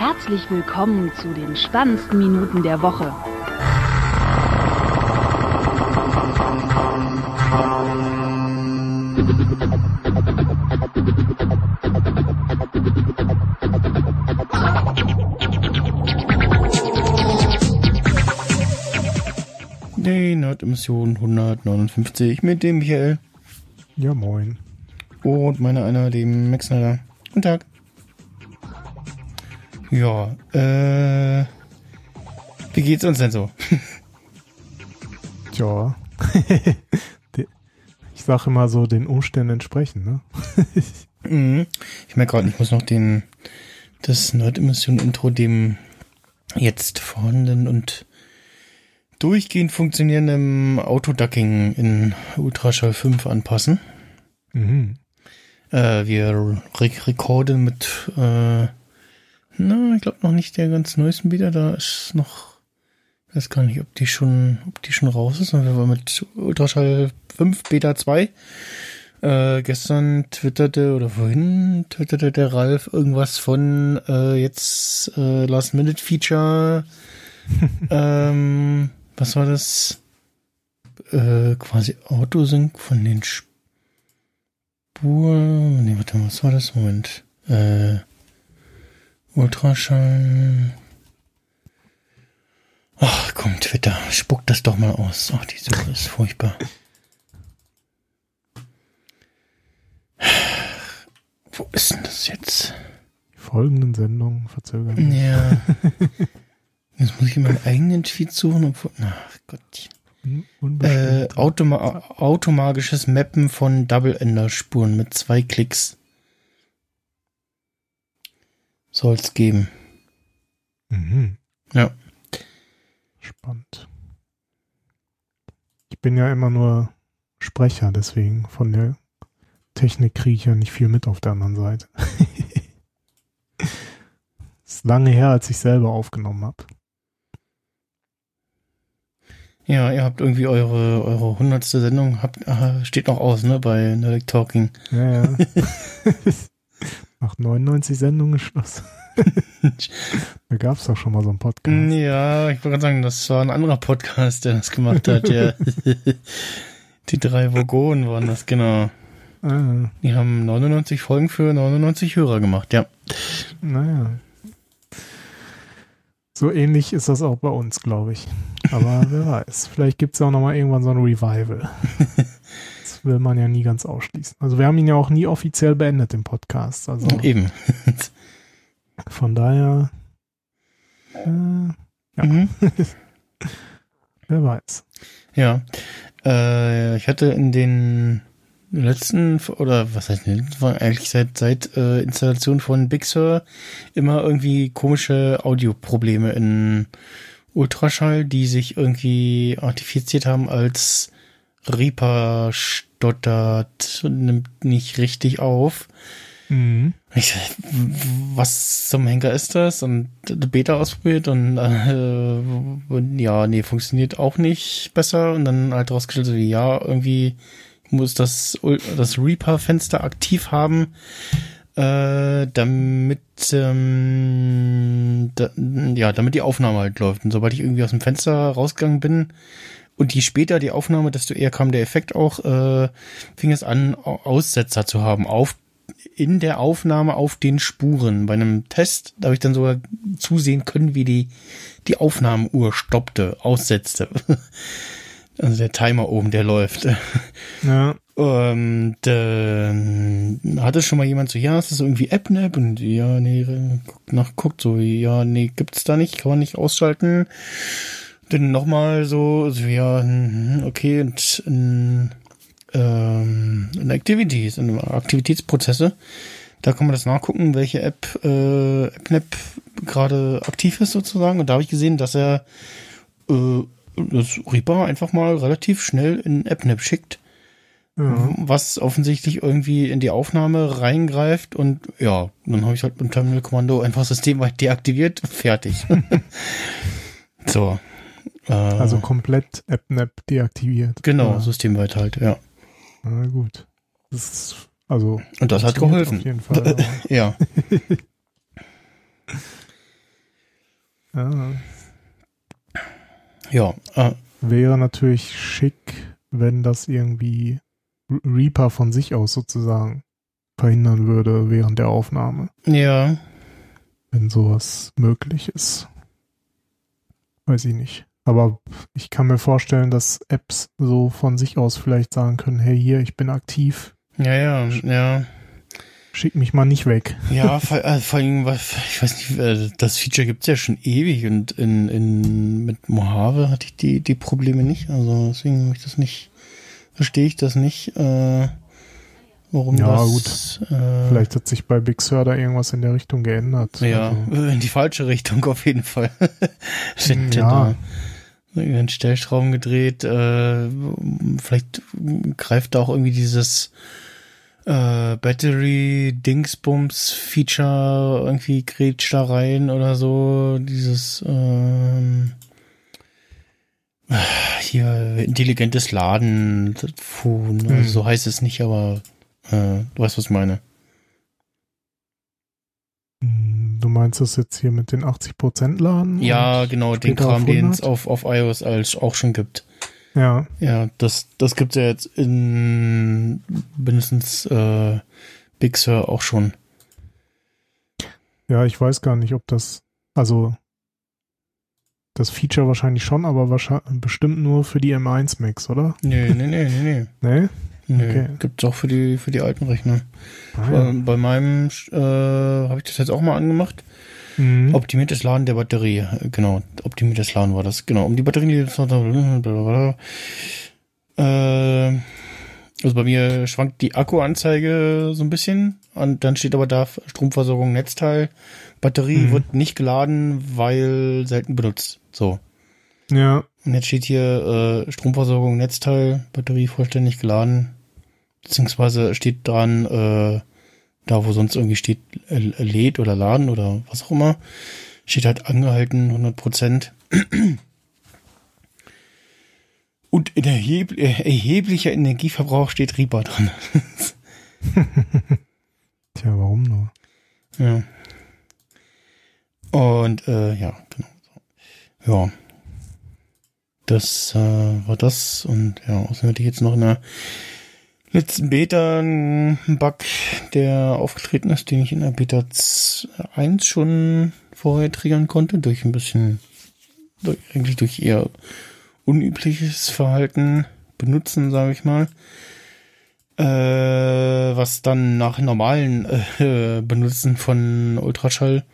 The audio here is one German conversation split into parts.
Herzlich willkommen zu den spannendsten Minuten der Woche. Die Nerdemission 159 mit dem Michael Ja, moin. und meiner einer, dem Max Snyder. Guten Tag. Ja, äh, wie geht's uns denn so? Tja. Ich sage immer so, den Umständen entsprechen, ne? Mhm. Ich merke gerade, ich muss noch den, das Nerd-Emission-Intro dem jetzt vorhandenen und durchgehend funktionierenden Autoducking in Ultraschall 5 anpassen. Mhm. Äh, wir re rekorden mit, äh, na, ich glaube noch nicht der ganz neuesten wieder. Da ist noch, ich weiß gar nicht, ob die schon, ob die schon raus ist. Wir waren mit Ultraschall 5 Beta 2. Äh, gestern twitterte oder vorhin twitterte der Ralf irgendwas von äh, jetzt äh, Last Minute Feature. ähm, was war das? Äh, quasi Autosync von den Spuren. Nee, warte mal, was war das? Moment. Äh, Ultraschall. Ach komm, Twitter, spuck das doch mal aus. Ach, die Suche ist furchtbar. Wo ist denn das jetzt? Die folgenden Sendungen verzögern. Ja. Jetzt muss ich in meinem eigenen Tweet suchen. Obwohl, ach Gott. Un- Äh, automa automagisches Mappen von Double-Ender-Spuren mit zwei Klicks. Soll's geben. mhm. Ja. Spannend. Ich bin ja immer nur Sprecher, deswegen von der Technik kriege ich ja nicht viel mit auf der anderen Seite. ist lange her, als ich selber aufgenommen habe. Ja, ihr habt irgendwie eure, eure hundertste Sendung, habt, aha, steht noch aus, ne, bei Nerdic Talking. Ja, ja. Nach 99 Sendungen Schluss. da gab es doch schon mal so einen Podcast. Ja, ich wollte gerade sagen, das war ein anderer Podcast, der das gemacht hat, ja. Die drei Vogonen waren das, genau. Ah, Die haben 99 Folgen für 99 Hörer gemacht, ja. naja. So ähnlich ist das auch bei uns, glaube ich. Aber wer weiß. Vielleicht gibt es auch noch mal irgendwann so ein Revival. Will man ja nie ganz ausschließen. Also wir haben ihn ja auch nie offiziell beendet, den Podcast. Also Eben. von daher, äh, Ja. Mhm. wer weiß. Ja. Äh, ich hatte in den letzten, oder was heißt denn, eigentlich seit, seit äh, Installation von Big Sur immer irgendwie komische Audioprobleme in Ultraschall, die sich irgendwie artifiziert haben als Reaper stottert und nimmt nicht richtig auf. Mhm. Ich, was zum Henker ist das? Und Beta ausprobiert und äh, und ja, nee, funktioniert auch nicht besser. Und dann halt rausgestellt, so wie ja, irgendwie muss das, das Reaper-Fenster aktiv haben, äh, damit ähm, da, ja, damit die Aufnahme halt läuft. Und sobald ich irgendwie aus dem Fenster rausgegangen bin und je später die Aufnahme, desto eher kam der Effekt auch, äh, fing es an, Au- Aussetzer zu haben auf in der Aufnahme auf den Spuren. Bei einem Test, da habe ich dann sogar zusehen können, wie die, die Aufnahmeuhr stoppte, aussetzte. Also der Timer oben, der läuft. Ja, Und äh, hatte schon mal jemand so, ja, ist das irgendwie AppNap? Und ja, nee, guckt nach, guckt so, ja, nee, gibt's da nicht, kann man nicht ausschalten. Dann nochmal so, so, ja, hm, okay, und in, ähm, in Activities, in Aktivitätsprozesse, da kann man das nachgucken, welche App, äh, AppNap gerade aktiv ist sozusagen. Und da habe ich gesehen, dass er äh, das Reaper einfach mal relativ schnell in AppNap schickt ja. was offensichtlich irgendwie in die Aufnahme reingreift und ja, dann habe ich halt mit dem Terminal-Kommando einfach systemweit deaktiviert, fertig. so. Äh, Also komplett AppNap deaktiviert. genau, Ja. systemweit halt, ja. Na gut. Das also Und das hat geholfen. Auf jeden Fall. Ja. Ja. Ja, äh, Wäre natürlich schick, wenn das irgendwie Re- Reaper von sich aus sozusagen verhindern würde während der Aufnahme, ja, wenn sowas möglich ist. Weiß ich nicht. Aber ich kann mir vorstellen, dass Apps so von sich aus vielleicht sagen können, hey hier, ich bin aktiv, ja, ja, ja. schick mich mal nicht weg. Ja, vor, äh, vor allem, ich weiß nicht, äh, das Feature gibt's ja schon ewig und in, in mit Mojave hatte ich die, die Probleme nicht. Also deswegen habe ich das nicht, verstehe ich das nicht, äh, warum Ja, das Äh, Vielleicht hat sich bei Big Sur da irgendwas in der Richtung geändert. ja, Also, in die falsche Richtung auf jeden Fall. Sind Ja. Einen Stellschrauben gedreht. Äh, vielleicht greift da auch irgendwie dieses äh, Battery Dingsbums Feature irgendwie grätscht da rein oder so. Dieses ähm, hier intelligentes Laden, Phone, also Hm. so heißt es nicht, aber äh, du weißt, was ich meine. Hm, du meinst das jetzt hier mit den 80% Laden? Ja, genau, den Kram, den es 100? auf, auf iOS als auch schon gibt. Ja, Ja, das, das gibt's ja jetzt in mindestens äh, Big Sur auch schon. ja, ich weiß gar nicht, ob das, also das Feature wahrscheinlich schon, aber wahrscheinlich bestimmt nur für die M1 Max, oder? Nee, nee, nee, nee, nee. Nee? Nee. Okay. Gibt's auch für die, für die alten Rechner. Ah, Bei, bei meinem äh, habe ich das jetzt auch mal angemacht. Mhm. Optimiertes Laden der Batterie. Äh, Genau, optimiertes Laden war das. Genau, um die Batterie. Äh, also bei mir schwankt die Akkuanzeige so ein bisschen. Und dann steht aber da Stromversorgung Netzteil. Batterie Mhm. wird nicht geladen, weil selten benutzt. So. Ja, Und jetzt steht hier äh, Stromversorgung Netzteil, Batterie vollständig geladen. Beziehungsweise steht dran, äh, da wo sonst irgendwie steht, äh, lädt oder laden oder was auch immer, steht halt angehalten 100 Prozent. Und in erheb erheblicher Energieverbrauch steht Reaper dran. tja, warum nur? ja. Und äh, ja, genau. Ja. Das äh, war das und ja, außerdem hatte ich jetzt noch in der letzten Beta einen Bug, der aufgetreten ist, den ich in der Beta 1 schon vorher triggern konnte, durch ein bisschen, durch, eigentlich durch eher unübliches Verhalten benutzen, sage ich mal. Äh, was dann nach normalen äh, Benutzen von Ultraschall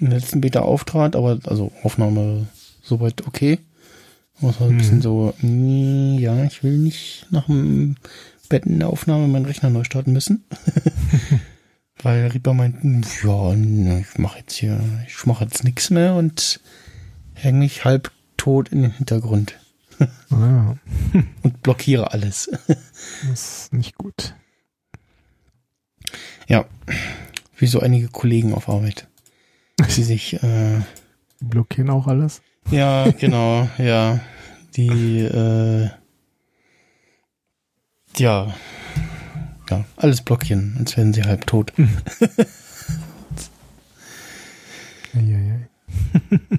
in der letzten Beta auftrat, aber also Aufnahme soweit okay. Was war ein Mhm. bisschen so, mm, ja, ich will nicht nach dem in der Aufnahme meinen Rechner neu starten müssen. Weil Reaper meint, "Hm, ja, ne, ich mache jetzt hier, ich mache jetzt nichts mehr und hänge mich halb tot in den Hintergrund Ah, und blockiere alles. das ist nicht gut. ja, wie so einige Kollegen auf Arbeit, die sich äh, Die blockieren auch alles. Ja, genau, ja. Die, äh, ja, ja, alles blockieren, als wären sie halb tot. Eieiei.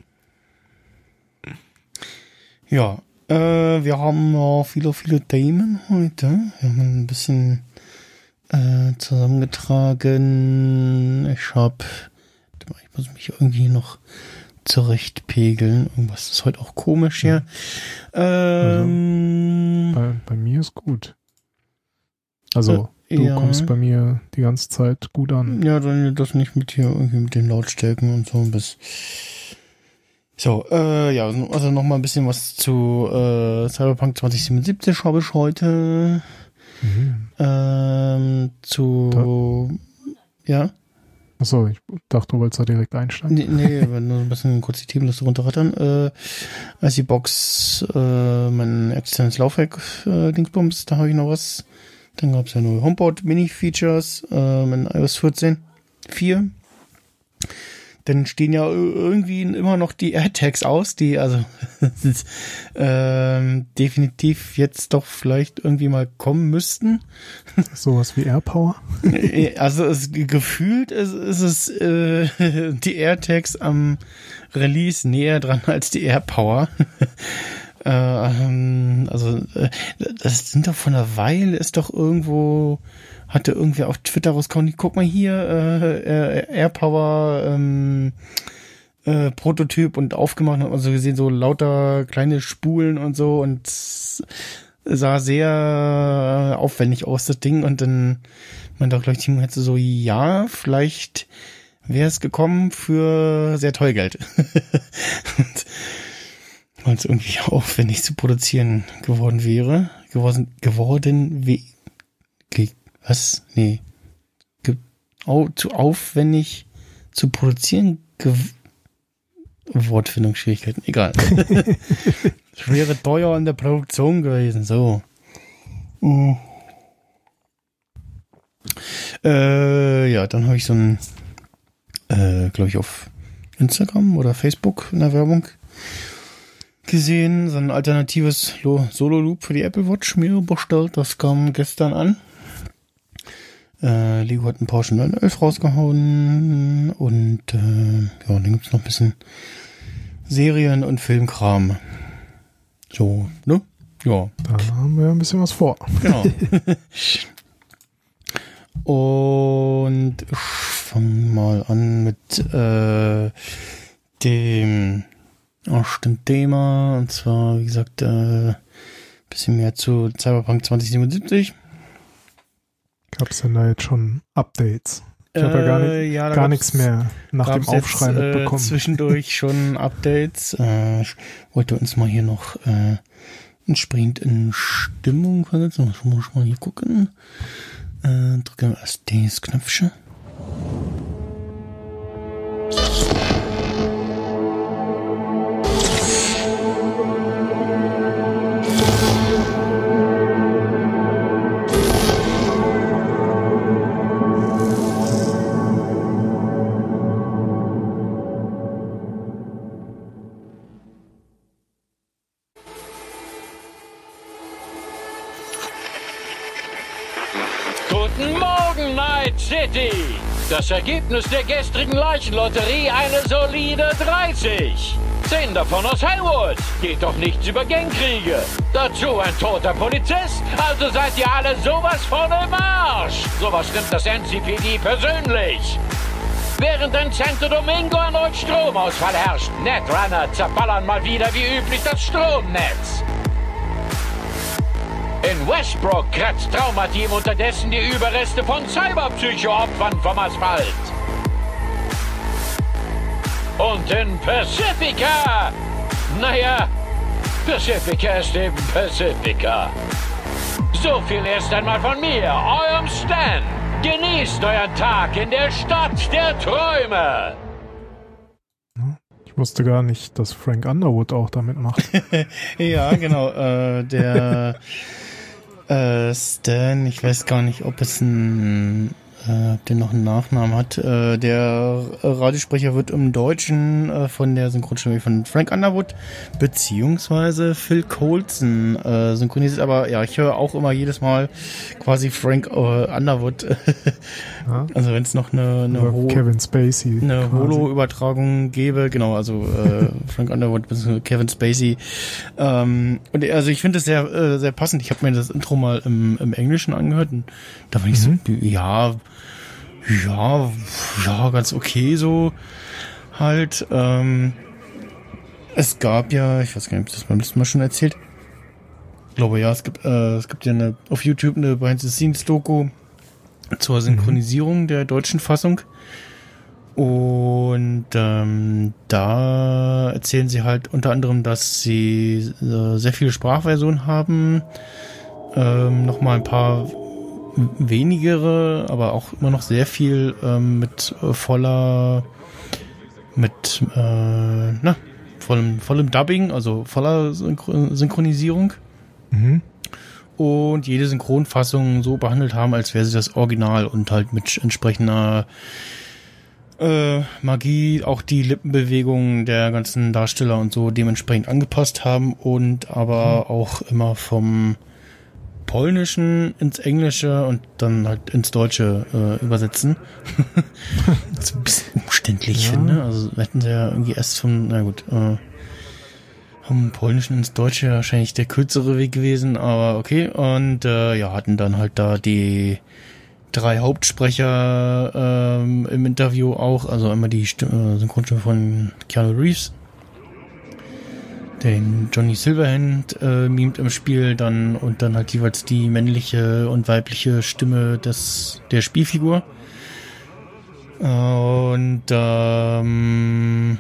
Ja, äh, wir haben noch viele, viele Themen heute. Wir haben ein bisschen äh, zusammengetragen. Ich hab, ich muss mich irgendwie noch zurechtpegeln. Irgendwas ist heute auch komisch hier. Ähm, Bei, bei mir ist gut. Also, Äh, du ja. kommst bei mir die ganze Zeit gut an. Ja, dann das nicht mit hier irgendwie mit den Lautstärken und so bis. So, äh, ja, also noch mal ein bisschen was zu äh, Cyberpunk 2077 habe ich heute. Mhm. Ähm, zu ja, Achso, ich dachte, du wolltest da direkt einsteigen. nee, nee nur ein bisschen kurz die Themenliste runterrattern. Äh, als die Box, äh, mein externes Laufwerk äh, Dingsbums, da habe ich noch was. Dann gab es ja neue HomePod Mini Features, äh, in iOS 14 4. dann stehen ja irgendwie immer noch die AirTags aus, die also ähm, definitiv jetzt doch vielleicht irgendwie mal kommen müssten. Sowas wie AirPower? also es gefühlt ist, ist es äh, die AirTags am Release näher dran als die AirPower. Äh, ähm, also äh, das sind doch von einer Weile ist doch irgendwo hatte irgendwie auf Twitter rausgekommen, guck mal hier, äh, äh, AirPower ähm, äh, Prototyp und aufgemacht und also gesehen, so lauter kleine Spulen und so und sah sehr aufwendig aus, das Ding. Und dann man doch gleich Timo hätte so, ja, vielleicht wäre es gekommen für sehr teuer Geld. Weil es irgendwie aufwendig zu produzieren geworden wäre. Geworden, geworden wie, was? Nee. Ge au zu aufwendig zu produzieren. Ge Wortfindungsschwierigkeiten. Egal. Es wäre teuer in der Produktion gewesen. So. Mhm. Äh, ja, dann habe ich so ein, äh, glaube ich, auf Instagram oder Facebook in der Werbung gesehen, so ein alternatives Solo-Loop für die Apple Watch mir bestellt. Das kam gestern an. Äh, Lego hat einen Porsche 911 rausgehauen und äh, ja, dann gibt's noch ein bisschen Serien- und Filmkram. So, ne? Ja. Da haben wir ein bisschen was vor. Genau. und ich fange mal an mit äh, dem ersten Thema. Und zwar, wie gesagt, äh, bisschen mehr zu Cyberpunk 2077. Gab es denn da jetzt schon Updates? Ich habe ja gar, nicht, äh, ja, gar nichts mehr nach dem Aufschrei jetzt, mitbekommen. Äh, zwischendurch schon Updates. Äh, ich wollte uns mal hier noch äh, entsprechend in Stimmung versetzen. Ich muss mal hier gucken. Äh, drücke erst das Knöpfchen. Das Ergebnis der gestrigen Leichenlotterie eine solide 30. Zehn davon aus Hellwood. Geht doch nichts über Gangkriege. Dazu ein toter Polizist. Also seid ihr alle sowas von im Arsch. Sowas nimmt das NCPD persönlich. Während in Santo Domingo erneut Stromausfall herrscht, Netrunner zerballern mal wieder wie üblich das Stromnetz. In Westbrook kratzt Traumateam unterdessen die Überreste von Cyberpsycho-Opfern vom Asphalt. Und in Pacifica, naja, Pacifica ist eben Pacifica. So viel erst einmal von mir, eurem Stan. Genießt euren Tag in der Stadt der Träume. Ich wusste gar nicht, dass Frank Underwood auch damit macht. ja, genau. Äh, der Äh, Stan, ich weiß gar nicht, ob es ein äh, der noch einen Nachnamen hat. Äh, der Radiosprecher wird im Deutschen äh, von der Synchronstimme von Frank Underwood beziehungsweise Phil Colson äh, synchronisiert. Aber ja, ich höre auch immer jedes Mal quasi Frank äh, Underwood. ja. Also wenn es noch eine, eine, Ho eine Holo-Übertragung gäbe, genau, also äh, Frank Underwood bzw. Kevin Spacey. Ähm, und also ich finde es sehr, äh, sehr passend. Ich habe mir das Intro mal im, im Englischen angehört und da war ich mhm. so, ja, ja, ja, ganz okay so halt. Ähm, es gab ja, ich weiß gar nicht, ob das beim letzten Mal schon erzählt. Ich glaube ja, es gibt, äh, es gibt ja eine, auf YouTube eine Behind-the-Scenes-Doku zur Synchronisierung mhm. der deutschen Fassung. Und ähm, da erzählen sie halt unter anderem, dass sie äh, sehr viele Sprachversionen haben, ähm, nochmal ein paar wenigere, aber auch immer noch sehr viel ähm, mit äh, voller, mit, äh, na, vollem, vollem Dubbing, also voller Synchro Synchronisierung. Mhm. Und jede Synchronfassung so behandelt haben, als wäre sie das Original und halt mit entsprechender äh, Magie, auch die Lippenbewegungen der ganzen Darsteller und so dementsprechend angepasst haben und aber mhm. auch immer vom Polnischen ins Englische und dann halt ins Deutsche äh, übersetzen. das ein bisschen umständlich ja. finde. Also hätten sie ja irgendwie erst vom, na gut, äh, vom Polnischen ins Deutsche wahrscheinlich der kürzere Weg gewesen, aber okay. Und äh, ja, hatten dann halt da die drei Hauptsprecher ähm, im Interview auch, also einmal die Stimme, äh, Synchronstimme von Keanu Reeves, den Johnny Silverhand äh, mimt im Spiel dann und dann halt jeweils die männliche und weibliche Stimme des der Spielfigur. Und ähm,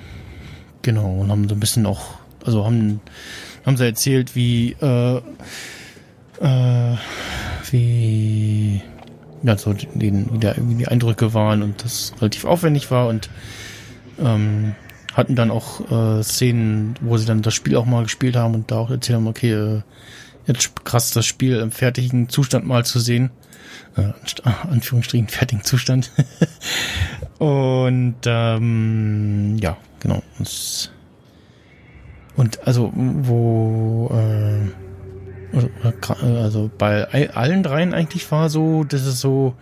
genau, und haben so ein bisschen auch, also haben, haben sie erzählt, wie äh, äh, wie ja, so den, wie, der, wie die Eindrücke waren und das relativ aufwendig war und ähm, hatten dann auch äh, Szenen, wo sie dann das Spiel auch mal gespielt haben und da auch erzählt haben, okay, äh, jetzt krass das Spiel im fertigen Zustand mal zu sehen. Äh, Anführungsstrichen fertigen Zustand. und ähm, ja, genau. Und also wo äh, also bei allen dreien eigentlich war so, dass es so,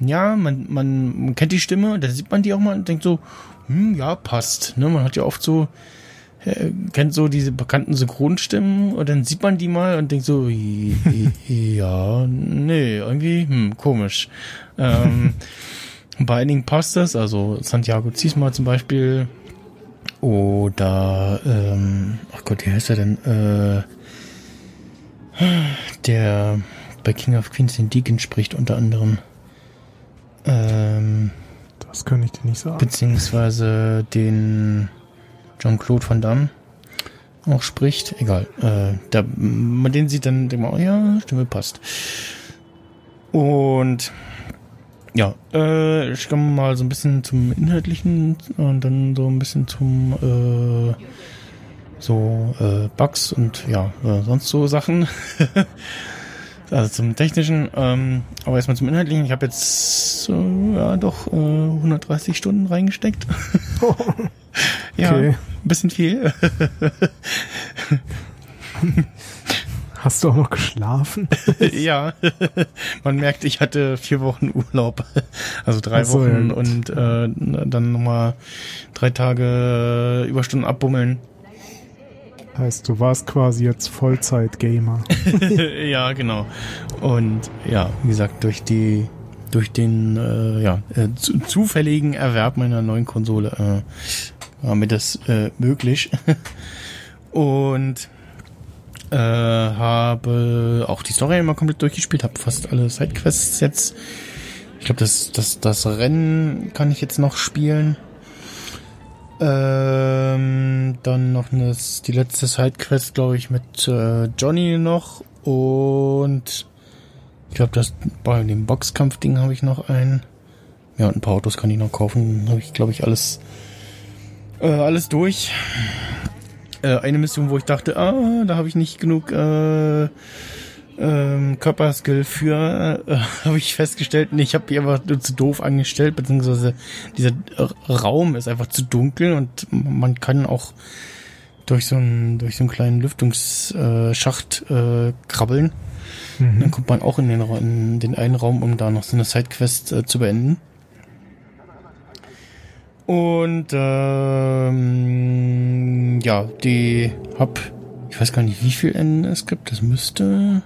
ja, man, man kennt die Stimme, da sieht man die auch mal und denkt so, hm, ja, passt. Ne? Man hat ja oft so, äh, kennt so diese bekannten Synchronstimmen und dann sieht man die mal und denkt so, ja, nee, irgendwie, hm, komisch. Ähm, bei einigen passt das, also Santiago Ziesma zum Beispiel oder, ähm, ach Gott, wie heißt er denn? Äh, der bei King of Queens den Deacon spricht unter anderem. Ähm, das kann ich dir nicht sagen. Beziehungsweise den Jean-Claude Van Damme auch spricht. Egal. Äh, da, man den sieht dann, denkt man, oh ja, Stimme passt. Und ja, äh, ich komme mal so ein bisschen zum Inhaltlichen und dann so ein bisschen zum äh, so äh, Bugs und ja, äh, sonst so Sachen. also zum Technischen, ähm, aber erstmal zum Inhaltlichen. Ich habe jetzt äh, ja doch äh, 130 Stunden reingesteckt. ja, okay. ein bisschen viel. Hast du auch noch geschlafen? ja, man merkt, ich hatte vier Wochen Urlaub, also drei so, Wochen ja. und äh, dann nochmal drei Tage Überstunden abbummeln. Heißt, du warst quasi jetzt Vollzeit-Gamer. ja, genau. Und ja, wie gesagt, durch die durch den äh, ja, äh, zu, zufälligen Erwerb meiner neuen Konsole äh, war mir das äh, möglich. Und äh, habe auch die Story immer komplett durchgespielt, habe fast alle Sidequests jetzt. Ich glaube, das, das, das Rennen kann ich jetzt noch spielen. Ähm, dann noch eine, die letzte Sidequest, glaube ich, mit äh, Johnny noch. Und ich glaube, das bei dem Boxkampf-Ding habe ich noch ein. Ja, und ein paar Autos kann ich noch kaufen. Habe ich, glaube ich, alles, äh, alles durch. Äh, eine Mission, wo ich dachte, ah, da habe ich nicht genug äh, ähm, Körperskill für, äh, habe ich festgestellt, nee, ich habe die einfach nur zu doof angestellt, beziehungsweise dieser Raum ist einfach zu dunkel und man kann auch durch so einen, durch so einen kleinen Lüftungsschacht äh, krabbeln. Mhm. Dann kommt man auch in den, in den einen Raum, um da noch so eine Sidequest äh, zu beenden. Und ähm, ja, die hab, ich weiß gar nicht, wie viel Enden es gibt. Das müsste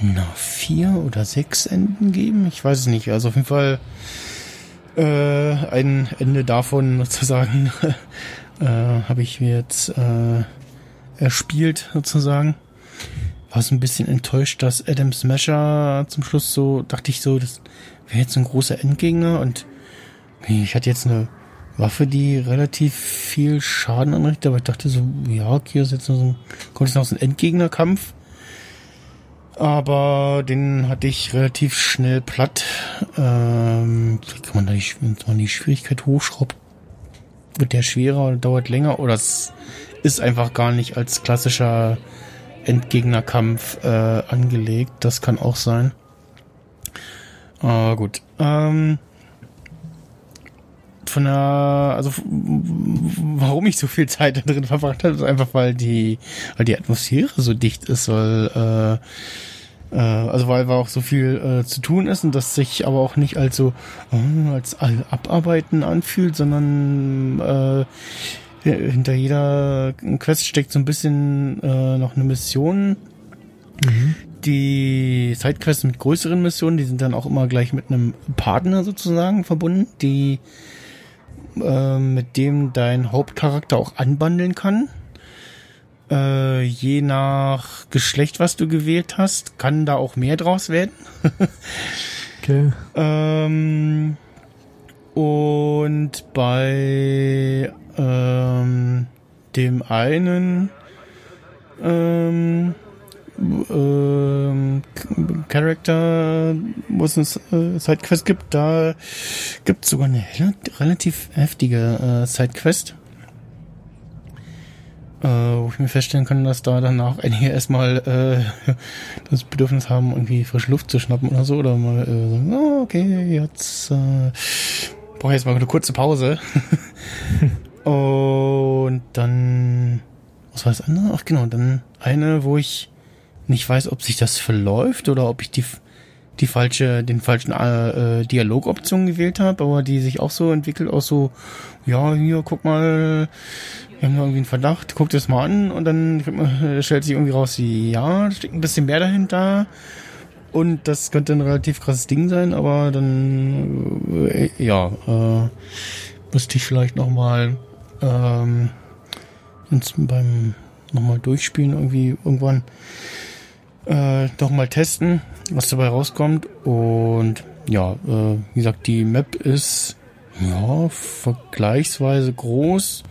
na, vier oder sechs Enden geben. Ich weiß es nicht. Also auf jeden Fall äh, ein Ende davon sozusagen äh, habe ich mir jetzt äh, erspielt sozusagen. War so ein bisschen enttäuscht, dass Adam Smasher zum Schluss so, dachte ich so, das wäre jetzt ein großer Endgegner und ich hatte jetzt eine Waffe, die relativ viel Schaden anrichtet, aber ich dachte so, ja, okay, ist jetzt noch so ein, kommt jetzt noch so ein Endgegnerkampf. Aber den hatte ich relativ schnell platt. Ähm, kann man da die, wenn man die Schwierigkeit hochschraubt, wird der schwerer oder dauert länger oder es ist einfach gar nicht als klassischer Endgegnerkampf äh, angelegt. Das kann auch sein. Aber gut. Ähm, von der, also warum ich so viel Zeit da drin verbracht habe, ist einfach, weil die, weil die Atmosphäre so dicht ist, weil äh, äh, also weil, weil auch so viel äh, zu tun ist und das sich aber auch nicht als so äh, als all- Abarbeiten anfühlt, sondern äh, hinter jeder Quest steckt so ein bisschen äh, noch eine Mission. Die Sidequests mit größeren Missionen, die sind dann auch immer gleich mit einem Partner sozusagen verbunden, die äh, mit dem dein Hauptcharakter auch anbandeln kann. Äh, je nach Geschlecht, was du gewählt hast, kann da auch mehr draus werden. Okay. Ähm, und bei ähm, dem einen ähm, ähm, Charakter, wo es eine äh, Sidequest gibt, da gibt es sogar eine relativ heftige äh, Sidequest. Äh, wo ich mir feststellen kann, dass da danach einige erstmal äh, das Bedürfnis haben, irgendwie frische Luft zu schnappen oder so, oder mal äh, sagen, oh, okay, jetzt äh, brauche ich jetzt mal eine kurze Pause. Und dann, was war das andere? Ach genau, dann eine, wo ich nicht weiß, ob sich das verläuft oder ob ich die die falsche, den falschen äh, Dialogoption gewählt habe, aber die sich auch so entwickelt, auch so, ja, hier, guck mal, wir haben irgendwie einen Verdacht, guck das mal an und dann äh, stellt sich irgendwie raus, ja, steckt ein bisschen mehr dahinter und das könnte ein relativ krasses Ding sein, aber dann, äh, ja, äh, müsste ich vielleicht nochmal ähm, beim nochmal durchspielen irgendwie irgendwann äh, doch mal testen, was dabei rauskommt. Und ja, äh, wie gesagt, die Map ist ja vergleichsweise groß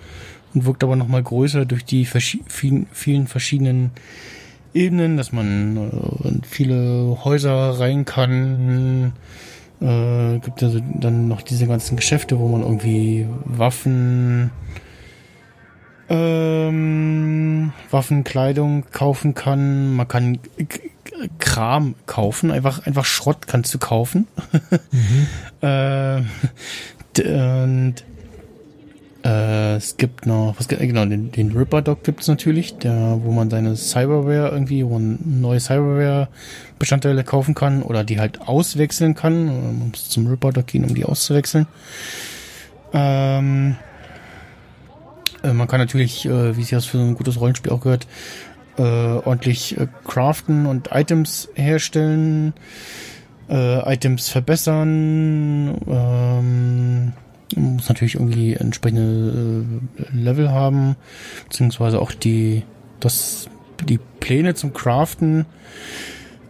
und wirkt aber nochmal größer durch die verschi vielen, vielen verschiedenen Ebenen, dass man äh, in viele Häuser rein kann. Äh, gibt also dann noch diese ganzen Geschäfte, wo man irgendwie Waffen, ähm, Waffenkleidung kaufen kann. Man kann Kram kaufen, einfach einfach Schrott kannst du kaufen. äh, d- und äh, es gibt noch, was genau, den, den Ripper Dog gibt's natürlich, der, wo man seine Cyberware irgendwie, wo man neue Cyberware Bestandteile kaufen kann oder die halt auswechseln kann. Man muss zum Ripper Dog gehen, um die auszuwechseln. Ähm, äh, man kann natürlich, äh, wie sich das für so ein gutes Rollenspiel auch gehört, äh, ordentlich äh, craften und Items herstellen, äh, Items verbessern, ähm, muss natürlich irgendwie entsprechende äh, Level haben, beziehungsweise auch die, das, die Pläne zum Craften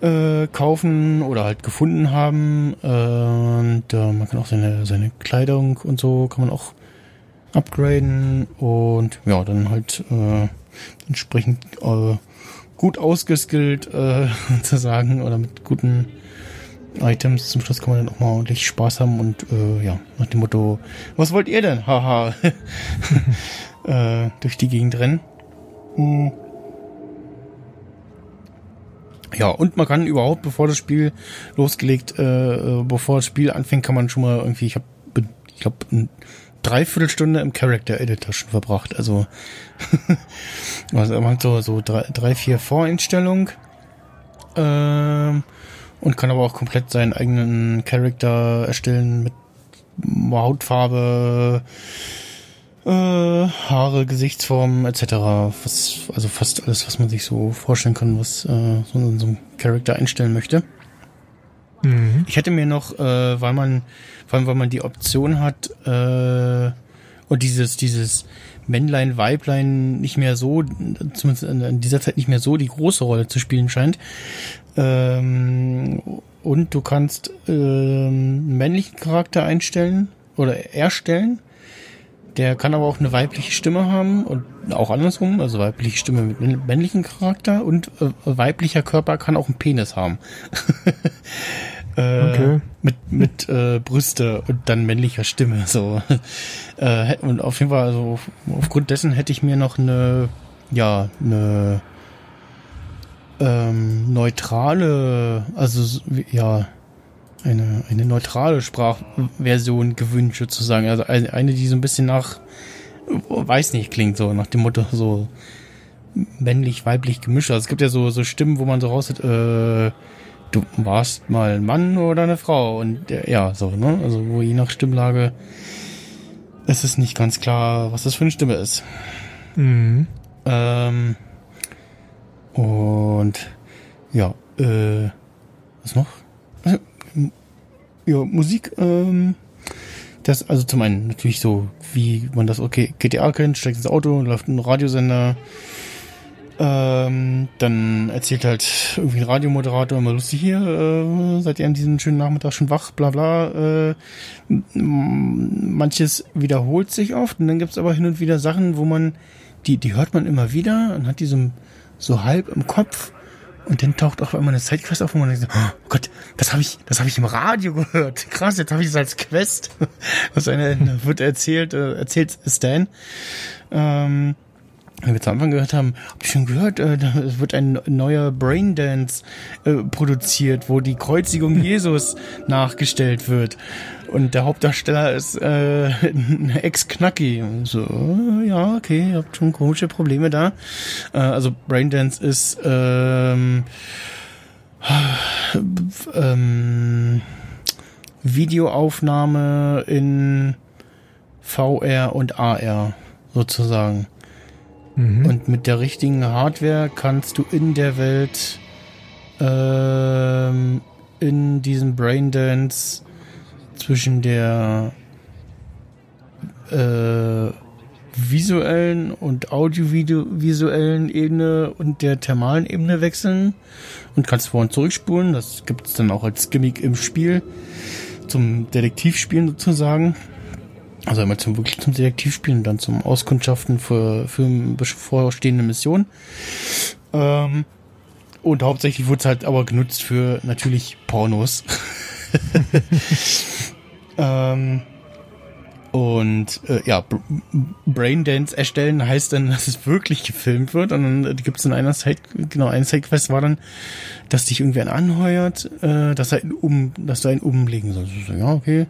äh, kaufen oder halt gefunden haben. Äh, und äh, man kann auch seine, seine Kleidung und so kann man auch upgraden und ja, dann halt äh, entsprechend äh, gut ausgeskillt äh, sozusagen oder mit guten Items. Zum Schluss kann man dann auch mal ordentlich Spaß haben und äh, ja, nach dem Motto, was wollt ihr denn? Haha. äh, durch die Gegend rennen. Hm. Ja, und man kann überhaupt, bevor das Spiel losgelegt, äh, äh, bevor das Spiel anfängt, kann man schon mal irgendwie, ich habe, ich glaube, ein Dreiviertelstunde im Character Editor schon verbracht. Also, also man hat so, so drei, drei vier Voreinstellungen ähm, und kann aber auch komplett seinen eigenen Charakter erstellen mit Hautfarbe, äh, Haare, Gesichtsform etc. Was, also fast alles, was man sich so vorstellen kann, was äh, so in so einem Charakter einstellen möchte. Mhm. Ich hätte mir noch, äh, weil man, vor allem weil man die Option hat, äh, und dieses, dieses Männlein, Weiblein nicht mehr so, zumindest in, dieser Zeit nicht mehr so die große Rolle zu spielen scheint. Ähm, und du kannst ähm, männlichen Charakter einstellen oder erstellen. Der kann aber auch eine weibliche Stimme haben und auch andersrum, also weibliche Stimme mit männ- männlichen Charakter und äh, weiblicher Körper kann auch einen Penis haben. äh, Okay. Mit, mit äh, Brüste und dann männlicher Stimme. So. Äh, und auf jeden Fall, also auf- aufgrund dessen hätte ich mir noch eine, ja, eine ähm, neutrale, also ja, eine, eine neutrale Sprachversion gewünscht, sozusagen. Also eine, eine, die so ein bisschen nach, weiß nicht, klingt so, nach dem Motto so männlich, weiblich gemischt. Also es gibt ja so, so Stimmen, wo man so raus hat, äh, du warst mal ein Mann oder eine Frau und ja, so, ne? Also wo je nach Stimmlage ist es nicht ganz klar, was das für eine Stimme ist. Mhm. Ähm, und ja, äh, was noch? Ja, Musik, ähm, das, also zum einen natürlich so, wie man das okay, GTA kennt, steigt ins Auto, läuft ein Radiosender, ähm, dann erzählt halt irgendwie ein Radiomoderator immer lustig hier, äh, seid ihr an diesem schönen Nachmittag schon wach, bla bla. Äh, manches wiederholt sich oft und dann gibt's aber hin und wieder Sachen, wo man, die, die hört man immer wieder und hat die so, so halb im Kopf und dann taucht auch immer eine Sidequest auf, wo man denkt, oh Gott, das habe ich, das habe ich im Radio gehört. Krass, jetzt habe ich es als Quest. Was eine wird erzählt, äh, erzählt Stan. Ähm, wenn wir zu Anfang gehört haben, hab ich schon gehört, äh, es wird ein neuer Braindance äh, produziert, wo die Kreuzigung Jesus nachgestellt wird. Und der Hauptdarsteller ist äh, ein Ex-Knacki. So, ja, okay, ihr habt schon komische Probleme da. Äh, also Braindance ist ähm, ähm, Videoaufnahme in VR und AR sozusagen. Mhm. Und mit der richtigen Hardware kannst du in der Welt ähm, in diesem Braindance zwischen der äh, visuellen und audiovisuellen Ebene und der thermalen Ebene wechseln und kannst vor und zurückspulen. Das gibt es dann auch als Gimmick im Spiel zum Detektivspielen sozusagen. Also einmal zum wirklich zum Detektivspielen und dann zum Auskundschaften für, für bevorstehende Missionen. Ähm, und hauptsächlich wurde es halt aber genutzt für natürlich Pornos. ähm, und äh, ja, Braindance erstellen heißt dann, dass es wirklich gefilmt wird. Und dann gibt es in einer Zeit, genau, eine Sidequest war dann, dass dich irgendwer anheuert, äh, dass er ihn um, dass du einen umlegen sollst. So, ja, okay.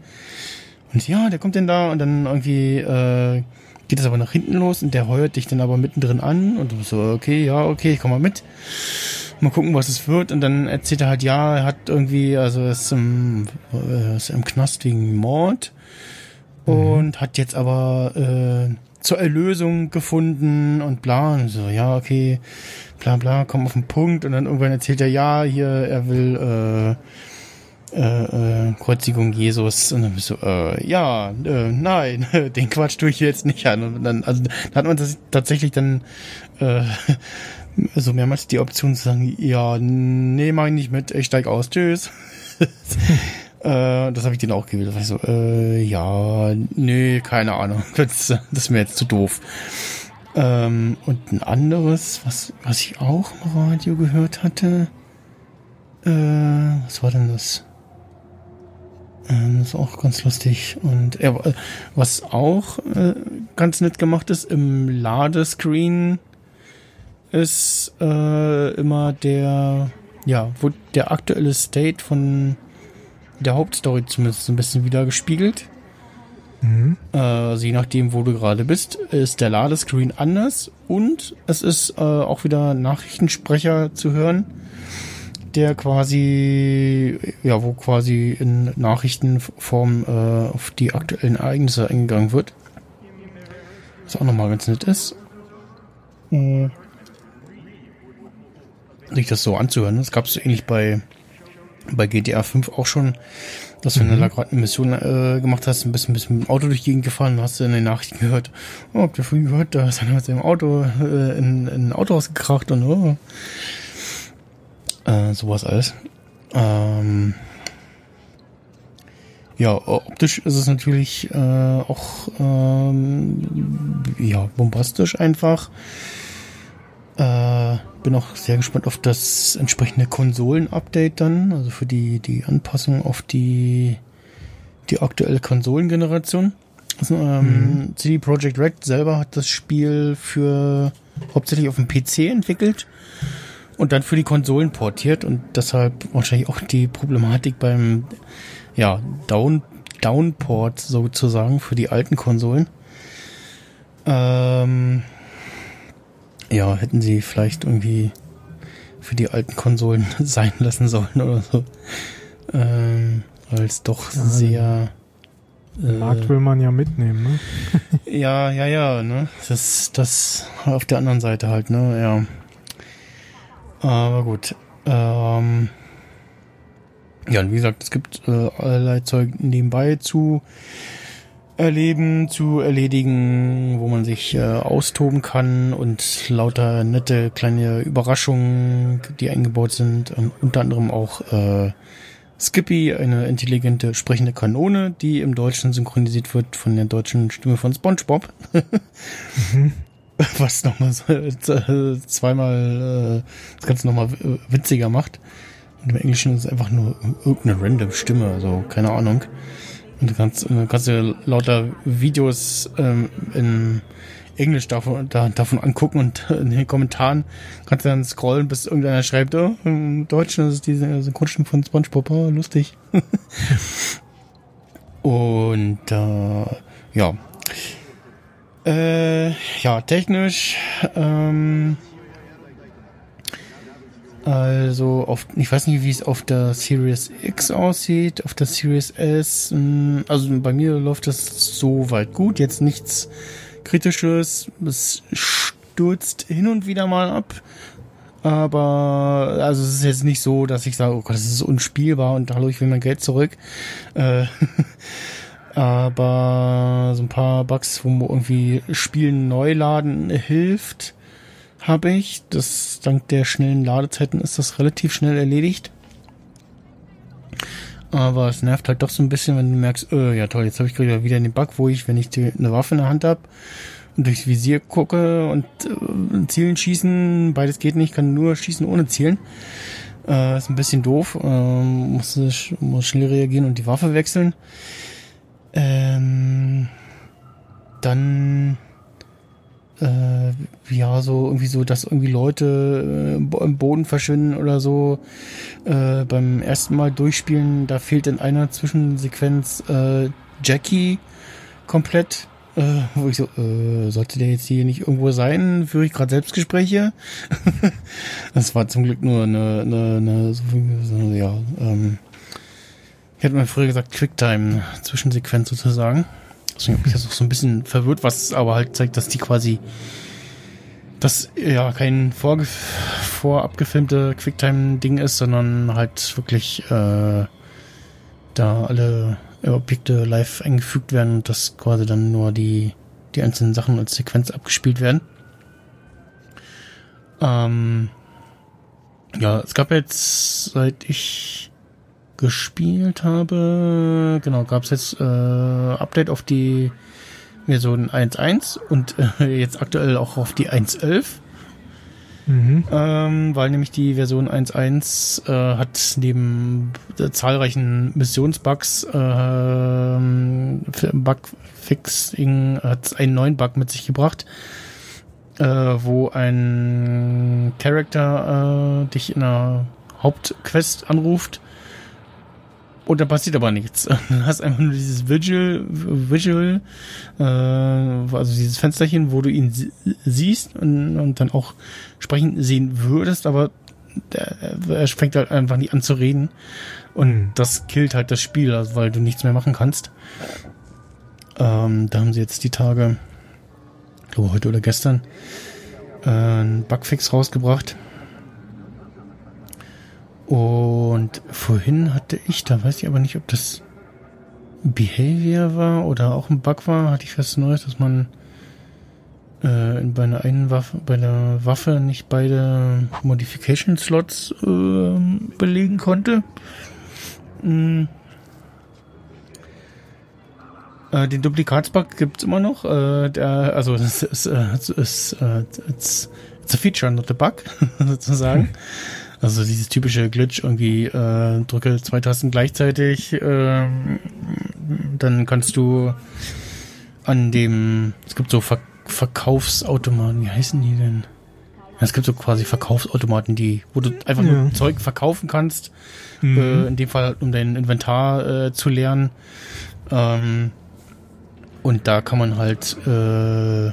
Und ja, der kommt denn da und dann irgendwie äh, geht es aber nach hinten los und der heuert dich dann aber mittendrin an und du so, okay, ja, okay, ich komm mal mit. Mal gucken, was es wird. Und dann erzählt er halt, ja, er hat irgendwie, also er ist im, äh, ist im Knast wegen Mord mhm. und hat jetzt aber äh, zur Erlösung gefunden und bla. Und so, ja, okay, bla bla, komm auf den Punkt. Und dann irgendwann erzählt er, ja, hier, er will äh, äh, äh, Kreuzigung Jesus und dann bist du, äh, ja, äh, nein, den Quatsch tue ich jetzt nicht an. Und dann, also da hat man das tatsächlich dann äh, so mehrmals die Option zu sagen, ja, nee, mach ich nicht mit, ich steig aus, tschüss. äh, das habe ich den auch gewählt. Da war so, äh, ja, nee, keine Ahnung, das, das ist mir jetzt zu doof. Ähm, und ein anderes, was, was ich auch im Radio gehört hatte, äh, was war denn das? Ähm, das ist auch ganz lustig. Und ja, was auch äh, ganz nett gemacht ist, im Ladescreen ist äh, immer der, ja, wo der aktuelle State von der Hauptstory zumindest ein bisschen wieder gespiegelt. Mhm. Äh, also je nachdem, wo du gerade bist, ist der Ladescreen anders und es ist äh, auch wieder Nachrichtensprecher zu hören der quasi, ja, wo quasi in Nachrichtenform äh, auf die aktuellen Ereignisse eingegangen wird. Was auch nochmal ganz nett ist. Mhm. Sich das so anzuhören. Das gab es so ähnlich bei, bei GTA 5 auch schon, dass wenn mhm. du da gerade eine Mission äh, gemacht hast, ein bisschen, ein bisschen mit dem Auto durch die Gegend gefahren, hast du in den Nachrichten gehört, oh, habt ihr früh gehört, da ist einer mit seinem Auto äh, in, in ein Auto ausgekracht und oh, äh, sowas alles. Ähm, ja, optisch ist es natürlich äh, auch ähm, ja, bombastisch einfach. Äh, bin auch sehr gespannt auf das entsprechende Konsolen-Update dann, also für die, die Anpassung auf die, die aktuelle Konsolengeneration. Also, ähm, mhm. CD Projekt Red selber hat das Spiel für hauptsächlich auf dem PC entwickelt und dann für die Konsolen portiert und deshalb wahrscheinlich auch die Problematik beim ja, Down, Downport sozusagen für die alten Konsolen. Ähm, ja, hätten sie vielleicht irgendwie für die alten Konsolen sein lassen sollen oder so. Ähm, weil es doch ja, sehr. Den Markt will man ja mitnehmen, ne? ja, ja, ja, ne? Das, das auf der anderen Seite halt, ne? Ja. Aber gut. Ähm, ja, und wie gesagt, es gibt äh, allerlei Zeug nebenbei zu erleben, zu erledigen, wo man sich äh, austoben kann und lauter nette kleine Überraschungen, die eingebaut sind. Und unter anderem auch äh, Skippy, eine intelligente sprechende Kanone, die im Deutschen synchronisiert wird von der deutschen Stimme von SpongeBob. mhm. Was nochmal so, äh, zweimal äh, das Ganze nochmal witziger macht. Und im Englischen ist es einfach nur irgendeine random Stimme, also keine Ahnung. Und du kannst, kannst dir lauter Videos ähm, in Englisch davon, da, davon angucken und in den Kommentaren kannst du dann scrollen, bis irgendeiner schreibt, oh, im Deutschen ist es diese Synchronstimme von SpongeBob, oh, lustig. und äh, ja. Äh, ja, technisch ähm, also auf, ich weiß nicht, wie es auf der Series X aussieht, auf der Series S. Hm, also bei mir läuft das so weit gut. Jetzt nichts Kritisches. Es stürzt hin und wieder mal ab. Aber also es ist jetzt nicht so, dass ich sage, oh Gott, das ist unspielbar und hallo, ich will mein Geld zurück. Äh, aber so ein paar Bugs, wo irgendwie Spielen neu laden hilft habe ich. Das dank der schnellen Ladezeiten ist das relativ schnell erledigt. Aber es nervt halt doch so ein bisschen, wenn du merkst, äh, ja toll, jetzt habe ich gerade wieder den Bug, wo ich, wenn ich die, eine Waffe in der Hand habe und durchs Visier gucke und äh, Zielen schießen, beides geht nicht, kann nur schießen ohne Zielen. Äh, ist ein bisschen doof. Ähm, muss, muss schnell reagieren und die Waffe wechseln. Ähm, dann äh, ja, so irgendwie so, dass irgendwie Leute äh, im Boden verschwinden oder so. Äh, beim ersten Mal durchspielen, da fehlt in einer Zwischensequenz äh, Jackie komplett. Äh, wo ich so, äh, sollte der jetzt hier nicht irgendwo sein? Führe ich gerade Selbstgespräche? das war zum Glück nur eine, eine, eine so, ja, ähm, ich hätte mal früher gesagt Quicktime, Zwischensequenz sozusagen. Deswegen bin ich jetzt auch so ein bisschen verwirrt, was aber halt zeigt, dass die quasi das ja kein vorge vorab gefilmte Quicktime-Ding ist, sondern halt wirklich äh, da alle Objekte live eingefügt werden und das quasi dann nur die, die einzelnen Sachen als Sequenz abgespielt werden. Ähm, ja, es gab jetzt, seit ich gespielt habe, genau, gab es jetzt äh, Update auf die Version 1.1 und äh, jetzt aktuell auch auf die 1.11. Mhm. Ähm, weil nämlich die Version 1.1 äh, hat neben äh, zahlreichen Missionsbugs äh, Bugfixing hat einen neuen Bug mit sich gebracht, äh, wo ein Character äh, dich in einer Hauptquest anruft und da passiert aber nichts. Du hast einfach nur dieses Visual, Visual äh, also dieses Fensterchen, wo du ihn siehst und, und dann auch sprechen sehen würdest, aber der, er fängt halt einfach nicht an zu reden. Und hm. das killt halt das Spiel, also weil du nichts mehr machen kannst. Ähm, da haben sie jetzt die Tage, ich glaube heute oder gestern, äh, einen Bugfix rausgebracht und vorhin hatte ich, da weiß ich aber nicht, ob das Behavior war oder auch ein Bug war, hatte ich fest Neues, dass man äh, bei einer einen Waffe, bei der Waffe nicht beide Modification Slots äh, belegen konnte. Mhm. Den Duplikatsbug gibt's immer noch. Äh, der, also das ist, äh, äh, a feature, not a bug, sozusagen. Also dieses typische Glitch, irgendwie äh, drücke zwei Tasten gleichzeitig, äh, dann kannst du an dem, es gibt so Ver Verkaufsautomaten, wie heißen die denn? Es gibt so quasi Verkaufsautomaten, die, wo du einfach ja. nur Zeug verkaufen kannst. Mhm. Äh, in dem Fall, um dein Inventar äh, zu lernen. Ähm, und da kann man halt äh,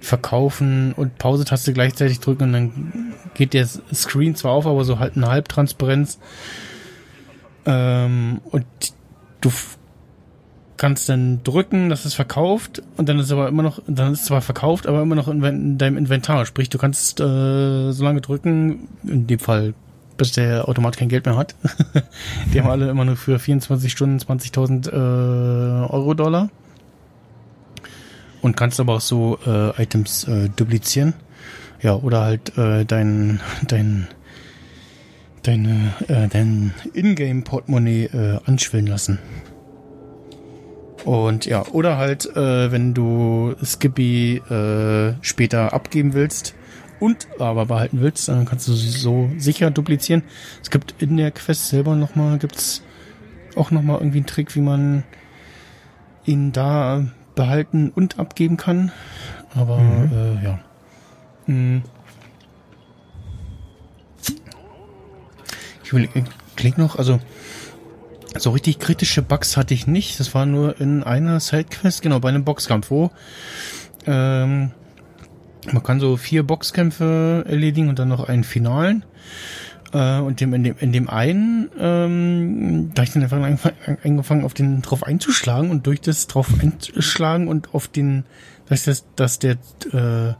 verkaufen und Pause-Taste gleichzeitig drücken und dann geht der Screen zwar auf, aber so halt eine Halbtransparenz. Ähm, und du kannst dann drücken, dass es verkauft und dann ist aber immer noch, dann ist es zwar verkauft, aber immer noch in, deinem Inventar. Sprich, du kannst äh, so lange drücken, in dem Fall, bis der Automat kein Geld mehr hat. Die haben alle immer nur für 24 Stunden 20.000 äh, Euro Dollar. Und kannst aber auch so äh, Items äh, duplizieren. Ja, oder halt äh, dein, dein, deine, äh, dein Ingame-Portemonnaie äh, anschwillen lassen. Und ja, oder halt, äh, wenn du Skippy äh, später abgeben willst und aber behalten willst, dann kannst du sie so sicher duplizieren. Es gibt in der Quest selber nochmal, gibt's auch nochmal irgendwie einen Trick, wie man ihn da behalten und abgeben kann. Aber mhm. äh, ja. Ich überlege noch, also so richtig kritische Bugs hatte ich nicht. Das war nur in einer Sidequest, genau, bei einem Boxkampf, wo ähm, man kann so vier Boxkämpfe erledigen und dann noch einen finalen. Äh, und dem, in, dem, in dem einen, ähm, da ich dann einfach angefangen, auf den drauf einzuschlagen und durch das drauf einschlagen und auf den, dass, das, dass der äh,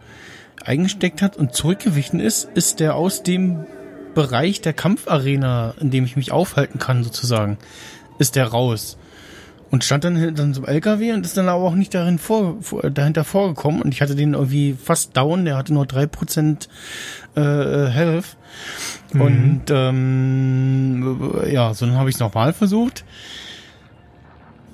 eingesteckt hat und zurückgewichen ist, ist der aus dem Bereich der Kampfarena, in dem ich mich aufhalten kann, sozusagen, ist der raus. Und stand dann, dann so LKW und ist dann aber auch nicht darin vor, vor, dahinter vorgekommen. Und ich hatte den irgendwie fast down, der hatte nur drei Prozent äh, Health. Mhm. Und ähm, ja, so dann habe ich es nochmal versucht.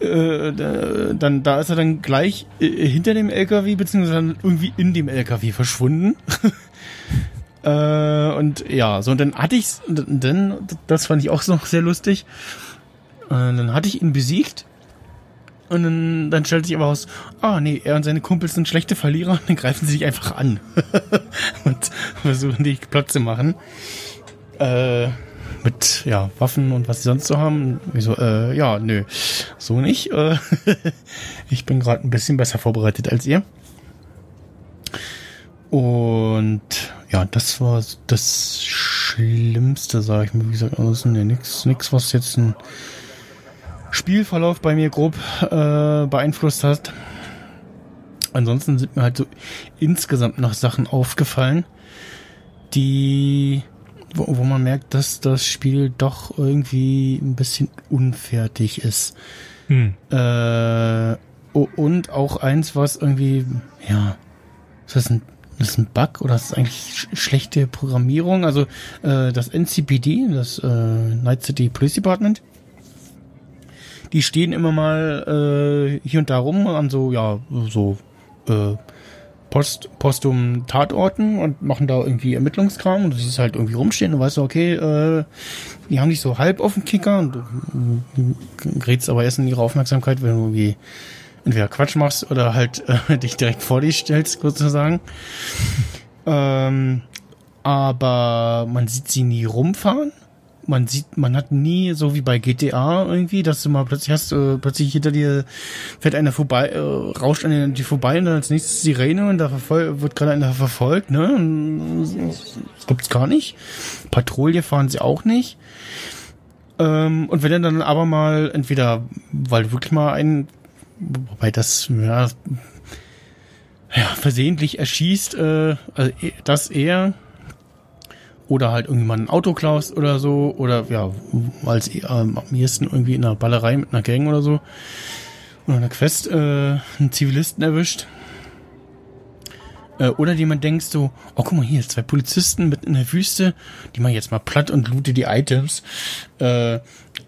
Äh, dann da ist er dann gleich äh, hinter dem LKW beziehungsweise dann irgendwie in dem LKW verschwunden. Äh, und ja, so und dann hatte ich's, dann, das fand ich auch noch sehr lustig. Äh, dann hatte ich ihn besiegt. Und dann, dann stellt sich aber aus, ah nee, er und seine Kumpels sind schlechte Verlierer und dann greifen sie sich einfach an. und versuchen dich platt zu machen. Äh, mit ja, Waffen und was sie sonst so haben. Ich so, äh, ja, nö, so nicht. Äh, ich bin gerade ein bisschen besser vorbereitet als ihr. Und ja, das war das Schlimmste, sage ich mir. Wie gesagt, ansonsten nee, nix, nix, was jetzt ein Spielverlauf bei mir grob äh, beeinflusst hat. Ansonsten sind mir halt so insgesamt noch Sachen aufgefallen, die, wo, wo man merkt, dass das Spiel doch irgendwie ein bisschen unfertig ist. Hm. Äh, und auch eins, was irgendwie, ja, ist das ein das ist ein Bug oder das ist eigentlich schlechte Programmierung. Also äh, das NCPD, das äh, Night City Police Department, die stehen immer mal äh, hier und da rum an so, ja, so äh, Post, Postum Tatorten und machen da irgendwie Ermittlungskram und du siehst halt irgendwie rumstehen und weißt du, okay, äh, die haben dich so halb auf dem Kicker und du gerätst aber erst in ihre Aufmerksamkeit, wenn du irgendwie entweder Quatsch machst oder halt äh, dich direkt vor dich stellst, sozusagen. ähm, aber man sieht sie nie rumfahren. Man sieht, man hat nie, so wie bei GTA irgendwie, dass du mal plötzlich hast, äh, plötzlich hinter dir fährt einer vorbei, äh, rauscht an dir vorbei und dann als nächstes Sirene und da wird gerade einer verfolgt, ne? Das gibt's gar nicht. Patrouille fahren sie auch nicht. Ähm, und wenn dann aber mal entweder, weil wirklich mal einen wobei das ja, ja versehentlich erschießt, äh, also e, das eher oder halt irgendjemand ein Auto klaust oder so oder ja als äh, am ehesten irgendwie in einer Ballerei mit einer Gang oder so oder einer Quest äh, einen Zivilisten erwischt äh, oder jemand denkst so, oh guck mal hier, zwei Polizisten mit in der Wüste, die machen jetzt mal platt und loote die Items. Äh,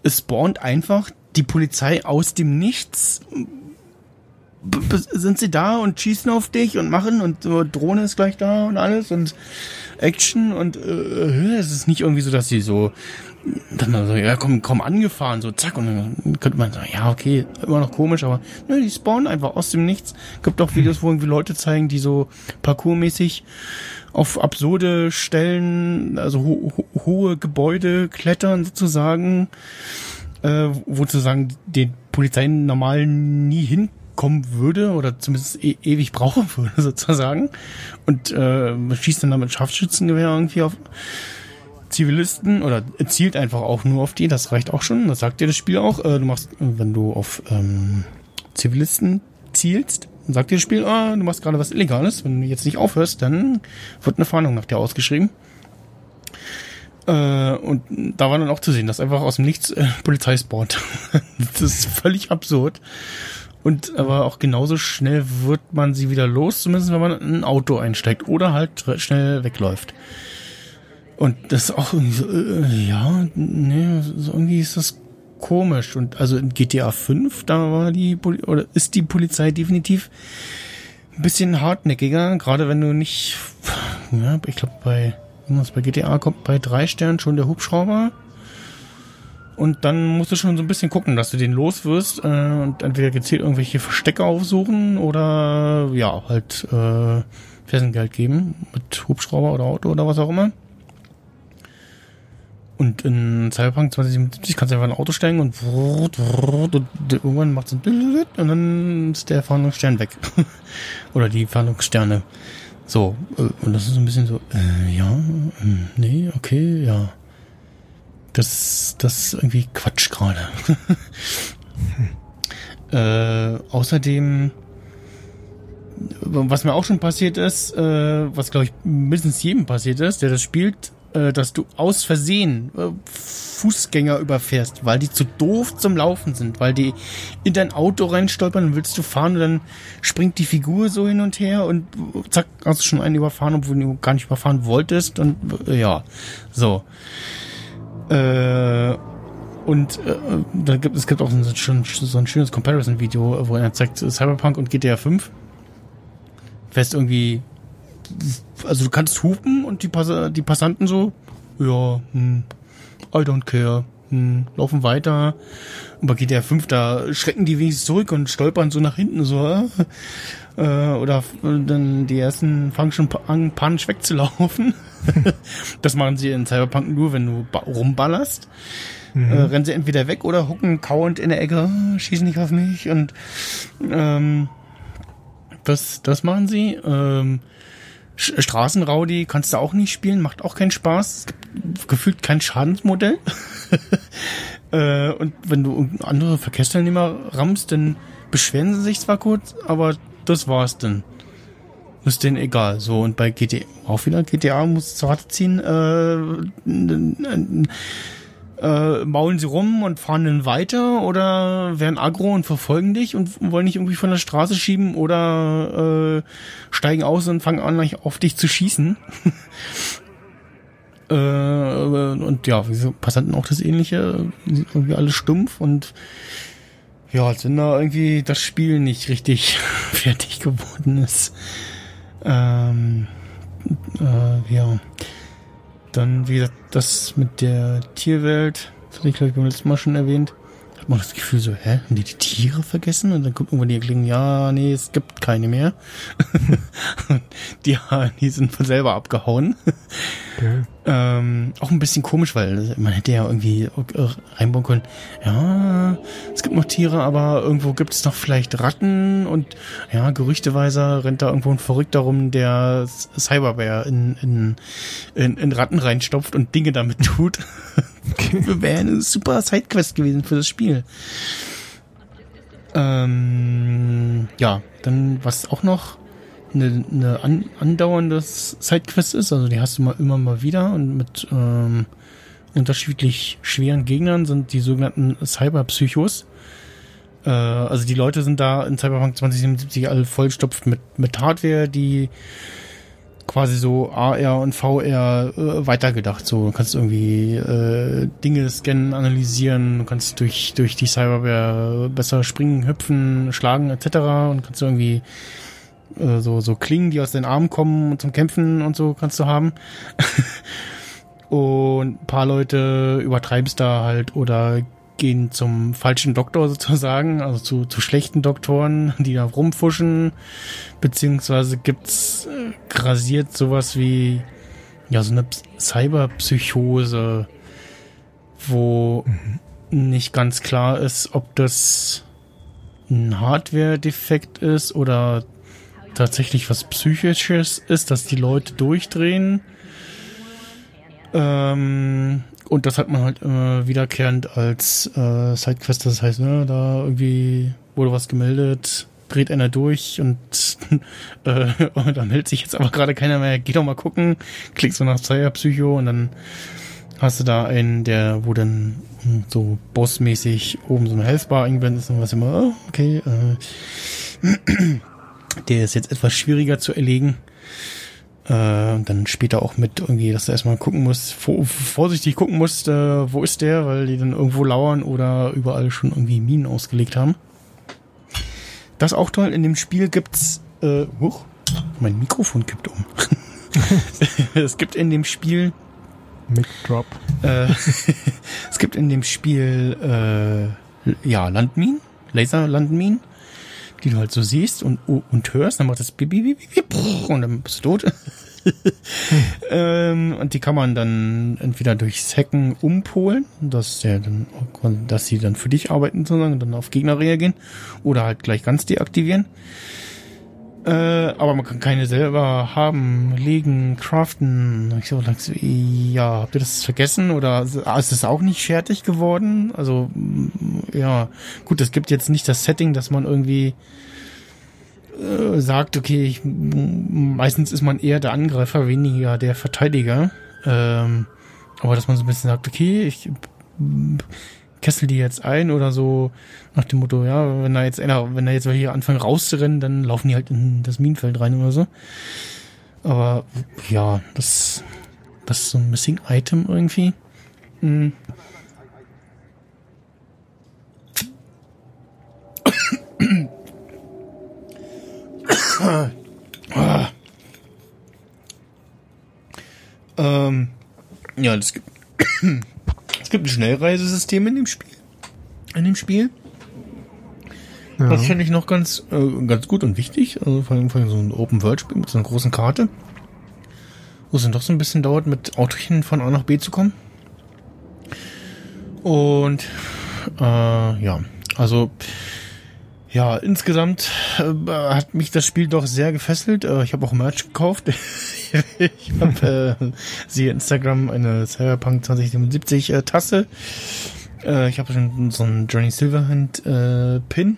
es spawnt einfach die Polizei aus dem Nichts sind sie da und schießen auf dich und machen und so Drohne ist gleich da und alles und Action und äh, es ist nicht irgendwie so, dass sie so dann so, ja, komm, komm angefahren, so zack, und dann könnte man sagen, ja, okay, immer noch komisch, aber ne, die spawnen einfach aus dem Nichts. Gibt auch Videos, wo irgendwie Leute zeigen, die so parkourmäßig auf absurde Stellen, also ho ho hohe Gebäude klettern sozusagen, äh, wo sozusagen die Polizei normal nie hinkommen würde oder zumindest e ewig brauchen würde sozusagen und äh, schießt dann damit Scharfschützengewehr irgendwie auf Zivilisten oder zielt einfach auch nur auf die, das reicht auch schon, das sagt dir das Spiel auch. Äh, du machst, wenn du auf ähm, Zivilisten zielst, dann sagt dir das Spiel, ah, du machst gerade was Illegales. Wenn du jetzt nicht aufhörst, dann wird eine Fahndung nach dir ausgeschrieben. Äh, und da war dann auch zu sehen, dass einfach aus dem Nichts äh, Polizei das ist völlig absurd. Und aber auch genauso schnell wird man sie wieder los, zumindest wenn man in ein Auto einsteigt oder halt schnell wegläuft. Und das ist auch irgendwie so, äh, ja, nee, so irgendwie ist das komisch. Und also in GTA 5, da war die, Poli oder ist die Polizei definitiv ein bisschen hartnäckiger, gerade wenn du nicht, ja, ich glaube bei, bei GTA kommt bei drei Sternen schon der Hubschrauber. Und dann musst du schon so ein bisschen gucken, dass du den los wirst äh, und entweder gezielt irgendwelche Verstecke aufsuchen oder ja, halt äh, Fessengeld geben mit Hubschrauber oder Auto oder was auch immer. Und in Cyberpunk 2077 kannst du einfach in ein Auto steigen und, und irgendwann macht es und dann ist der Fahndungsstern weg. Oder die Fahndungssterne. So, und das ist so ein bisschen so, äh, ja, nee, okay, ja. Das, das ist irgendwie Quatsch gerade. äh, außerdem, was mir auch schon passiert ist, äh, was glaube ich mindestens jedem passiert ist, der das spielt, äh, dass du aus Versehen äh, Fußgänger überfährst, weil die zu doof zum Laufen sind, weil die in dein Auto reinstolpern und willst du fahren und dann springt die Figur so hin und her und zack, hast du schon einen überfahren, obwohl du gar nicht überfahren wolltest und äh, ja, so. Äh, und äh, da gibt es gibt auch so, schon, so ein schönes Comparison-Video, wo er zeigt Cyberpunk und GTA 5. Fährst irgendwie also du kannst hupen und die, Pass die Passanten so, ja, hm, I don't care, hm, laufen weiter. Und bei GTA 5, da schrecken die wenigstens zurück und stolpern so nach hinten so, äh, oder dann die ersten fangen schon an, panisch wegzulaufen. das machen sie in Cyberpunk nur, wenn du rumballerst. Mhm. Äh, rennen sie entweder weg oder hucken kauend in der Ecke, schießen nicht auf mich und ähm, das, das machen sie. Ähm, Straßenraudi kannst du auch nicht spielen, macht auch keinen Spaß. Es gibt gefühlt kein Schadensmodell. äh, und wenn du andere Verkehrsteilnehmer rammst, dann beschweren sie sich zwar kurz, aber das war's dann. Ist denen egal. So, und bei GTA, auch wieder GTA muss zur Rate ziehen, äh, äh, maulen sie rum und fahren dann weiter oder werden aggro und verfolgen dich und wollen dich irgendwie von der Straße schieben oder äh, steigen aus und fangen an, auf dich zu schießen. äh, und ja, wieso Passanten auch das ähnliche, irgendwie alles stumpf und ja, als wenn da irgendwie das Spiel nicht richtig fertig geworden ist. Ähm, äh, ja. Dann, wie gesagt, das mit der Tierwelt, das hatte ich, glaube ich, beim letzten Mal schon erwähnt. Hat man das Gefühl so, hä, haben die die Tiere vergessen? Und dann kommt irgendwann die Erklärung, ja, nee, es gibt keine mehr. die, die sind von selber abgehauen. Okay. Ähm, auch ein bisschen komisch, weil man hätte ja irgendwie reinbauen können, ja, es gibt noch Tiere, aber irgendwo gibt es noch vielleicht Ratten und ja, gerüchteweise rennt da irgendwo ein Verrückter rum, der Cyberware in, in, in, in Ratten reinstopft und Dinge damit tut. Okay. Wäre eine super Sidequest gewesen für das Spiel. Ähm, ja, dann was auch noch eine, eine an, andauernde Sidequest ist, also die hast du mal immer mal wieder und mit ähm, unterschiedlich schweren Gegnern sind die sogenannten Cyberpsychos. Äh, also die Leute sind da in Cyberpunk 2077 alle vollstopft mit, mit Hardware, die quasi so AR und VR äh, weitergedacht. So, du kannst irgendwie äh, Dinge scannen, analysieren, du kannst durch, durch die Cyberware besser springen, hüpfen, schlagen etc. und kannst irgendwie äh, so, so Klingen, die aus den Armen kommen zum Kämpfen und so kannst du haben. und ein paar Leute übertreibst da halt oder gehen zum falschen Doktor sozusagen, also zu, zu schlechten Doktoren, die da rumfuschen, beziehungsweise gibt's äh, grasiert sowas wie ja so eine Cyberpsychose, wo mhm. nicht ganz klar ist, ob das ein Hardware-Defekt ist oder tatsächlich was Psychisches ist, dass die Leute durchdrehen. Ähm, und das hat man halt immer wiederkehrend als äh, Sidequest. Das heißt, ne, da irgendwie wurde was gemeldet, dreht einer durch und, äh, und da meldet sich jetzt aber gerade keiner mehr. Geh doch mal gucken, klickst du nach Psycho und dann hast du da einen, der, wo dann so bossmäßig oben so eine Healthbar eingeblendet ist und was immer, okay, äh, der ist jetzt etwas schwieriger zu erlegen. Äh, und dann später auch mit irgendwie, dass du erstmal gucken musst, vorsichtig gucken musst, äh, wo ist der, weil die dann irgendwo lauern oder überall schon irgendwie Minen ausgelegt haben. Das auch toll, in dem Spiel gibt's, äh, huch, mein Mikrofon kippt um. es gibt in dem Spiel Mic Drop. Äh, es gibt in dem Spiel äh, ja Landminen, Laserlandminen, die du halt so siehst und und hörst, dann macht das bip, bip, bip, und dann bist du tot. ähm, und die kann man dann entweder durchs Hacken umpolen, dass der dann, dass sie dann für dich arbeiten sozusagen und dann auf Gegner reagieren oder halt gleich ganz deaktivieren. Äh, aber man kann keine selber haben, legen, craften. Ich so, ja, habt ihr das vergessen oder ist es auch nicht fertig geworden? Also, ja, gut, es gibt jetzt nicht das Setting, dass man irgendwie äh, sagt, okay, ich, meistens ist man eher der Angreifer, weniger der Verteidiger. Ähm, aber dass man so ein bisschen sagt, okay, ich kessel die jetzt ein oder so nach dem Motto, ja, wenn da jetzt einer, wenn da jetzt welche anfangen rauszurennen, dann laufen die halt in das Minenfeld rein oder so. Aber ja, das, das ist so ein Missing Item irgendwie. Mhm. ähm, ja, es gibt, es gibt ein Schnellreisesystem in dem Spiel. In dem Spiel. Ja. Das finde ich noch ganz, äh, ganz gut und wichtig. Also vor allem, vor allem so ein Open-World-Spiel mit so einer großen Karte. Wo es dann doch so ein bisschen dauert, mit Autochen von A nach B zu kommen. Und äh, ja, also ja, insgesamt äh, hat mich das Spiel doch sehr gefesselt. Äh, ich habe auch Merch gekauft. ich habe äh, sie Instagram eine Cyberpunk 2077 äh, Tasse. Äh, ich habe schon so einen Johnny Silverhand äh, Pin.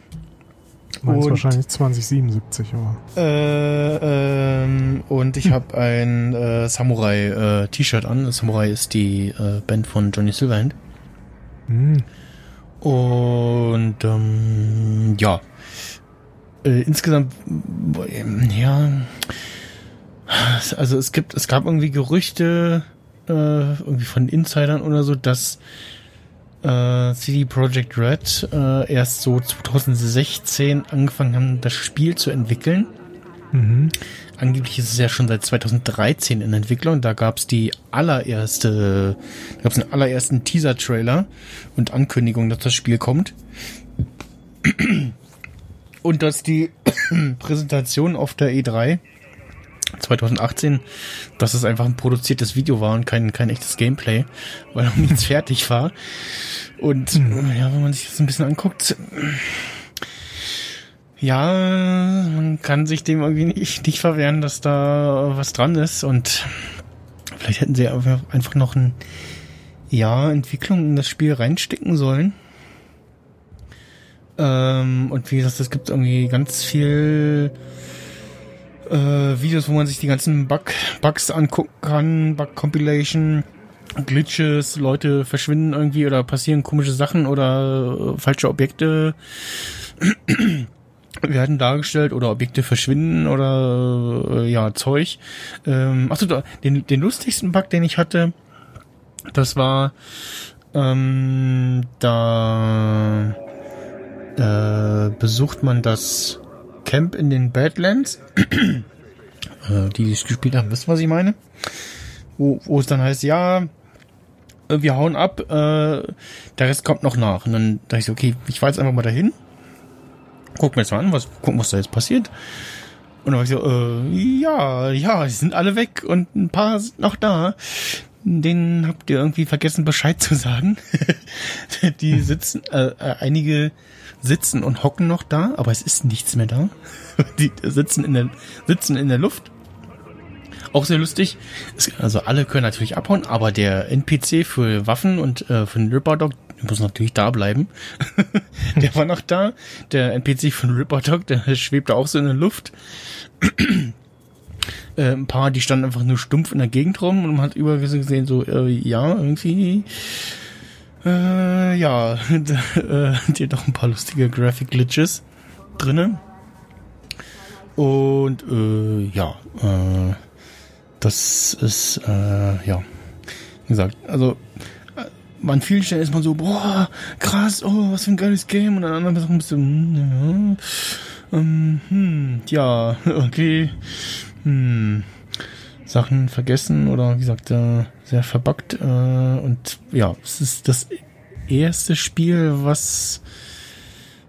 Meins wahrscheinlich 2077, aber. Äh, ähm, und ich habe ein äh, Samurai äh, T-Shirt an. Samurai ist die äh, Band von Johnny Silverhand. Mhm. Und ähm, ja, äh, insgesamt, äh, ja, also es gibt, es gab irgendwie Gerüchte äh, irgendwie von Insidern oder so, dass äh, CD Projekt Red äh, erst so 2016 angefangen haben, das Spiel zu entwickeln. Mhm. Angeblich ist es ja schon seit 2013 in Entwicklung. Da gab es die allererste, da gab es einen allerersten Teaser-Trailer und Ankündigung, dass das Spiel kommt. Und dass die Präsentation auf der E3 2018, dass es einfach ein produziertes Video war und kein, kein echtes Gameplay, weil noch nichts fertig war. Und ja, wenn man sich das ein bisschen anguckt, ja, man kann sich dem irgendwie nicht, nicht verwehren, dass da was dran ist und vielleicht hätten sie einfach noch ein Jahr Entwicklung in das Spiel reinstecken sollen. Ähm, und wie gesagt, es gibt irgendwie ganz viel äh, Videos, wo man sich die ganzen Bug, Bugs angucken kann, Bug Compilation, Glitches, Leute verschwinden irgendwie oder passieren komische Sachen oder äh, falsche Objekte werden dargestellt oder Objekte verschwinden oder äh, ja Zeug. Ähm, achso, den, den lustigsten Bug, den ich hatte, das war ähm, da äh, besucht man das Camp in den Badlands. äh, die, die es gespielt haben, wissen, was ich meine. Wo, wo es dann heißt, ja, äh, wir hauen ab, äh, der Rest kommt noch nach. Und dann dachte ich so, okay, ich fahr jetzt einfach mal dahin guck mir jetzt mal an, was, gucken, was da jetzt passiert. Und dann war ich so, äh, ja, ja, die sind alle weg und ein paar sind noch da. Denen habt ihr irgendwie vergessen Bescheid zu sagen. die sitzen, äh, äh, einige sitzen und hocken noch da, aber es ist nichts mehr da. die sitzen in der, sitzen in der Luft. Auch sehr lustig. also alle können natürlich abhauen, aber der NPC für Waffen und äh, für den Ripper Dog, muss natürlich da bleiben. der war noch da. Der NPC von Ripper Dog, der schwebte auch so in der Luft. äh, ein paar, die standen einfach nur stumpf in der Gegend rum und man hat überall gesehen, so, äh, ja, irgendwie, äh, ja, äh, die hat doch ein paar lustige Graphic Glitches drinnen. Und, äh, ja, äh, das ist, äh, ja, wie gesagt, also, an vielen Stellen ist man so, boah, krass, oh, was für ein geiles Game. Und an anderen Sachen bist du, hm, ja, ähm, hm, ja, okay, hm, Sachen vergessen oder wie gesagt, äh, sehr verbuggt. Äh, und ja, es ist das erste Spiel, was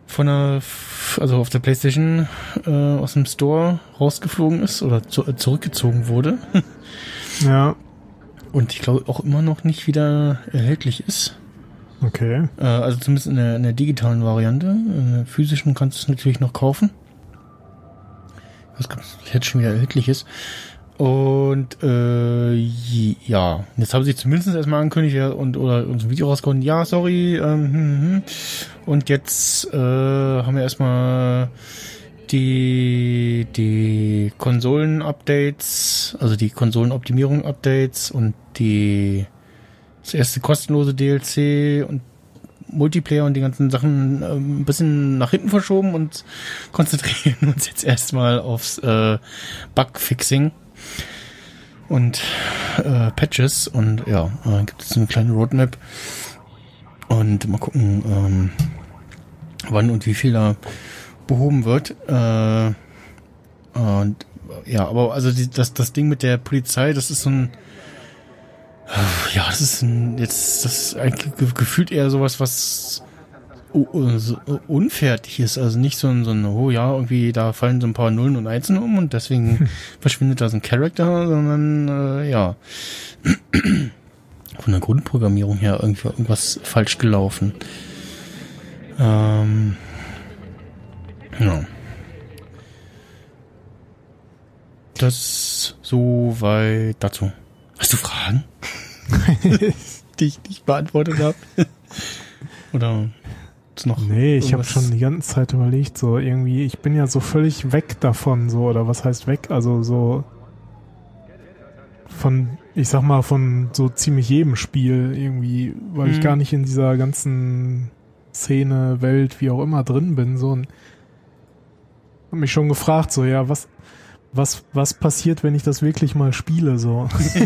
von der, also auf der Playstation äh, aus dem Store rausgeflogen ist oder zu, äh, zurückgezogen wurde. ja. Und ich glaube auch immer noch nicht wieder erhältlich ist. Okay. Äh, also zumindest in der, in der digitalen Variante. In der physischen kannst du es natürlich noch kaufen. Was jetzt schon wieder erhältlich ist. Und äh, ja, jetzt haben sie zumindest erstmal angekündigt und oder uns ein Video rausgehauen. Ja, sorry. Ähm, hm, hm. hm. Und jetzt äh, haben wir erstmal die, die Konsolen-Updates, also die Konsolenoptimierung-Updates und die das erste kostenlose DLC und Multiplayer und die ganzen Sachen äh, ein bisschen nach hinten verschoben und konzentrieren uns jetzt erstmal aufs äh, Bugfixing und äh, Patches und ja, äh, gibt es eine kleine Roadmap und mal gucken, ähm, wann und wie viel da behoben wird. Äh, und ja, aber also die, das, das Ding mit der Polizei, das ist so ein ja, das ist ein, jetzt das ist eigentlich gefühlt eher sowas, was unfertig ist. Also nicht so ein, so ein, oh ja, irgendwie da fallen so ein paar Nullen und Einsen um und deswegen verschwindet da so ein Charakter, sondern äh, ja. Von der Grundprogrammierung her irgendwie irgendwas falsch gelaufen. Ähm, ja. Das soweit dazu. Hast du Fragen? die ich nicht beantwortet habe? Oder ist noch Nee, ich habe schon die ganze Zeit überlegt, so irgendwie, ich bin ja so völlig weg davon, so, oder was heißt weg? Also so von, ich sag mal, von so ziemlich jedem Spiel irgendwie, weil hm. ich mhm. gar nicht in dieser ganzen Szene, Welt, wie auch immer drin bin, so ein hab mich schon gefragt, so, ja, was, was, was passiert, wenn ich das wirklich mal spiele, so.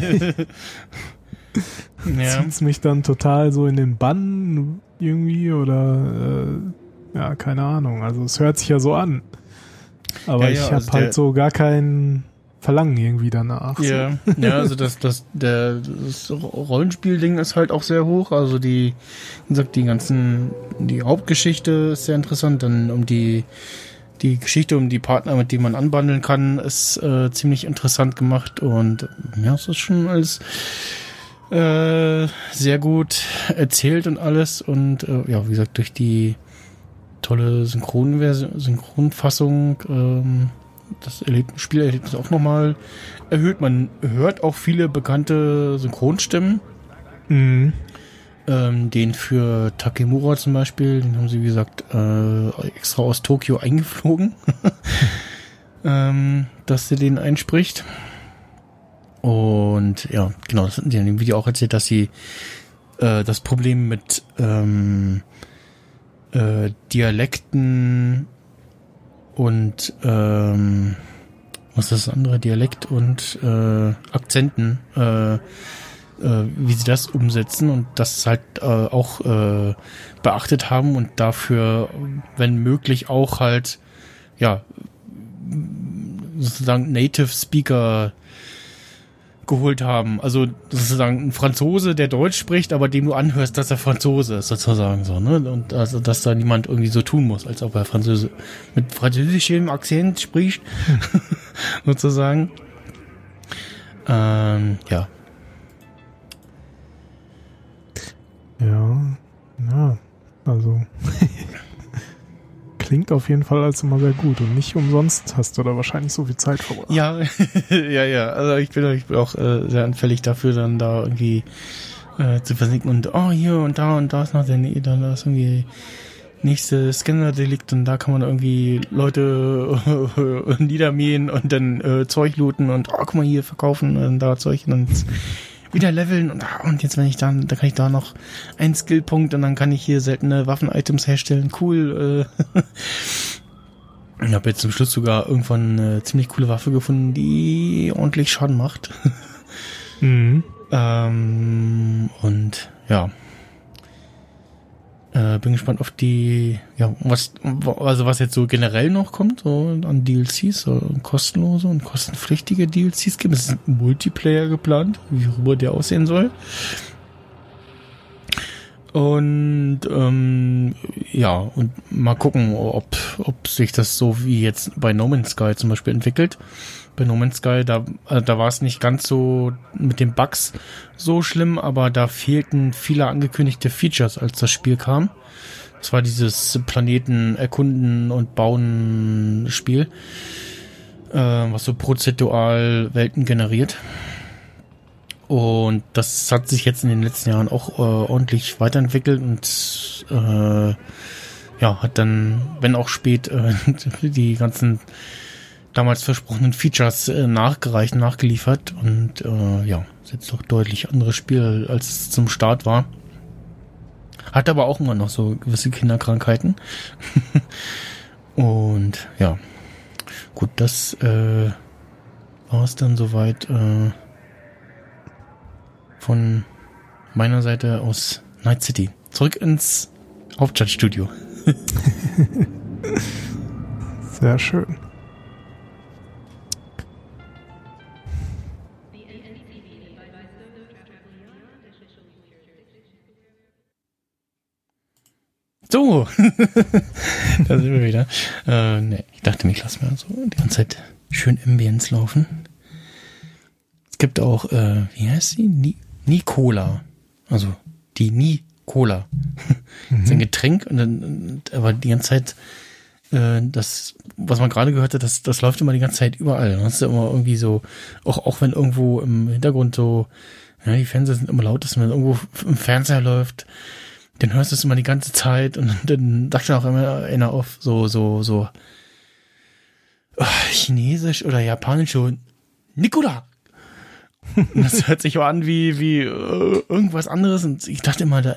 ja. Zieht's mich dann total so in den Bann irgendwie oder, äh, ja, keine Ahnung. Also, es hört sich ja so an. Aber ja, ja, ich habe also halt so gar kein Verlangen irgendwie danach. Ja, so. ja, also das, das, der, das Rollenspielding ist halt auch sehr hoch. Also die, wie gesagt, die ganzen, die Hauptgeschichte ist sehr interessant. Dann um die die Geschichte um die Partner, mit denen man anbandeln kann, ist äh, ziemlich interessant gemacht und ja, es ist schon alles äh, sehr gut erzählt und alles und äh, ja, wie gesagt, durch die tolle Synchronfassung ähm, das Erlebnis, Spielerlebnis auch nochmal erhöht. Man hört auch viele bekannte Synchronstimmen. Mhm. Ähm, den für Takemura zum Beispiel, den haben sie, wie gesagt, äh, extra aus Tokio eingeflogen, ähm, dass sie den einspricht. Und ja, genau, das hatten sie in dem Video auch erzählt, dass sie äh, das Problem mit ähm, äh, Dialekten und ähm, was ist das andere? Dialekt und äh, Akzenten, äh, äh, wie sie das umsetzen und das halt äh, auch äh, beachtet haben und dafür, wenn möglich, auch halt, ja, sozusagen Native Speaker geholt haben. Also sozusagen ein Franzose, der Deutsch spricht, aber dem du anhörst, dass er Franzose ist, sozusagen so, ne? Und also, dass da niemand irgendwie so tun muss, als ob er Französisch mit französischem Akzent spricht, sozusagen. Ähm, ja. Ja, ja, also klingt auf jeden Fall als immer sehr gut und nicht umsonst hast du da wahrscheinlich so viel Zeit verbracht. Ja, ja, ja. Also ich bin, ich bin auch äh, sehr anfällig dafür, dann da irgendwie äh, zu versinken und oh hier und da und da ist noch der dann da ist irgendwie nächste Scanner-Delikt und da kann man irgendwie Leute niedermähen und dann äh, Zeug looten und oh, guck mal hier verkaufen und da Zeug und wieder leveln und, ah, und jetzt wenn ich dann, da kann ich da noch einen Skillpunkt und dann kann ich hier seltene Waffen-Items herstellen. Cool. Äh. Ich habe jetzt zum Schluss sogar irgendwann eine ziemlich coole Waffe gefunden, die ordentlich Schaden macht. Mhm. ähm, und ja. Äh, bin gespannt auf die, ja, was, also was jetzt so generell noch kommt, so an DLCs, so kostenlose und kostenpflichtige DLCs gibt. Es ist ein Multiplayer geplant, wie worüber der aussehen soll. Und ähm, ja, und mal gucken, ob, ob sich das so wie jetzt bei No Man's Sky zum Beispiel entwickelt. Bei No Man's Sky, da, äh, da war es nicht ganz so mit den Bugs so schlimm, aber da fehlten viele angekündigte Features, als das Spiel kam. Das war dieses Planeten erkunden und bauen Spiel, äh, was so prozedural Welten generiert. Und das hat sich jetzt in den letzten Jahren auch äh, ordentlich weiterentwickelt und äh, ja, hat dann, wenn auch spät, äh, die ganzen damals versprochenen Features äh, nachgereicht, nachgeliefert und äh, ja, ist jetzt doch deutlich anderes Spiel, als es zum Start war. Hat aber auch immer noch so gewisse Kinderkrankheiten. und ja, gut, das äh, war es dann soweit. Äh, von meiner Seite aus Night City. Zurück ins Hauptstadtstudio. Sehr schön. So, da sind wir wieder. Äh, nee, ich dachte, ich lasse mal so die ganze Zeit schön Ambience laufen. Es gibt auch, äh, wie heißt sie? Ni Nicola. Also die Nicola. Mhm. das ist ein Getränk und dann, aber die ganze Zeit, äh, das, was man gerade gehört hat, das, das läuft immer die ganze Zeit überall. Das ist immer irgendwie so, auch, auch wenn irgendwo im Hintergrund so, ja, die Fernseher sind immer laut, dass man irgendwo im Fernseher läuft, dann hörst du es immer die ganze Zeit und dann sagt auch immer einer auf so, so, so, oh, Chinesisch oder Japanisch so, Nikola, das hört sich auch an wie, wie äh, irgendwas anderes. Und ich dachte immer, da,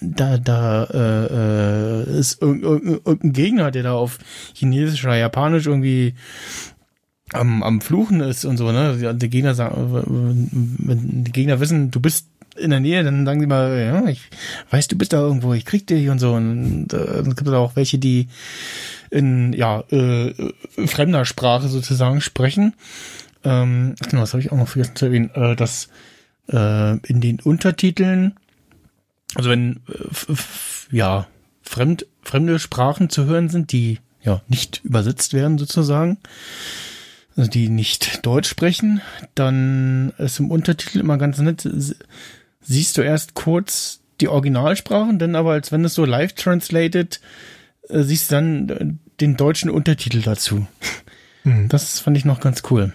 da, da äh, äh, ist irgendein Gegner, der da auf Chinesisch oder Japanisch irgendwie am, am Fluchen ist und so, ne? Die Gegner sagen, die Gegner wissen, du bist in der Nähe, dann sagen die mal, ja, ich weiß, du bist da irgendwo, ich krieg dich und so. Und äh, es gibt auch welche, die in ja äh, fremder Sprache sozusagen sprechen. Ähm, genau, das habe ich auch noch vergessen zu erwähnen, äh, dass äh, in den Untertiteln, also wenn äh, ja fremd, fremde Sprachen zu hören sind, die ja nicht übersetzt werden sozusagen, also die nicht Deutsch sprechen, dann ist im Untertitel immer ganz nett, siehst du erst kurz die Originalsprachen, dann aber als wenn es so live translated, äh, siehst du dann äh, den deutschen Untertitel dazu. Mhm. Das fand ich noch ganz cool.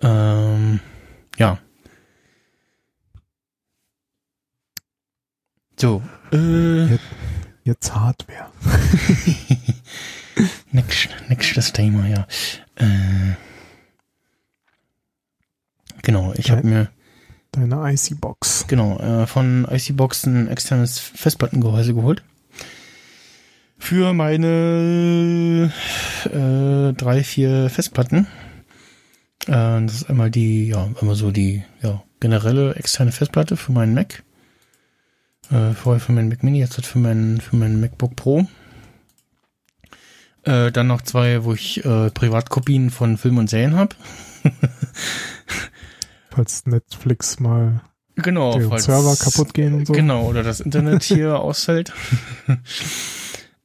Ähm, ja. So, äh. Jetzt, jetzt Hardware. nix, nix das Thema, ja. Äh, genau, ich habe mir deine IC-Box. Genau, äh, von IC-Box ein externes Festplattengehäuse geholt. für meine äh, drei, vier Festplatten. Äh, das ist einmal die, ja, immer so die ja, generelle externe Festplatte für meinen Mac. Äh, vorher für meinen Mac Mini, jetzt halt für meinen, für meinen MacBook Pro. Äh, dann noch zwei, wo ich äh, Privatkopien von Filmen und Serien habe. Falls Netflix mal genau, der falls, Server kaputt gehen und so. Genau, oder das Internet hier ausfällt.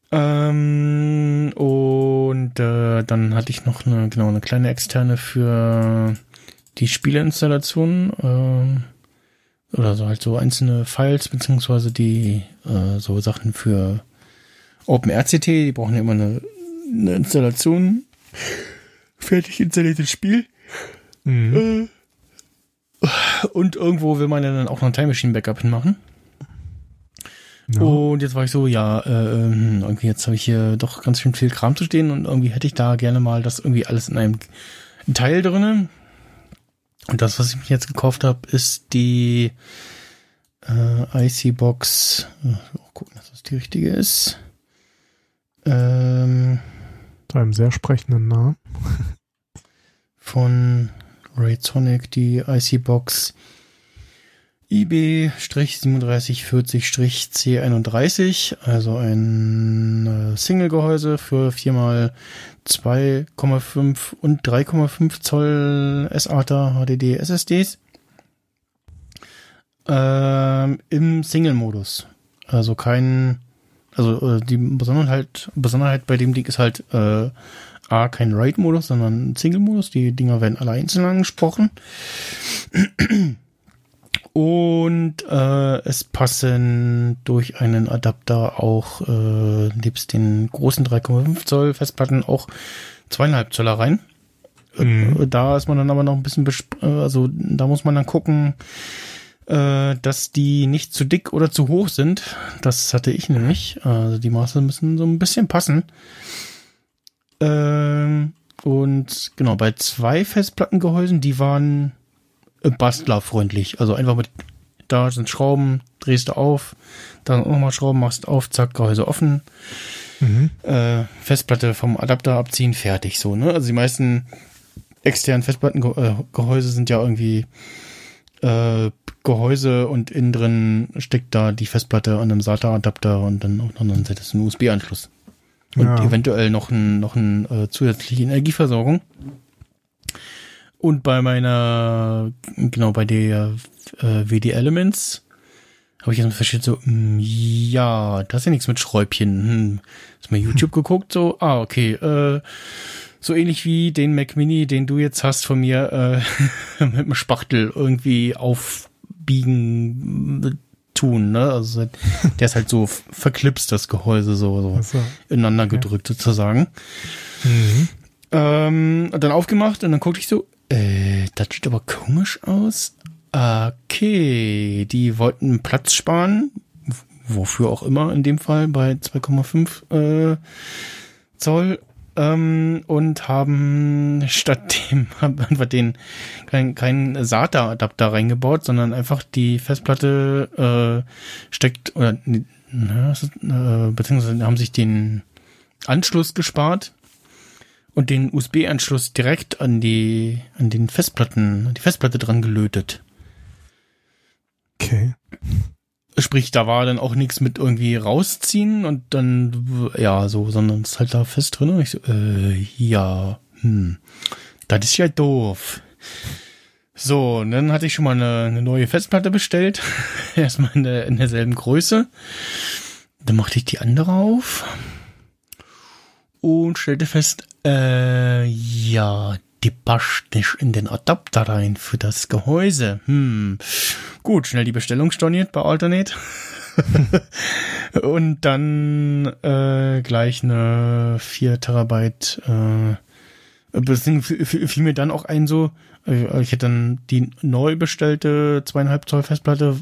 ähm, und äh, dann hatte ich noch eine, genau, eine kleine externe für die Spieleinstallation. Äh, oder so halt so einzelne Files, beziehungsweise die äh, so Sachen für OpenRCT, die brauchen ja immer eine, eine Installation. Fertig installiertes Spiel. Mhm. Äh, und irgendwo will man ja dann auch noch ein Time Machine Backup hinmachen. Ja. Und jetzt war ich so, ja, äh, ähm, irgendwie jetzt habe ich hier doch ganz schön viel Kram zu stehen und irgendwie hätte ich da gerne mal das irgendwie alles in einem Teil drinne. Und das, was ich mir jetzt gekauft habe, ist die äh, IC Box. Auch gucken, dass das die richtige ist. Ähm, Mit einem sehr sprechenden Namen. von Raytronic, die IC Box IB-3740-C31, also ein äh, Single-Gehäuse für 4x2,5 und 3,5 Zoll SATA HDD SSDs ähm, im Single-Modus. Also kein, also äh, die Besonderheit, Besonderheit bei dem Ding ist halt äh, A, kein RAID-Modus, sondern Single-Modus. Die Dinger werden alle einzeln angesprochen. Und äh, es passen durch einen Adapter auch äh, nebst den großen 3,5 Zoll Festplatten auch zweieinhalb Zöller rein. Mhm. Äh, Da ist man dann aber noch ein bisschen, äh, also da muss man dann gucken, äh, dass die nicht zu dick oder zu hoch sind. Das hatte ich nämlich. Also die Maße müssen so ein bisschen passen. Ähm, und genau, bei zwei Festplattengehäusen, die waren äh, bastlerfreundlich. Also einfach mit, da sind Schrauben, drehst du auf, dann nochmal Schrauben, machst auf, zack, Gehäuse offen, Mhm. äh, Festplatte vom Adapter abziehen, fertig so, ne? Also die meisten externen Festplattengehäuse sind ja irgendwie äh, Gehäuse und innen drin steckt da die Festplatte an einem SATA-Adapter und dann auch noch ein einen USB-Anschluss. Und Ja. eventuell noch ein, noch ein äh, zusätzliche Energieversorgung. Und bei meiner, genau, bei der äh, WD Elements habe ich jetzt festgestellt, so, mh, ja, das ist ja nichts mit Schräubchen. Hm. Ist mal YouTube geguckt, so, ah, okay, äh, so ähnlich wie den Mac Mini, den du jetzt hast von mir, äh, mit dem Spachtel irgendwie aufbiegen tun, ne? Also der ist halt so verklipst, das Gehäuse so, so Achso. ineinander gedrückt sozusagen. Mhm. Ähm, dann aufgemacht und dann guckte ich so, äh, das sieht aber komisch aus. Okay, die wollten Platz sparen, wofür auch immer in dem Fall bei 2,5 äh, Zoll ähm, und haben statt dem haben einfach den kein, kein SATA-Adapter reingebaut, sondern einfach die Festplatte äh, steckt oder ist, äh, beziehungsweise haben sich den Anschluss gespart und den USB-Anschluss direkt an die an den Festplatten, an die Festplatte dran gelötet. Okay. Sprich, da war dann auch nichts mit irgendwie rausziehen und dann, ja, so, sondern es ist halt da fest drin. Und ich so, äh, ja, hm, das ist ja doof. So, und dann hatte ich schon mal eine, eine neue Festplatte bestellt. Erstmal in, der, in derselben Größe. Dann machte ich die andere auf und stellte fest, äh, ja, die passt nicht in den Adapter rein für das Gehäuse. Hm. Gut, schnell die Bestellung storniert bei Alternate. und dann äh, gleich eine 4 Terabyte äh, beziehungsweise fiel fiel mir dann auch ein so, äh, ich hätte dann die neu bestellte zweieinhalb Zoll Festplatte,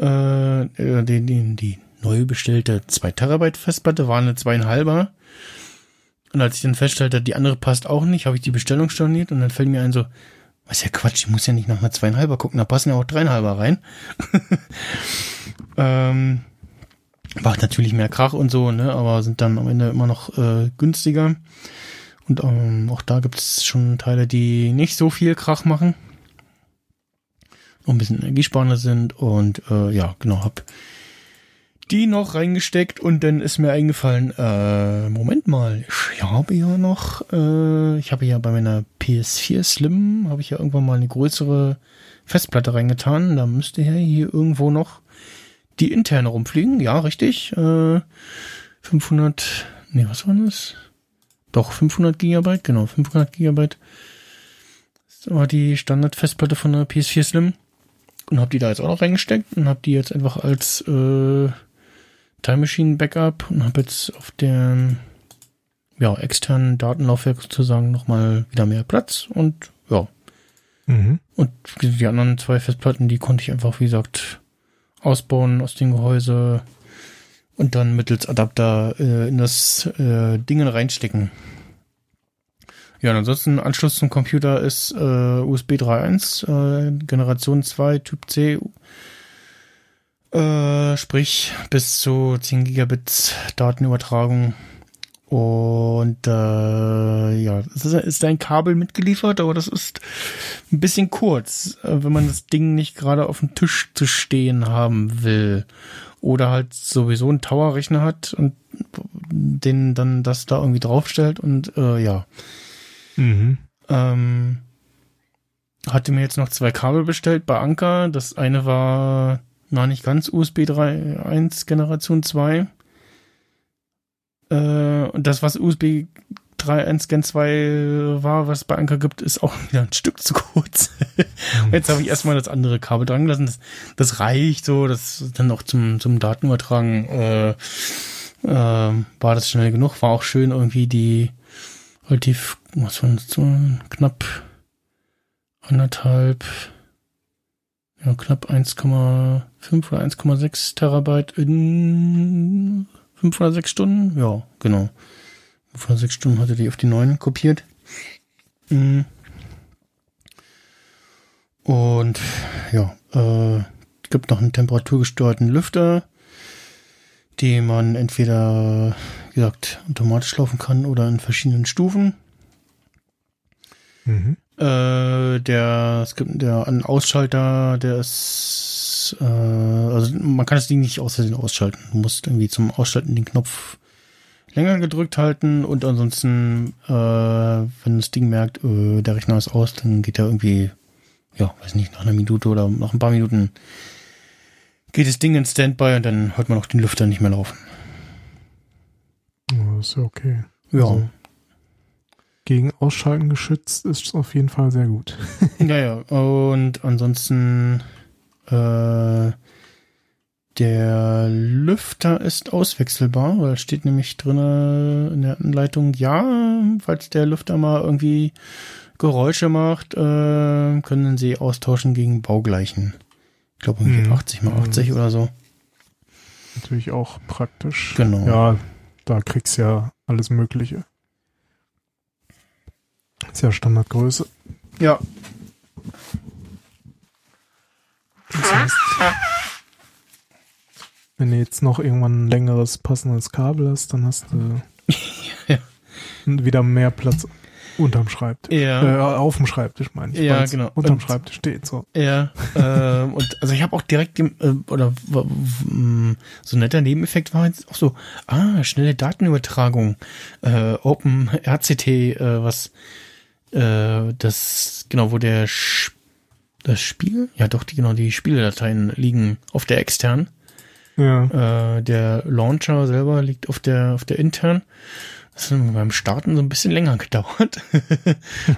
äh, äh, die, die, die neu bestellte 2 Terabyte Festplatte war eine zweieinhalber. Und als ich dann feststellte, die andere passt auch nicht, habe ich die Bestellung storniert und dann fällt mir ein so, was ja Quatsch, ich muss ja nicht nach einer zweieinhalber gucken, da passen ja auch dreieinhalber rein. ähm, Macht natürlich mehr Krach und so, ne, aber sind dann am Ende immer noch äh, günstiger. Und ähm, auch da gibt es schon Teile, die nicht so viel Krach machen. Und ein bisschen energiesparender sind. Und äh, ja, genau, hab die noch reingesteckt und dann ist mir eingefallen, äh, Moment mal, ich habe ja noch, äh, ich habe ja bei meiner PS4 Slim, habe ich ja irgendwann mal eine größere Festplatte reingetan. Da müsste ja hier irgendwo noch die interne rumfliegen. Ja, richtig. Äh, 500, nee, was war das? Doch, 500 Gigabyte, genau, 500 Gigabyte. Das war die Standard-Festplatte von der PS4 Slim. Und habe die da jetzt auch noch reingesteckt und habe die jetzt einfach als äh, Time Machine Backup und habe jetzt auf dem ja, externen Datenlaufwerk sozusagen nochmal wieder mehr Platz und ja. Mhm. Und die anderen zwei Festplatten, die konnte ich einfach, wie gesagt, ausbauen aus dem Gehäuse und dann mittels Adapter äh, in das äh, Ding reinstecken. Ja, und ansonsten Anschluss zum Computer ist äh, USB 3.1, äh, Generation 2, Typ C, äh, sprich bis zu 10 Gigabit Datenübertragung. Und äh, ja, ist, ist ein Kabel mitgeliefert, aber das ist ein bisschen kurz, äh, wenn man das Ding nicht gerade auf dem Tisch zu stehen haben will. Oder halt sowieso einen Tower-Rechner hat und den dann das da irgendwie draufstellt und äh, ja. Mhm. Ähm, hatte mir jetzt noch zwei Kabel bestellt bei Anker. Das eine war noch nicht ganz USB 3.1 Generation 2. Äh, und das, was USB 3.1 Gen 2 war, was es bei Anker gibt, ist auch wieder ein Stück zu kurz. jetzt habe ich erstmal das andere Kabel dran gelassen. Das, das reicht so, das dann auch zum, zum Datenübertragen äh, äh, war das schnell genug. War auch schön irgendwie die relativ, was waren das, so knapp anderthalb, ja, knapp 1,5 oder 1,6 Terabyte in 5 oder 6 Stunden. Ja, genau. 5 oder 6 Stunden hatte die auf die 9 kopiert. Mhm. Und ja, äh, gibt noch einen temperaturgesteuerten Lüfter, den man entweder, wie gesagt, automatisch laufen kann oder in verschiedenen Stufen. Mhm. Äh, der, es gibt der ein Ausschalter, der ist, äh, also man kann das Ding nicht außerdem ausschalten. Du musst irgendwie zum Ausschalten den Knopf länger gedrückt halten und ansonsten, äh, wenn das Ding merkt, äh, der Rechner ist aus, dann geht er irgendwie, ja, weiß nicht, nach einer Minute oder nach ein paar Minuten geht das Ding in Standby und dann hört man auch den Lüfter nicht mehr laufen. Ja, ist ja okay. Ja. Also, gegen Ausschalten geschützt ist auf jeden Fall sehr gut. Ja, ja. Und ansonsten äh, der Lüfter ist auswechselbar, weil steht nämlich drinne in der Anleitung, ja, falls der Lüfter mal irgendwie Geräusche macht, äh, können sie austauschen gegen baugleichen. Ich glaube irgendwie Mhm. 80 mal 80 oder so. Natürlich auch praktisch. Genau. Ja, da kriegst du ja alles Mögliche. Ist ja Standardgröße. Ja. Das heißt, wenn du jetzt noch irgendwann ein längeres passendes Kabel hast, dann hast du Ja. wieder mehr Platz unterm Schreibtisch. Ja. Äh, auf dem Schreibtisch meine ich. Ja, genau. Unterm Und- Schreibtisch steht so. Ja, ähm, und also ich habe auch direkt äh, oder so ein netter Nebeneffekt war jetzt auch so, ah, schnelle Datenübertragung, äh, Open RCT, äh, was äh, das, genau, wo der Sch das Spiel, ja doch, die, genau, die Spieldateien liegen auf der externen. Ja. Äh, der Launcher selber liegt auf der, auf der internen. Das hat beim Starten so ein bisschen länger gedauert. War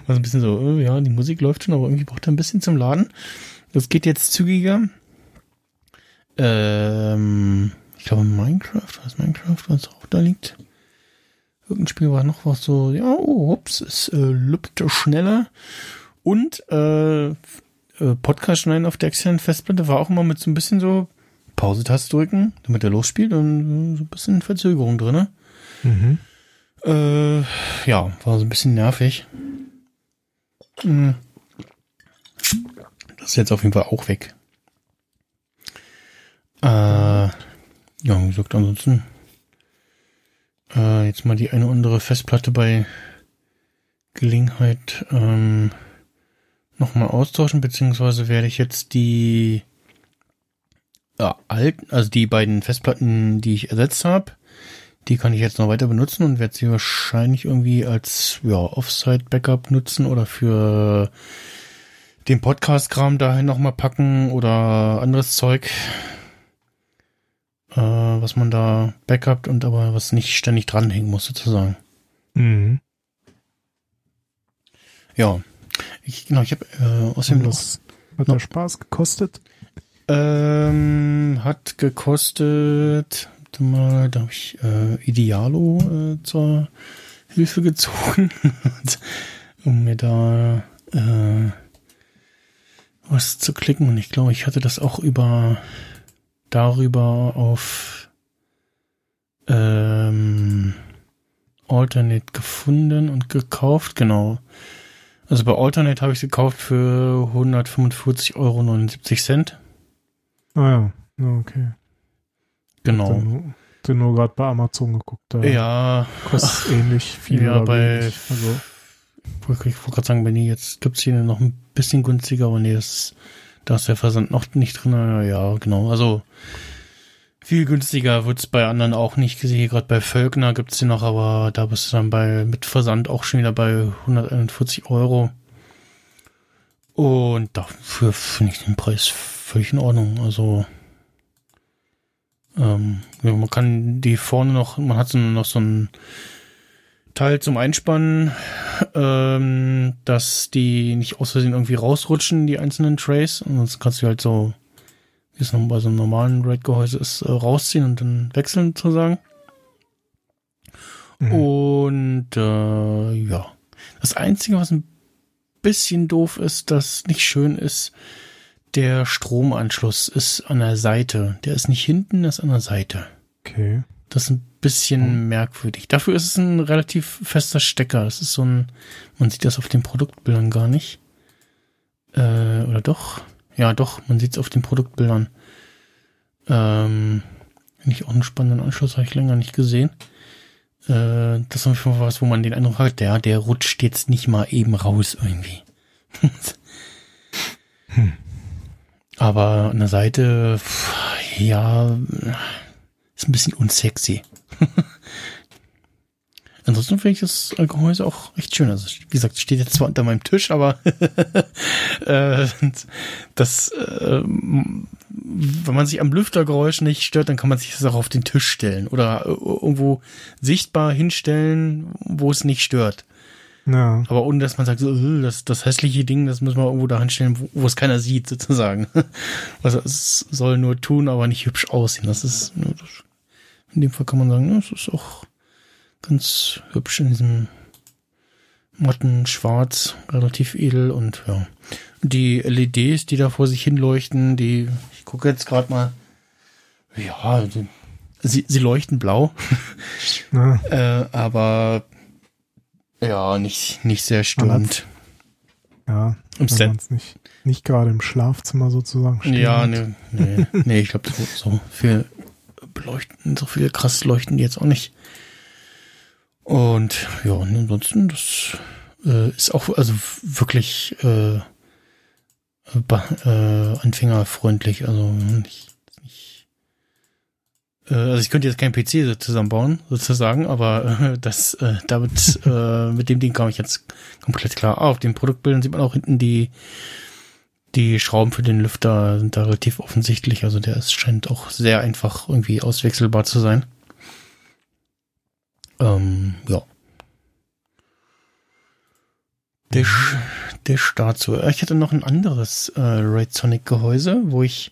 so ein bisschen so, äh, ja, die Musik läuft schon, aber irgendwie braucht er ein bisschen zum Laden. Das geht jetzt zügiger. Ähm, ich glaube Minecraft, was Minecraft, was auch da liegt. Irgendein Spiel war noch was so, ja, oh, ups, es äh, lübte schneller. Und äh, äh, Podcast schneiden auf der externen Festplatte war auch immer mit so ein bisschen so Pause-Taste drücken, damit er losspielt und so ein bisschen Verzögerung drinne. Mhm. Äh, ja, war so ein bisschen nervig. Hm. Das ist jetzt auf jeden Fall auch weg. Äh, ja, wie gesagt, ansonsten äh, jetzt mal die eine oder andere Festplatte bei Gelegenheit ähm, nochmal austauschen, beziehungsweise werde ich jetzt die ja, alten, also die beiden Festplatten, die ich ersetzt habe, die kann ich jetzt noch weiter benutzen und werde sie wahrscheinlich irgendwie als ja, Offsite-Backup nutzen oder für den Podcast-Kram dahin nochmal packen oder anderes Zeug, äh, was man da backupt und aber was nicht ständig dranhängen muss, sozusagen. Mhm. Ja, ich, genau, ich habe äh, außerdem noch, Das hat noch- ja Spaß gekostet. ähm, hat gekostet, mal, da habe ich äh, Idealo äh, zur Hilfe gezogen, um mir da äh, was zu klicken. Und ich glaube, ich hatte das auch über darüber auf ähm, Alternate gefunden und gekauft, genau. Also bei Alternate habe ich sie gekauft für 145,79 Euro. Ah ja, okay. Genau. Dann, dann nur gerade bei Amazon geguckt. Da Ja, kostet ähnlich viel. ja, bei, wenig. Also, ich wollte gerade sagen, bei nee, jetzt gibt's hier noch ein bisschen günstiger, aber nee, das, da ist der Versand noch nicht drin. Ja, genau. Also viel günstiger wird's bei anderen auch nicht gesehen. Gerade bei Völkner gibt's die noch, aber da bist du dann bei mit Versand auch schon wieder bei 141 Euro. Und dafür finde ich den Preis völlig in Ordnung. Also ähm, ja, man kann die vorne noch, man hat so noch so ein Teil zum Einspannen, ähm, dass die nicht aus Versehen irgendwie rausrutschen, die einzelnen Trays. Und sonst kannst du halt so, wie es noch bei so einem normalen RAID-Gehäuse ist, äh, rausziehen und dann wechseln sozusagen. mhm. Und äh, ja, das Einzige, was ein bisschen doof ist, das nicht schön ist, der Stromanschluss ist an der Seite. Der ist nicht hinten, der ist an der Seite. okay. Das ist ein bisschen merkwürdig. Dafür ist es ein relativ fester Stecker. Das ist so ein, man sieht das auf den Produktbildern gar nicht. Äh, oder doch? Ja, doch, man sieht es auf den Produktbildern. Ähm, Finde ich auch einen spannenden Anschluss, habe ich länger nicht gesehen. Äh, das ist auf jeden Fall was, wo man den Eindruck hat, der, der rutscht jetzt nicht mal eben raus irgendwie. Aber an der Seite, pff, ja, ist ein bisschen unsexy. Ansonsten finde ich das Gehäuse auch echt schön. Also, wie gesagt, es steht jetzt zwar unter meinem Tisch, aber äh, das, äh, wenn man sich am Lüftergeräusch nicht stört, dann kann man sich das auch auf den Tisch stellen oder äh, irgendwo sichtbar hinstellen, wo es nicht stört. Ja. Aber ohne, dass man sagt, so, äh, das, das hässliche Ding, das müssen wir irgendwo da hinstellen, wo, wo es keiner sieht, sozusagen. Also es soll nur tun, aber nicht hübsch aussehen. Das ist, das, in dem Fall kann man sagen, es ist auch ganz hübsch in diesem matten Schwarz, relativ edel und ja. Die LEDs, die da vor sich hin leuchten, die, ich gucke jetzt gerade mal, ja, die, sie, sie leuchten blau, ja. äh, aber ja, nicht, nicht sehr störend. Ja, Im Set. nicht, nicht gerade im Schlafzimmer sozusagen stehen Ja, nee, nee, nee, ich glaube, so, so viel beleuchten, so viel krass leuchten die jetzt auch nicht. Und ja, und ansonsten, das äh, ist auch also wirklich äh, äh, anfängerfreundlich. Also nicht, nicht äh, also ich könnte jetzt kein PC zusammenbauen, sozusagen, aber äh, das äh, damit äh, mit dem Ding kam ich jetzt komplett klar. Ah, auf den Produktbildern sieht man auch hinten die die Schrauben für den Lüfter sind da relativ offensichtlich. Also der ist, scheint auch sehr einfach irgendwie auswechselbar zu sein. Ähm, ja. Der, Sch- der Start zu. Ich hatte noch ein anderes äh, Raid Sonic Gehäuse, wo ich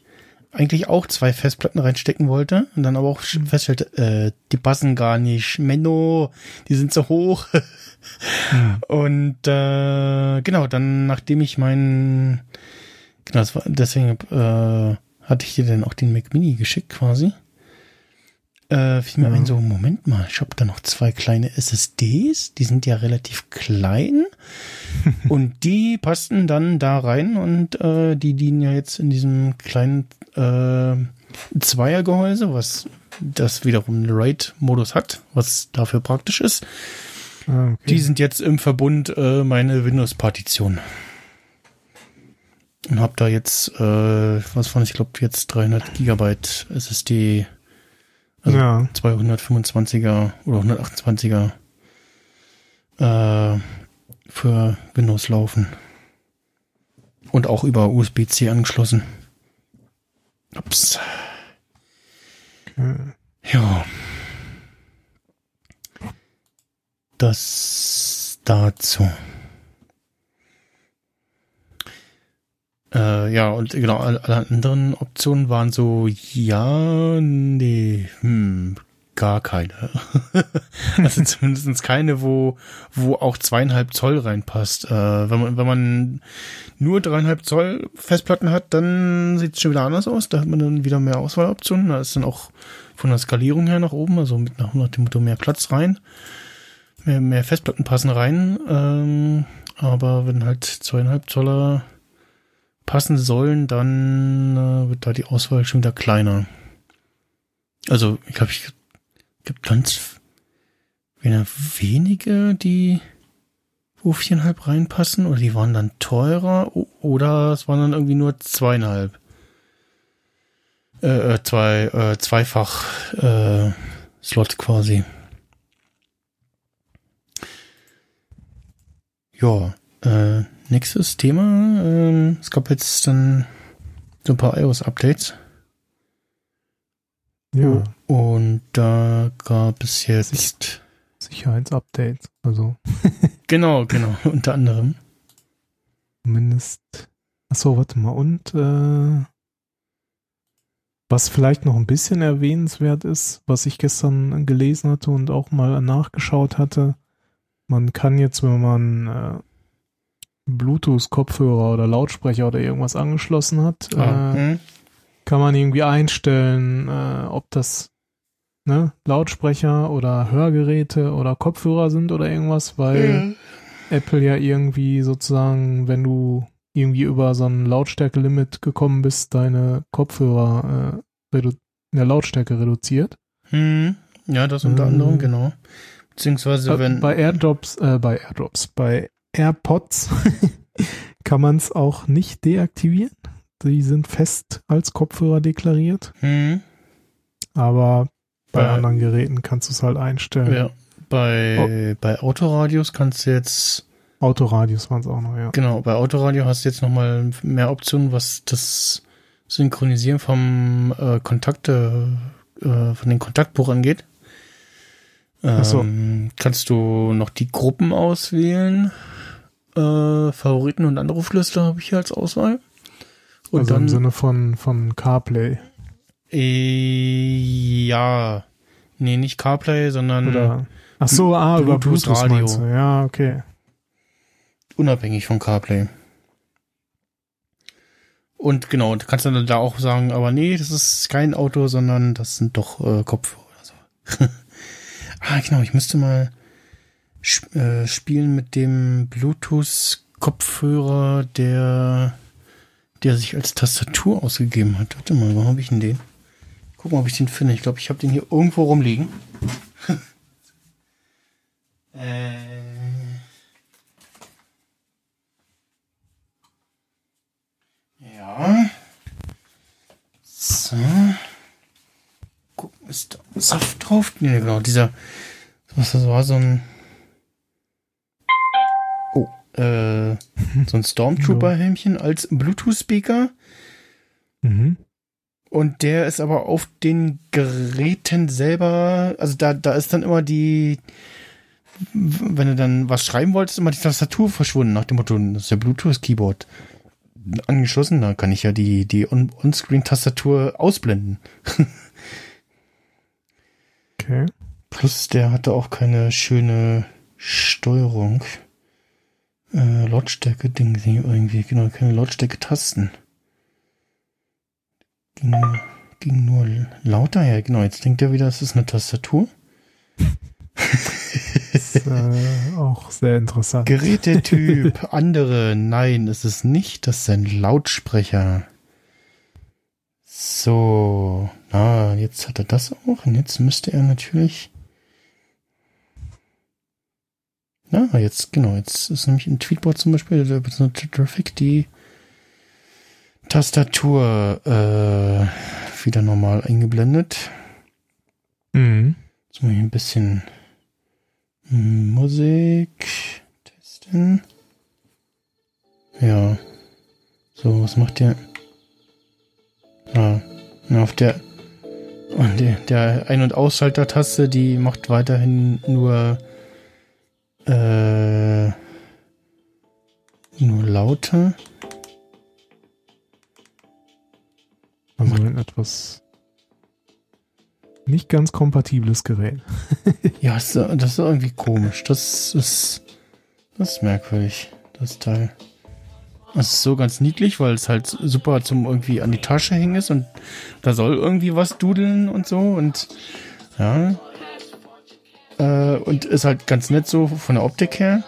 eigentlich auch zwei Festplatten reinstecken wollte und dann aber auch sch- feststellte, äh, die passen gar nicht. Menno, die sind zu hoch. Und äh, genau, dann nachdem ich meinen, genau, das war, deswegen äh, hatte ich dir dann auch den Mac Mini geschickt quasi. Äh, fiel mir Ja. ein, so, Moment mal, ich habe da noch zwei kleine SSDs, die sind ja relativ klein und die passten dann da rein und äh, die dienen ja jetzt in diesem kleinen äh, Zweiergehäuse, was das wiederum einen RAID-Modus hat, was dafür praktisch ist. Ah, okay. Die sind jetzt im Verbund äh, meine Windows-Partition. Und habe da jetzt, äh, was von, ich glaube jetzt 300 Gigabyte SSD, also ja. 225er oder 128er äh, für Windows laufen. Und auch über USB-C angeschlossen. Ups. Okay. Ja. Das dazu. Äh, ja, und genau, alle, anderen Optionen waren so, ja, nee, hm, gar keine. also zumindest keine, wo, wo auch zweieinhalb Zoll reinpasst. Äh, wenn man, wenn man nur dreieinhalb Zoll Festplatten hat, dann sieht es schon wieder anders aus. Da hat man dann wieder mehr Auswahloptionen. Da ist dann auch von der Skalierung her nach oben, also mit nach, nach dem Motto mehr Platz rein. Mehr, mehr Festplatten passen rein. Ähm, aber wenn halt zweieinhalb Zoller passen sollen, dann äh, wird da die Auswahl schon wieder kleiner. Also, ich glaube, ich gibt ganz wenige, die wo viereinhalb reinpassen, oder die waren dann teurer, oder es waren dann irgendwie nur zweieinhalb. Äh, äh, zwei, äh, zweifach äh, Slot quasi. Ja, äh, nächstes Thema. Ähm, es gab jetzt dann so ein paar iOS-Updates. Ja. Und da gab es jetzt. Sicherheitsupdates. Also Genau, genau, unter anderem. zumindest. Achso, warte mal. Und äh, was vielleicht noch ein bisschen erwähnenswert ist, was ich gestern gelesen hatte und auch mal nachgeschaut hatte, man kann jetzt, wenn man äh, Bluetooth-Kopfhörer oder Lautsprecher oder irgendwas angeschlossen hat, Ah, äh, hm. kann man irgendwie einstellen, äh, ob das ne, Lautsprecher oder Hörgeräte oder Kopfhörer sind oder irgendwas, weil Apple ja irgendwie sozusagen, wenn du irgendwie über so ein Lautstärkelimit gekommen bist, deine Kopfhörer äh, redu in der Lautstärke reduziert. Hm. Ja, das unter Ähm, anderem, genau. Beziehungsweise, Äh, wenn. bei AirDrops, äh, bei AirDrops, bei AirPods kann man es auch nicht deaktivieren. Die sind fest als Kopfhörer deklariert, hm, aber bei Bei- anderen Geräten kannst du es halt einstellen. ja, bei, Oh. bei Autoradios kannst du jetzt. Autoradios waren es auch noch, ja. Genau, bei Autoradio hast du jetzt nochmal mehr Optionen, was das Synchronisieren vom äh, Kontakte, äh, von den Kontaktbuch angeht. Ach so. Ähm, Kannst du noch die Gruppen auswählen? Äh, Favoriten und Anrufliste habe ich hier als Auswahl. Und also dann, im Sinne von, von CarPlay. äh, ja, nee, nicht CarPlay, sondern Oder ach so, ah, über Bluetooth Bluetooth Radio. du. Ja, okay. unabhängig von CarPlay. Und genau, du kannst dann da auch sagen, aber nee, das ist kein Auto, sondern das sind doch äh, Kopfhörer oder so. ah, genau, ich müsste mal äh, spielen mit dem Bluetooth-Kopfhörer, der, der sich als Tastatur ausgegeben hat. Warte mal, wo habe ich denn den? Gucken, ob ich den finde. Ich glaube, ich habe den hier irgendwo rumliegen. äh. Ja. So. Gucken, ist da Saft drauf? Nee, genau, dieser. Das war, so ein. Äh, so ein Stormtrooper-Helmchen als Bluetooth-Speaker. Mhm. Und der ist aber auf den Geräten selber, also da, da ist dann immer die, wenn du dann was schreiben wolltest, immer die Tastatur verschwunden, nach dem Motto, das ist ja Bluetooth-Keyboard angeschlossen, da kann ich ja die, die On- On-Screen-Tastatur ausblenden. Okay. Plus der hatte auch keine schöne Steuerung. Äh, Lautstärke-Ding irgendwie, genau, keine Lautstärke-Tasten. Ging, ging nur lauter, ja, genau, jetzt denkt er wieder, es ist eine Tastatur. Ist äh, auch sehr interessant. Gerätetyp, andere, nein, es ist nicht, das ist ein Lautsprecher. So, na, jetzt hat er das auch und jetzt müsste er natürlich. Na, jetzt, genau, jetzt ist nämlich im Tweetboard zum Beispiel, der Traffic, die Tastatur äh, wieder normal eingeblendet. Mhm. Jetzt muss ich ein bisschen Musik testen. Ja. So, was macht der? Ah, auf der, und der, der Ein- und Ausschalter-Taste, die macht weiterhin nur äh, nur lauter. Also ein etwas nicht ganz kompatibles Gerät. ja, das ist irgendwie komisch. Das ist, das ist merkwürdig, das Teil. Das ist so ganz niedlich, weil es halt super zum irgendwie an die Tasche hängen ist und da soll irgendwie was dudeln und so und ja. Äh, und ist halt ganz nett so von der Optik her.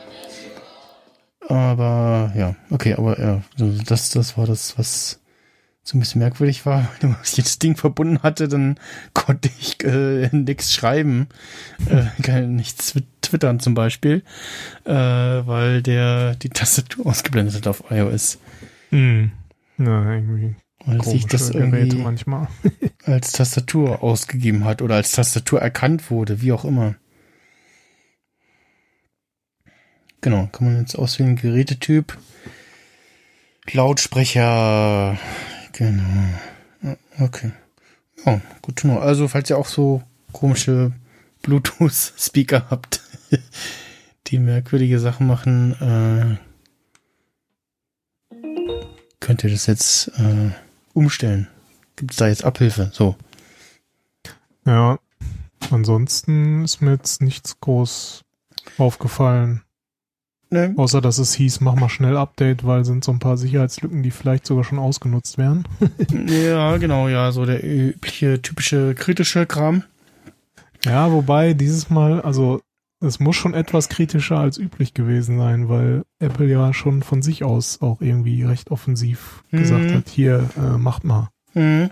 Aber ja, okay, aber ja, das, das war das, was so ein bisschen merkwürdig war. Wenn ich das Ding verbunden hatte, dann konnte ich äh, nichts schreiben, äh, kann nichts twittern zum Beispiel, äh, weil der die Tastatur ausgeblendet hat auf iOS. Mhm. Ja, irgendwie. Weil sich das irgendwie manchmal. als Tastatur ausgegeben hat oder als Tastatur erkannt wurde, wie auch immer. Genau, kann man jetzt auswählen, Gerätetyp, Lautsprecher, genau. Okay. Oh, gut zu know. Also, falls ihr auch so komische Bluetooth-Speaker habt, die merkwürdige Sachen machen, äh, könnt ihr das jetzt äh, umstellen. Gibt es da jetzt Abhilfe? So. Ja, ansonsten ist mir jetzt nichts groß aufgefallen. Nee. Außer dass es hieß, mach mal schnell Update, weil sind so ein paar Sicherheitslücken, die vielleicht sogar schon ausgenutzt werden. ja, genau, ja, so der übliche, typische kritische Kram. Ja, wobei dieses Mal, also es muss schon etwas kritischer als üblich gewesen sein, weil Apple ja schon von sich aus auch irgendwie recht offensiv mhm. gesagt hat, hier, äh, macht mal. Mhm.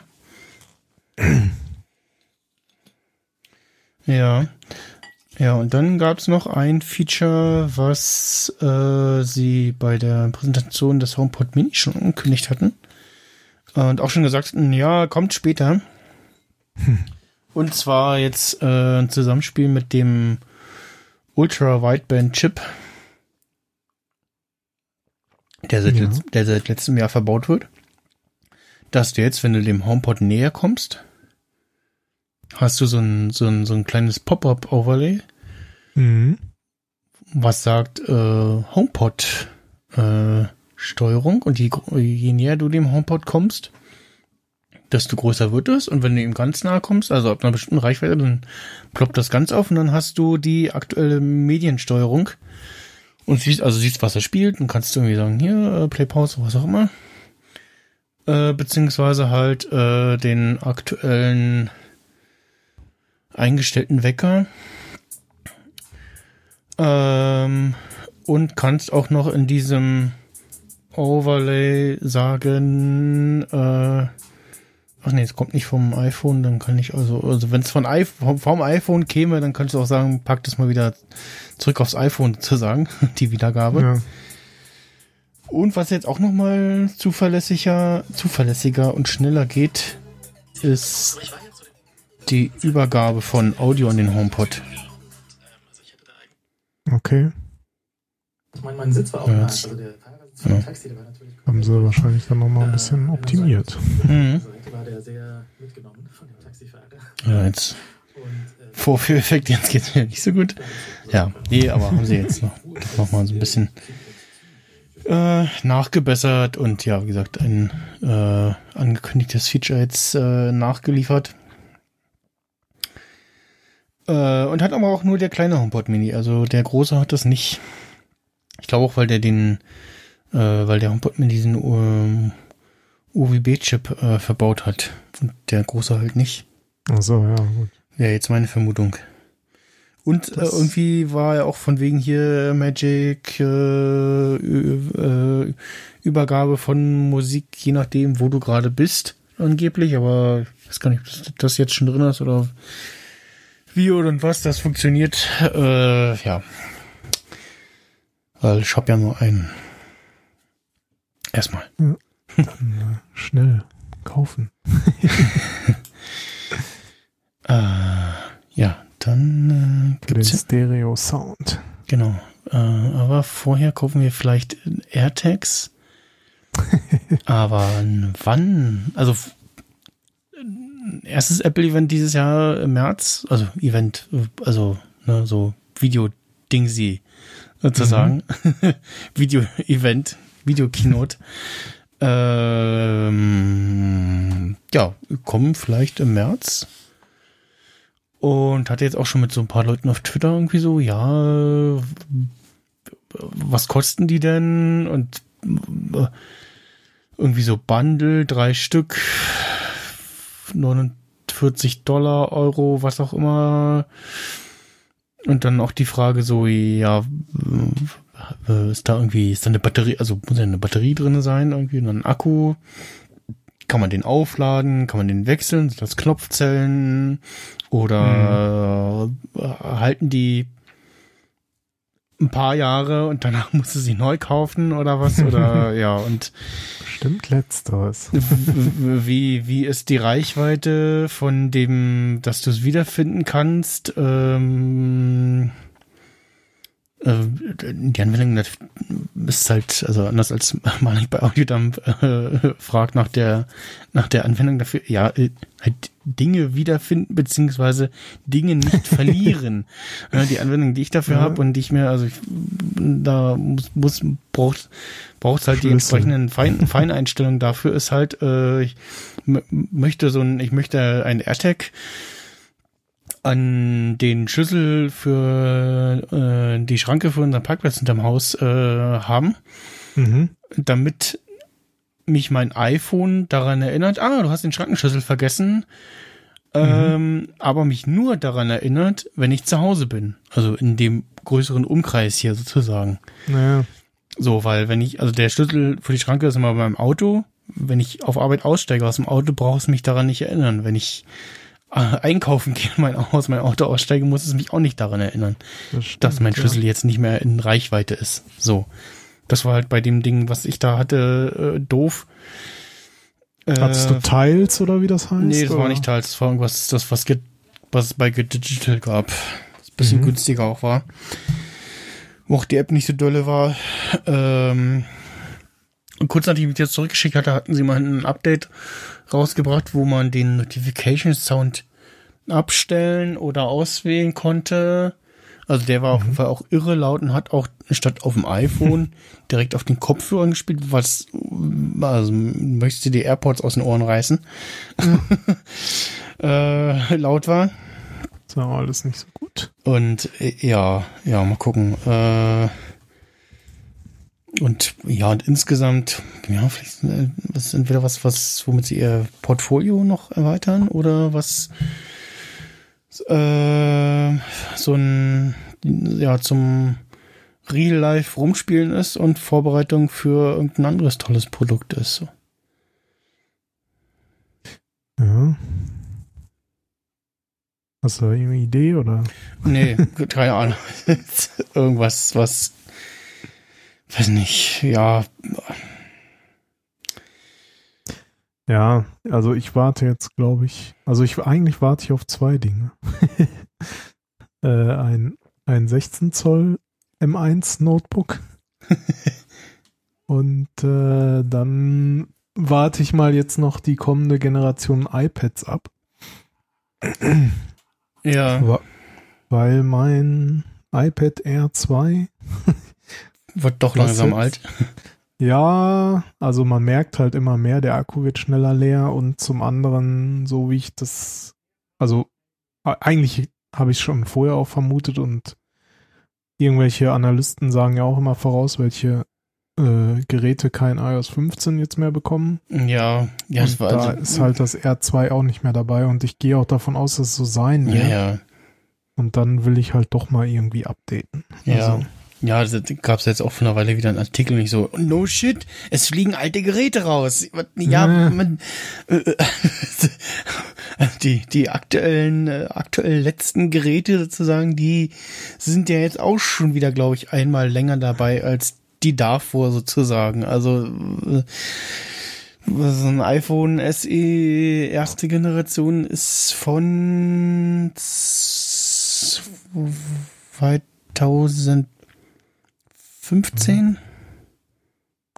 ja. Ja, und dann gab es noch ein Feature, was äh, sie bei der Präsentation des HomePod Mini schon angekündigt hatten. Und auch schon gesagt hatten, ja, kommt später. Hm. Und zwar jetzt äh, ein Zusammenspiel mit dem Ultra-Wideband-Chip, der, seit ja. der seit letztem Jahr verbaut wird. Dass du jetzt, wenn du dem HomePod näher kommst, hast du so ein, so ein, so ein kleines Pop-up-Overlay, mhm. was sagt äh, HomePod äh, Steuerung und je, je näher du dem HomePod kommst, desto größer wird es und wenn du ihm ganz nahe kommst, also ab einer bestimmten Reichweite, dann ploppt das ganz auf und dann hast du die aktuelle Mediensteuerung und siehst, also siehst, was er spielt und kannst irgendwie sagen, hier, äh, Play Pause, was auch immer. Äh, beziehungsweise halt äh, den aktuellen eingestellten Wecker. Ähm, und kannst auch noch in diesem Overlay sagen, äh, ach nee, es kommt nicht vom iPhone, dann kann ich also, also wenn es von iPhone, vom iPhone käme, dann kannst du auch sagen, pack das mal wieder zurück aufs iPhone zu sagen, die Wiedergabe. Ja. Und was jetzt auch nochmal zuverlässiger, zuverlässiger und schneller geht, ist die Übergabe von Audio an den HomePod. Okay. Ich meine, mein Sitz war auch ja, nice. Also der ja. Taxi, der war natürlich Haben sie wahrscheinlich dann nochmal ein bisschen äh, optimiert. Mhm. Also war der sehr mitgenommen von dem Taxifahrer. Ja, jetzt. Äh, Vorführeffekt, jetzt geht's mir nicht so gut. Ja, nee, aber haben sie jetzt noch, noch mal so ein bisschen äh, nachgebessert und ja, wie gesagt, ein äh, angekündigtes Feature jetzt äh, nachgeliefert. Äh, und hat aber auch nur der kleine HomePod Mini. Also der große hat das nicht. Ich glaube auch, weil der den, äh, weil der HomePod Mini diesen ähm, UWB-Chip äh, verbaut hat. Und der große halt nicht. Ach so, ja, gut. Ja, jetzt meine Vermutung. Und äh, irgendwie war er auch von wegen hier Magic äh, äh, Übergabe von Musik, je nachdem, wo du gerade bist. angeblich, aber ich weiß gar nicht, ob das jetzt schon drin ist oder wie und was das funktioniert. Äh, ja. Weil ich habe ja nur einen. Erstmal. Dann, äh, schnell kaufen. Äh, ja, dann äh, den gibt's ja, Stereo Sound. genau. Äh, aber vorher kaufen wir vielleicht AirTags. aber wann? Also erstes Apple-Event dieses Jahr im März, also Event, also ne, so Video-Dingsi sozusagen. Video-Event, Video-Keynote. Ähm, ja, kommen vielleicht im März. Und hatte jetzt auch schon mit so ein paar Leuten auf Twitter irgendwie so, ja, was kosten die denn? Und äh, irgendwie so Bundle, drei Stück, 49 Dollar, Euro, was auch immer. Und dann auch die Frage so, ja, äh, ist da irgendwie, ist da eine Batterie, also muss ja eine Batterie drin sein, irgendwie, und dann ein Akku. Kann man den aufladen? Kann man den wechseln? Sind das Knopfzellen? Oder äh, halten die ein paar Jahre und danach musst du sie neu kaufen oder was? Oder ja, und Bestimmt letzteres. wie, wie ist die Reichweite von dem, dass du es wiederfinden kannst? Ähm, äh, die Anwendung ist halt, also anders als man bei Audiodump äh, fragt nach der, nach der Anwendung dafür, ja, äh, halt Dinge wiederfinden, beziehungsweise Dinge nicht verlieren. die Anwendung, die ich dafür Ja. habe und die ich mir, also ich, da muss, muss braucht braucht halt die entsprechenden Fein, Feineinstellungen dafür ist halt, äh, ich möchte so ein, ich möchte ein AirTag an den Schlüssel für äh, die Schranke für unseren Parkplatz hinterm Haus äh, haben, Mhm. damit mich mein iPhone daran erinnert, ah, du hast den Schrankenschlüssel vergessen, ähm, aber mich nur daran erinnert, wenn ich zu Hause bin. Also in dem größeren Umkreis hier sozusagen. Naja, So, weil wenn ich, also der Schlüssel für die Schranke ist immer beim Auto. Wenn ich auf Arbeit aussteige aus dem Auto, braucht es mich daran nicht erinnern. Wenn ich äh, einkaufen gehe, mein, aus mein Auto aussteige, muss es mich auch nicht daran erinnern, das stimmt, dass mein ja. Schlüssel jetzt nicht mehr in Reichweite ist. So. Das war halt bei dem Ding, was ich da hatte, äh, doof. Äh, Hattest du Tiles oder wie das heißt? Nee, das war oder? nicht Teils, das war irgendwas, das, was, Get, was es bei Get Digital gab. Das ein bisschen Mhm. günstiger auch war. Wo auch die App nicht so dolle war. Ähm, und kurz nachdem ich das zurückgeschickt hatte, hatten sie mal ein Update rausgebracht, wo man den Notification Sound abstellen oder auswählen konnte. Also der war auf jeden Fall auch irre laut und hat auch statt auf dem iPhone direkt auf den Kopfhörern gespielt, was also möchtest du die AirPods aus den Ohren reißen. äh, laut war. Das war alles nicht so gut. Und äh, ja, ja, mal gucken. Äh, und ja, und insgesamt, ja, vielleicht äh, das ist entweder was, was, womit sie ihr Portfolio noch erweitern oder was äh, so ein ja zum Real Life rumspielen ist und Vorbereitung für irgendein anderes tolles Produkt ist. So. Ja. Hast du irgendeine Idee oder? Nee, keine Ahnung. Irgendwas, was weiß nicht, ja, Ja, also ich warte jetzt, glaube ich, also ich eigentlich warte ich auf zwei Dinge. äh, ein, ein 16 Zoll M1 Notebook und äh, dann warte ich mal jetzt noch die kommende Generation iPads ab, ja, weil mein iPad Air 2 wird doch langsam jetzt? alt. Ja, also man merkt halt immer mehr, der Akku wird schneller leer und zum anderen, so wie ich das, also eigentlich habe ich schon vorher auch vermutet und irgendwelche Analysten sagen ja auch immer voraus, welche äh, Geräte kein iOS 15 jetzt mehr bekommen. Ja, ja, und da also, ist halt das R2 auch nicht mehr dabei und ich gehe auch davon aus, dass es so sein wird. ja, ja, Und dann will ich halt doch mal irgendwie updaten. ja. Also, Ja, da gab es jetzt auch von einer Weile wieder einen Artikel nicht so, no shit, es fliegen alte Geräte raus. Ja, man, äh, die, die aktuellen, äh, aktuell letzten Geräte sozusagen, die sind ja jetzt auch schon wieder, glaube ich, einmal länger dabei als die davor sozusagen. Also äh, so ein iPhone SE erste Generation ist von 2000 15?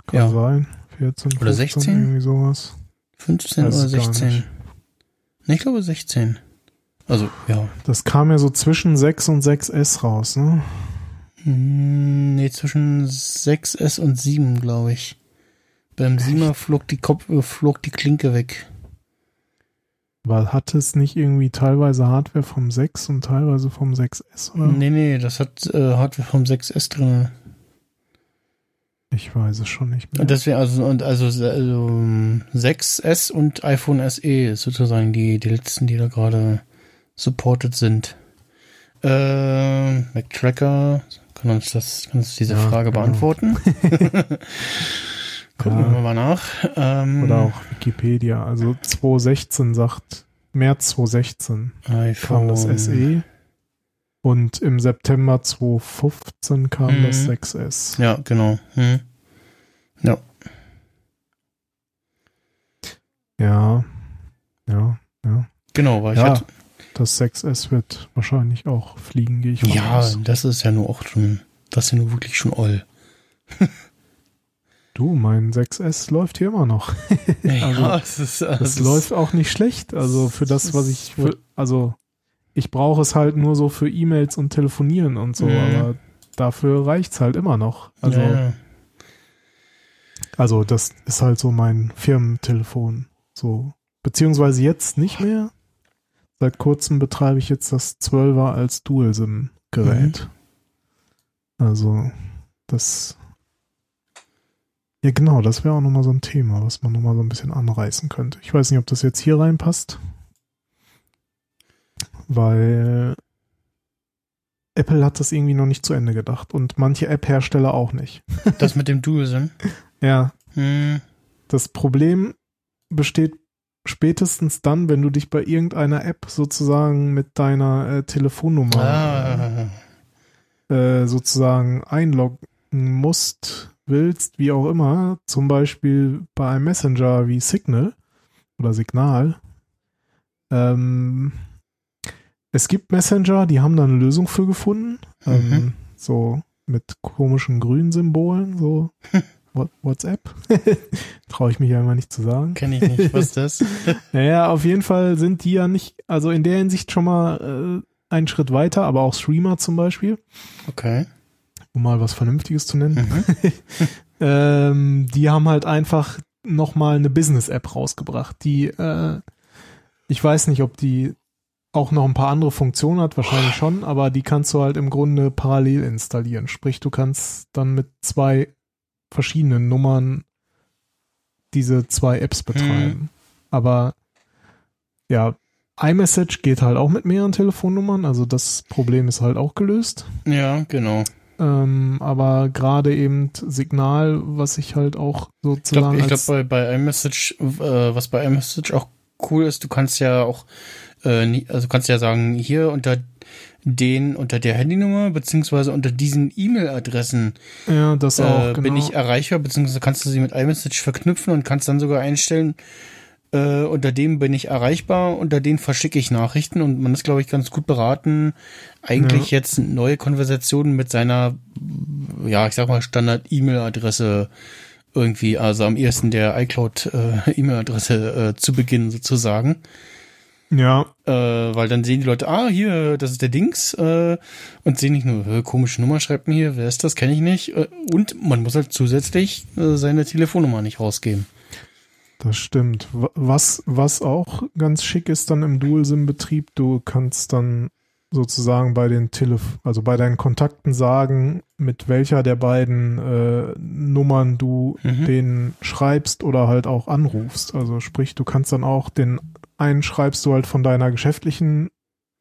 Kann ja. sein. 14, 15, oder 16? Irgendwie sowas. 15 oder 16? Nicht. ich glaube 16. Also, ja. Das kam ja so zwischen 6 und 6S raus, ne? Hm, nee, zwischen 6S und 7, glaube ich. Beim 7er flog die, Kopf, äh, flog die Klinke weg. Weil hat es nicht irgendwie teilweise Hardware vom 6 und teilweise vom 6S, oder? Nee, nee, das hat äh, Hardware vom 6S drin. Ich weiß es schon nicht mehr. Und deswegen, also, und also, also 6S und iPhone SE sozusagen die, die letzten, die da gerade supported sind. Äh, MacTracker kann uns das, kann uns diese ja, Frage genau. beantworten. Gucken ja. wir mal nach. Ähm, Oder auch Wikipedia. Also 2016 sagt, März 2016 iPhone. kam das SE. Und im September 2015 kam hm. das 6S. Ja, genau. Hm. Ja. Ja. Ja, ja. Genau, weil ja, ich hatte. Das 6S wird wahrscheinlich auch fliegen, gehe ich mal Ja, aus. das ist ja nur auch schon, das ist ja nur wirklich schon all. Du, mein 6S läuft hier immer noch. also, ja, es ist, es läuft auch nicht schlecht. Also für das, was ich, für, also ich brauche es halt nur so für E-Mails und Telefonieren und so, mhm. aber dafür reicht's halt immer noch. Also, ja. also das ist halt so mein Firmentelefon. So. Beziehungsweise jetzt nicht mehr. Seit kurzem betreibe ich jetzt das 12er als Dual-SIM-Gerät. Mhm. Also, das. Ja, genau, das wäre auch nochmal so ein Thema, was man nochmal so ein bisschen anreißen könnte. Ich weiß nicht, ob das jetzt hier reinpasst weil Apple hat das irgendwie noch nicht zu Ende gedacht und manche App-Hersteller auch nicht. Das mit dem Dual-SIM? ja. Hm. Das Problem besteht spätestens dann, wenn du dich bei irgendeiner App sozusagen mit deiner äh, Telefonnummer ah. äh, sozusagen einloggen musst, willst, wie auch immer, zum Beispiel bei einem Messenger wie Signal oder Signal, ähm, es gibt Messenger, die haben da eine Lösung für gefunden. Mhm. Ähm, so mit komischen grünen Symbolen, so WhatsApp. Traue ich mich ja immer nicht zu sagen. Kenne ich nicht. Was ist das? naja, auf jeden Fall sind die ja nicht, also in der Hinsicht schon mal äh, einen Schritt weiter, aber auch Streamer zum Beispiel. Okay. Um mal was Vernünftiges zu nennen. Mhm. ähm, die haben halt einfach nochmal eine Business-App rausgebracht, die äh, ich weiß nicht, ob die auch noch ein paar andere Funktionen hat, wahrscheinlich schon, aber die kannst du halt im Grunde parallel installieren. Sprich, du kannst dann mit zwei verschiedenen Nummern diese zwei Apps betreiben. Mhm. Aber ja, iMessage geht halt auch mit mehreren Telefonnummern, also das Problem ist halt auch gelöst. Ja, genau. Ähm, aber gerade eben Signal, was ich halt auch sozusagen. Ich glaube, glaub, bei, bei iMessage, äh, was bei iMessage auch cool ist, du kannst ja auch äh, also kannst ja sagen, hier unter den, unter der Handynummer, beziehungsweise unter diesen E-Mail-Adressen ja, das auch, äh, genau. bin ich erreichbar, beziehungsweise kannst du sie mit iMessage verknüpfen und kannst dann sogar einstellen, äh, unter dem bin ich erreichbar, unter den verschicke ich Nachrichten und man ist, glaube ich, ganz gut beraten, eigentlich ja. jetzt neue Konversationen mit seiner, ja, ich sag mal, Standard-E-Mail-Adresse irgendwie, also am ersten der iCloud-E-Mail-Adresse äh, zu beginnen sozusagen. Ja. Äh, weil dann sehen die Leute, ah, hier, das ist der Dings, äh, und sehen nicht nur, komische Nummer schreibt mir hier, wer ist das, kenne ich nicht. Äh, und man muss halt zusätzlich äh, seine Telefonnummer nicht rausgeben. Das stimmt. Was, was auch ganz schick ist dann im Dual-SIM-Betrieb, du kannst dann sozusagen bei den Telef also bei deinen Kontakten sagen, mit welcher der beiden äh, Nummern du mhm. den schreibst oder halt auch anrufst. Also sprich, du kannst dann auch den einen schreibst du halt von deiner geschäftlichen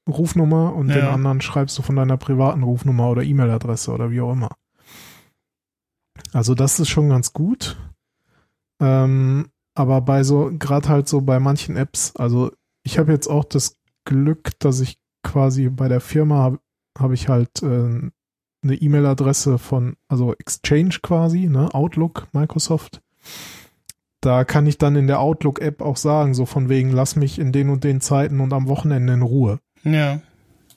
Rufnummer und ja. den anderen schreibst du von deiner privaten Rufnummer oder E-Mail-Adresse oder wie auch immer. Also das ist schon ganz gut. Ähm, aber bei so, gerade halt so bei manchen Apps, also ich habe jetzt auch das Glück, dass ich quasi bei der Firma habe hab ich halt äh, eine E-Mail-Adresse von, also Exchange quasi, ne, Outlook, Microsoft. Da kann ich dann in der Outlook-App auch sagen, so von wegen, lass mich in den und den Zeiten und am Wochenende in Ruhe. Ja.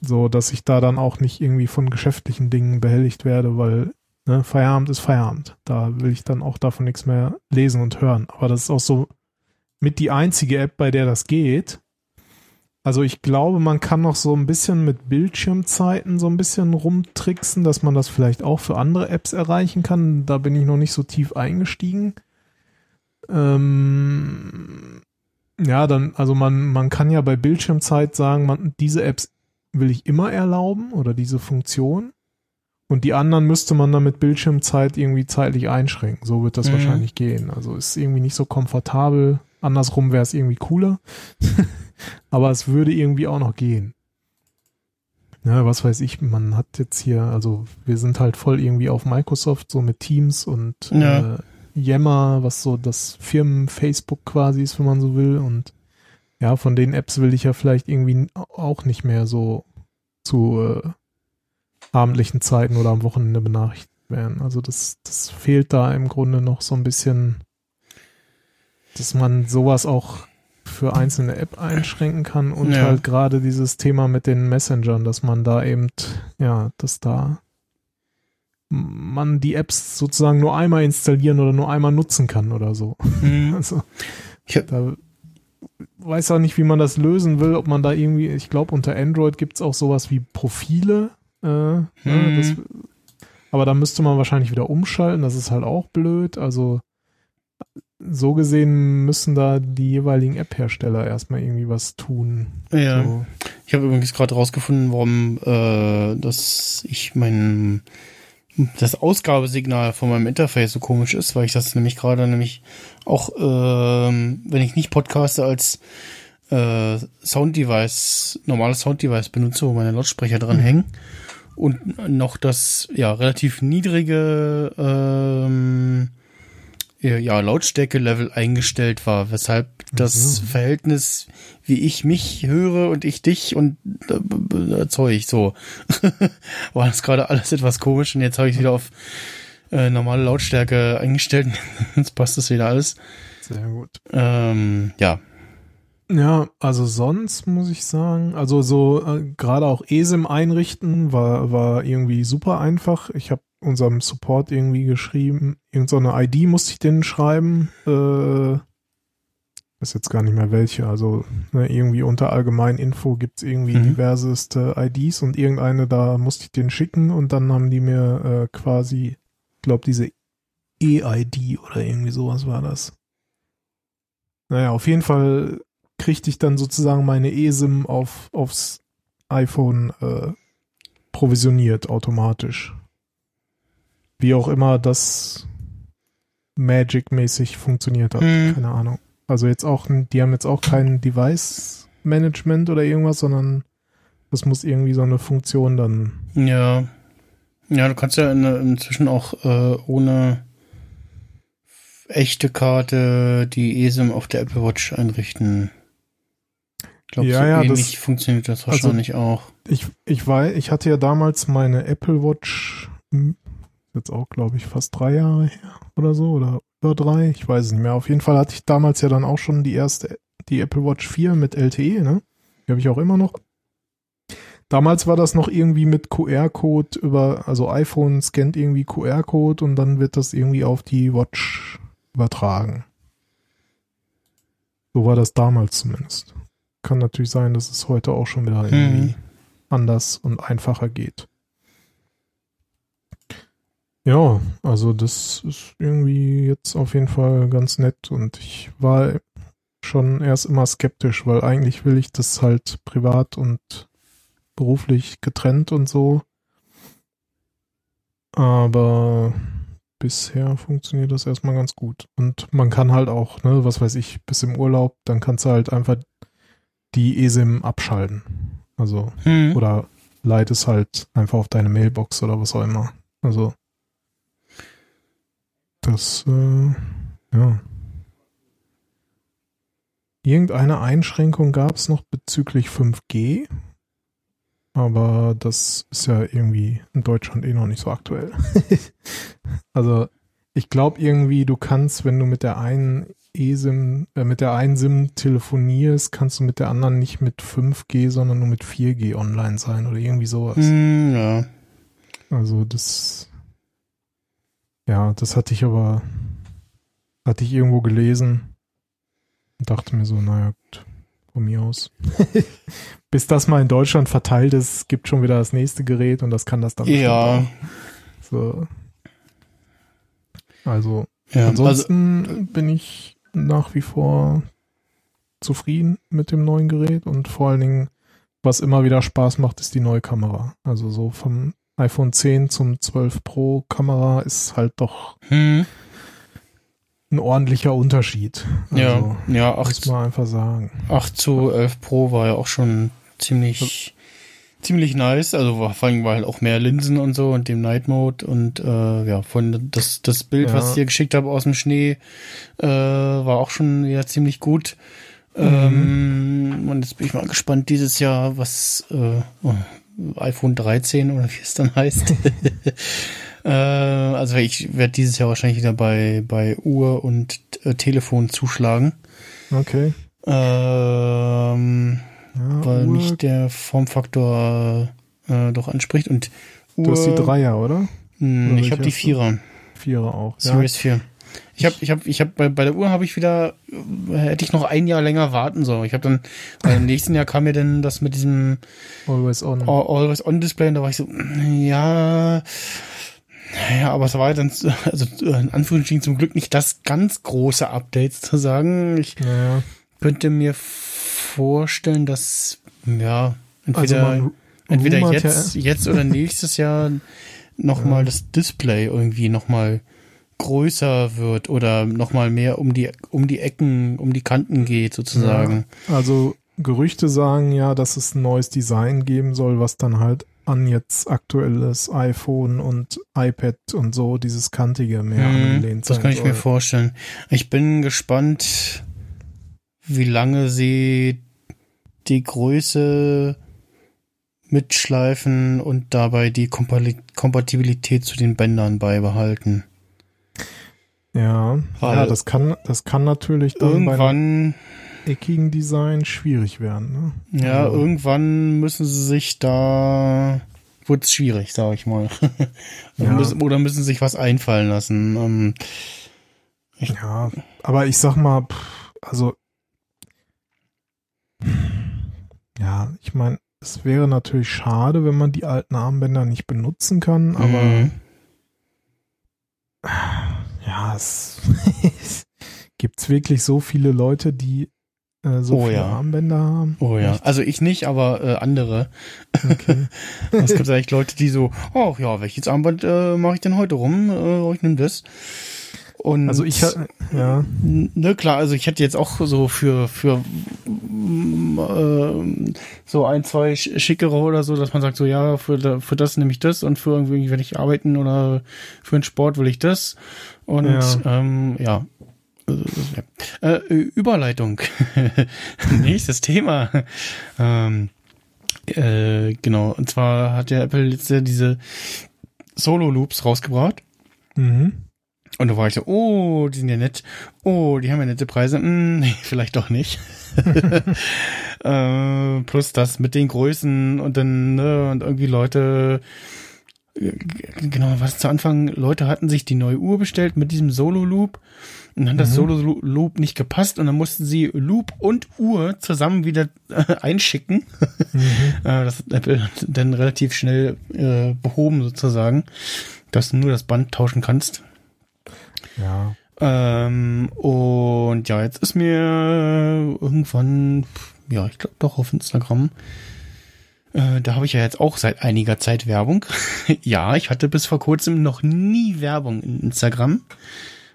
So, dass ich da dann auch nicht irgendwie von geschäftlichen Dingen behelligt werde, weil ne, Feierabend ist Feierabend. Da will ich dann auch davon nichts mehr lesen und hören. Aber das ist auch so mit die einzige App, bei der das geht. Also ich glaube, man kann noch so ein bisschen mit Bildschirmzeiten so ein bisschen rumtricksen, dass man das vielleicht auch für andere Apps erreichen kann. Da bin ich noch nicht so tief eingestiegen. Ähm, ja, dann, also man, man kann ja bei Bildschirmzeit sagen, man, diese Apps will ich immer erlauben oder diese Funktion. Und die anderen müsste man dann mit Bildschirmzeit irgendwie zeitlich einschränken. So wird das mhm. wahrscheinlich gehen. Also ist irgendwie nicht so komfortabel. Andersrum wäre es irgendwie cooler. Aber es würde irgendwie auch noch gehen. Ja, was weiß ich, man hat jetzt hier, also wir sind halt voll irgendwie auf Microsoft, so mit Teams und ja. äh, Yammer, was so das Firmen-Facebook quasi ist, wenn man so will. Und ja, von den Apps will ich ja vielleicht irgendwie auch nicht mehr so zu äh, abendlichen Zeiten oder am Wochenende benachrichtigt werden. Also das, das fehlt da im Grunde noch so ein bisschen, dass man sowas auch für einzelne App einschränken kann und ja. halt gerade dieses Thema mit den Messengern, dass man da eben, ja, dass da man die Apps sozusagen nur einmal installieren oder nur einmal nutzen kann oder so. Mhm. Also ich da weiß auch nicht, wie man das lösen will, ob man da irgendwie, ich glaube, unter Android gibt es auch sowas wie Profile. Äh, mhm. ja, das, aber da müsste man wahrscheinlich wieder umschalten, das ist halt auch blöd. Also so gesehen müssen da die jeweiligen App-Hersteller erstmal irgendwie was tun. Ja. So. Ich habe übrigens gerade rausgefunden, warum äh, dass ich mein das Ausgabesignal von meinem Interface so komisch ist, weil ich das nämlich gerade nämlich auch, ähm, wenn ich nicht podcaste, als äh, Sound-Device, normales Sound-Device benutze, wo meine Lautsprecher dran mhm. hängen und noch das ja relativ niedrige ähm, ja, Lautstärke-Level eingestellt war, weshalb das mhm. Verhältnis, wie ich mich höre und ich dich und äh, Zeug so, war das gerade alles etwas komisch und jetzt habe ich wieder auf äh, normale Lautstärke eingestellt. jetzt passt das wieder alles. Sehr gut. Ähm, ja. Ja, also sonst muss ich sagen, also so äh, gerade auch ESIM einrichten war war irgendwie super einfach. Ich habe unserem Support irgendwie geschrieben. Irgendeine so ID musste ich denen schreiben. Äh, weiß jetzt gar nicht mehr welche. Also ne, irgendwie unter allgemein Info gibt's irgendwie mhm. diverseste IDs und irgendeine da musste ich denen schicken und dann haben die mir äh, quasi, ich glaube, diese E-ID oder irgendwie sowas war das. Naja, auf jeden Fall kriegte ich dann sozusagen meine eSIM auf, aufs iPhone äh, provisioniert automatisch wie auch immer das Magic-mäßig funktioniert hat. Mhm. Keine Ahnung. Also jetzt auch, die haben jetzt auch kein Device-Management oder irgendwas, sondern das muss irgendwie so eine Funktion dann. Ja. Ja, du kannst ja in, inzwischen auch äh, ohne echte Karte die ESIM auf der Apple Watch einrichten. Ich glaube, ja, so ja, ähnlich das, funktioniert das also wahrscheinlich also, auch. Ich, ich weiß, ich hatte ja damals meine Apple Watch jetzt auch, glaube ich, fast drei Jahre her oder so oder über drei. Ich weiß es nicht mehr. Auf jeden Fall hatte ich damals ja dann auch schon die erste, die Apple Watch 4 mit LTE, ne? Die habe ich auch immer noch. Damals war das noch irgendwie mit QR-Code über, also iPhone scannt irgendwie QR-Code und dann wird das irgendwie auf die Watch übertragen. So war das damals zumindest. Kann natürlich sein, dass es heute auch schon wieder irgendwie hm. anders und einfacher geht. Ja, also das ist irgendwie jetzt auf jeden Fall ganz nett und ich war schon erst immer skeptisch, weil eigentlich will ich das halt privat und beruflich getrennt und so. Aber bisher funktioniert das erstmal ganz gut. Und man kann halt auch, ne, was weiß ich, bis im Urlaub, dann kannst du halt einfach die ESIM abschalten. Also, hm. oder leitest halt einfach auf deine Mailbox oder was auch immer. Also, Das, äh, ja. Irgendeine Einschränkung gab es noch bezüglich 5G, aber das ist ja irgendwie in Deutschland eh noch nicht so aktuell. also ich glaube irgendwie, du kannst, wenn du mit der einen eSIM, äh, mit der einen SIM telefonierst, kannst du mit der anderen nicht mit 5G, sondern nur mit 4G online sein oder irgendwie sowas. Mm, ja. Also das, ja, das hatte ich aber, hatte ich irgendwo gelesen und dachte mir so, naja, gut, von mir aus. Bis das mal in Deutschland verteilt ist, gibt schon wieder das nächste Gerät und das kann das dann. Ja. So. Also, ja, ansonsten also, bin ich nach wie vor zufrieden mit dem neuen Gerät und vor allen Dingen, was immer wieder Spaß macht, ist die neue Kamera. Also so vom iPhone 10 zum 12 Pro Kamera ist halt doch hm. ein ordentlicher Unterschied. Also, ja, ja, 8, muss man einfach sagen. 8 zu 11 Pro war ja auch schon ziemlich ziemlich nice. Also vor allem war halt auch mehr Linsen und so und dem Night Mode und äh, ja, von das, das Bild, ja. was ich dir geschickt habe aus dem Schnee, äh, war auch schon wieder ziemlich gut. Mhm. Ähm, und jetzt bin ich mal gespannt dieses Jahr, was äh, oh, iPhone 13 oder wie es dann heißt. äh, also ich werde dieses Jahr wahrscheinlich wieder bei, bei Uhr und äh, Telefon zuschlagen. Okay. Ähm, ja, weil Uhr. mich der Formfaktor äh, doch anspricht. Und Uhr, du hast die Dreier, oder? Mh, hm, ich habe die Vierer. Vierer auch. Series ja. 4. Ich habe, ich habe, ich habe bei, bei der Uhr habe ich wieder, äh, hätte ich noch ein Jahr länger warten sollen. Ich habe dann, weil im nächsten Jahr kam mir dann das mit diesem Always On, Always On Display und da war ich so, ja, ja, aber es war dann, also in Anführungsstrichen zum Glück nicht das ganz große Update zu sagen. Ich ja. könnte mir vorstellen, dass, ja, entweder, also entweder jetzt, ja. jetzt oder nächstes Jahr nochmal ja. das Display irgendwie nochmal größer wird oder nochmal mehr um die, um die Ecken, um die Kanten geht sozusagen. Ja, also Gerüchte sagen ja, dass es ein neues Design geben soll, was dann halt an jetzt aktuelles iPhone und iPad und so dieses kantige mehr hm, angelehnt sein Das kann ich soll. mir vorstellen. Ich bin gespannt, wie lange sie die Größe mitschleifen und dabei die Kompatibilität zu den Bändern beibehalten. Ja, Weil ja, das kann, das kann natürlich dann irgendwann bei eckigen Design schwierig werden. Ne? Ja, also. irgendwann müssen sie sich da wird es schwierig, sag ich mal. ja. müssen, oder müssen sich was einfallen lassen. Ähm, ja, aber ich sag mal, also ja, ich meine, es wäre natürlich schade, wenn man die alten Armbänder nicht benutzen kann, aber mhm ja, es gibt's wirklich so viele Leute, die äh, so oh, viele ja. Armbänder haben? Oh ja, also ich nicht, aber äh, andere. Okay. es gibt eigentlich Leute, die so, oh ja, welches Armband äh, mache ich denn heute rum? Äh, ich nehme das. Und also ich ja. Ne, klar, also ich hätte jetzt auch so für für äh, so ein, zwei schickere oder so, dass man sagt, so ja, für, für das nehme ich das und für irgendwie, wenn ich arbeiten oder für den Sport will ich das. Und ja, ähm, ja. Äh, Überleitung. Nächstes Thema. Ähm, äh, genau, und zwar hat der Apple jetzt ja diese Solo-Loops rausgebracht. Mhm. Und da war ich so, oh, die sind ja nett. Oh, die haben ja nette Preise. Hm, nee, vielleicht doch nicht. äh, plus das mit den Größen und dann, ne, und irgendwie Leute, äh, genau, was zu Anfang, Leute hatten sich die neue Uhr bestellt mit diesem Solo-Loop und dann hat mhm. das Solo-Loop nicht gepasst und dann mussten sie Loop und Uhr zusammen wieder äh, einschicken. Mhm. äh, das hat Apple dann relativ schnell äh, behoben sozusagen, dass du nur das Band tauschen kannst. Ja. Ähm, und ja, jetzt ist mir irgendwann, ja, ich glaube doch auf Instagram, äh, da habe ich ja jetzt auch seit einiger Zeit Werbung. ja, ich hatte bis vor kurzem noch nie Werbung in Instagram.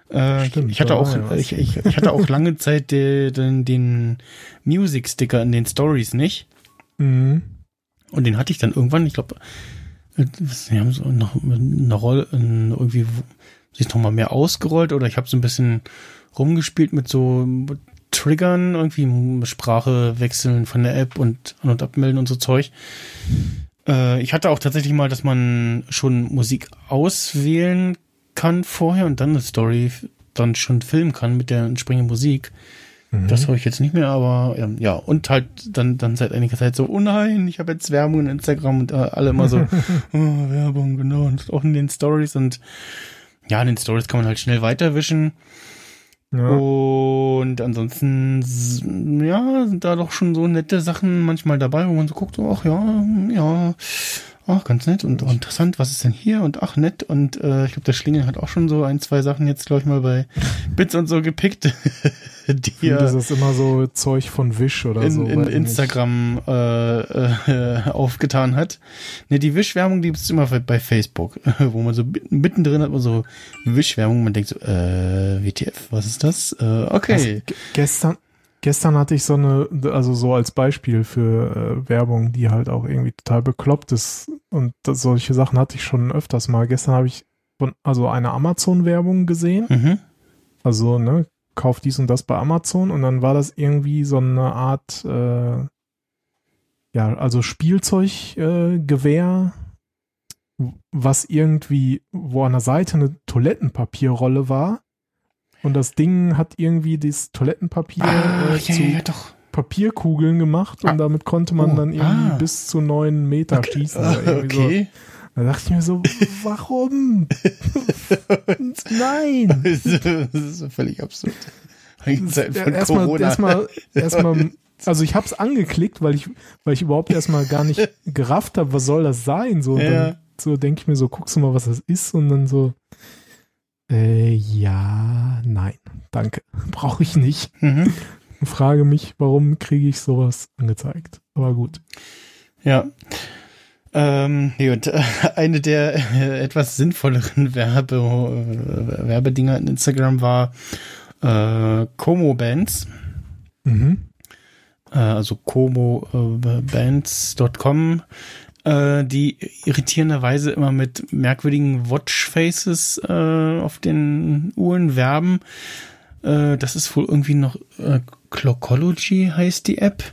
Äh, Stimmt, ich hatte auch, ja ich, ich, ich, hatte auch lange Zeit den, den, den Music Sticker in den Stories nicht. Mhm. Und den hatte ich dann irgendwann, ich glaube, wir haben so noch eine Rolle, irgendwie sich noch mal mehr ausgerollt oder ich habe so ein bisschen rumgespielt mit so Triggern, irgendwie Sprache wechseln von der App und an- und abmelden und so Zeug. Äh, ich hatte auch tatsächlich mal, dass man schon Musik auswählen kann vorher und dann eine Story dann schon filmen kann mit der entsprechenden Musik. Das habe ich jetzt nicht mehr, aber ähm, ja, und halt dann, dann seit einiger Zeit so, oh nein, ich habe jetzt Werbung in Instagram und äh, alle immer so, oh, Werbung, genau, und auch in den Stories und ja, in den Stories kann man halt schnell weiterwischen. Ja. Und ansonsten, ja, sind da doch schon so nette Sachen manchmal dabei, wo man so guckt, so, ach ja, ja, ach, ganz nett und, und interessant, was ist denn hier? Und ach, nett. Und äh, ich glaube, der Schlingel hat auch schon so ein, zwei Sachen jetzt, glaube ich, mal bei Bits und so gepickt, die das ist immer so Zeug von Wish oder so. in, in ich nicht. Instagram äh, äh, aufgetan hat. Ne, die Wischwerbung, die ist immer bei, Facebook, wo man so mitten- mittendrin hat man so Wischwerbung, man denkt so, äh, WTF, was ist das? Äh, okay. Also, ge- gestern, gestern hatte ich so eine, also so als Beispiel für äh, Werbung, die halt auch irgendwie total bekloppt ist. Und das, solche Sachen hatte ich schon öfters mal. Gestern habe ich von, also eine Amazon-Werbung gesehen. Mhm. Also, ne, kauf dies und das bei Amazon und dann war das irgendwie so eine Art, äh, ja, also Spielzeuggewehr, äh, was irgendwie, wo an der Seite eine Toilettenpapierrolle war. Und das Ding hat irgendwie das Toilettenpapier Ah, äh, ja, zu ja. Papierkugeln gemacht und Ah. damit konnte man Oh, dann irgendwie ah. bis zu neun Meter schießen. Ah, irgendwie so. okay. Da dachte ich mir so, warum? Nein! das ist völlig absurd. Erstmal, erstmal, erstmal, also ich hab's angeklickt, weil ich, weil ich überhaupt erstmal gar nicht gerafft habe, was soll das sein? So, Ja. dann so denke ich mir so, guckst du mal, was das ist? Und dann so, äh, ja, nein, danke, brauche ich nicht. mhm. Frage mich, warum kriege ich sowas angezeigt? Aber gut. Ja. Ähm, äh, eine der äh, etwas sinnvolleren Werbe, äh, Werbedinger in Instagram war äh, Como-Bands. Mhm. äh, also komobands.com, äh, die irritierenderweise immer mit merkwürdigen Watchfaces äh, auf den Uhren werben. Äh, das ist wohl irgendwie noch äh, Clockology heißt die App.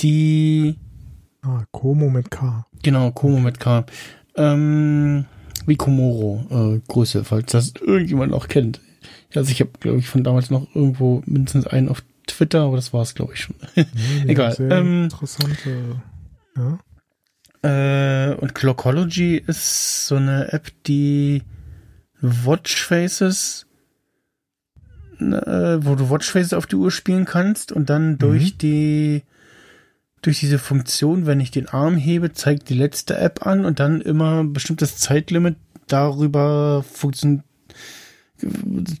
Die Ah, Como mit K. Genau, Komo mit K. Ähm, wie Komoro, äh, Größe, falls das irgendjemand noch kennt. Also ich habe, glaube ich, von damals noch irgendwo mindestens einen auf Twitter, aber das war es, glaube ich, schon. Die Egal, ähm, interessante. Ja. Äh, und Clockology ist so eine App, die Watchfaces, äh, wo du Watchfaces auf die Uhr spielen kannst und dann durch die, durch diese Funktion, wenn ich den Arm hebe, zeigt die letzte App an und dann immer ein bestimmtes Zeitlimit darüber funktioniert,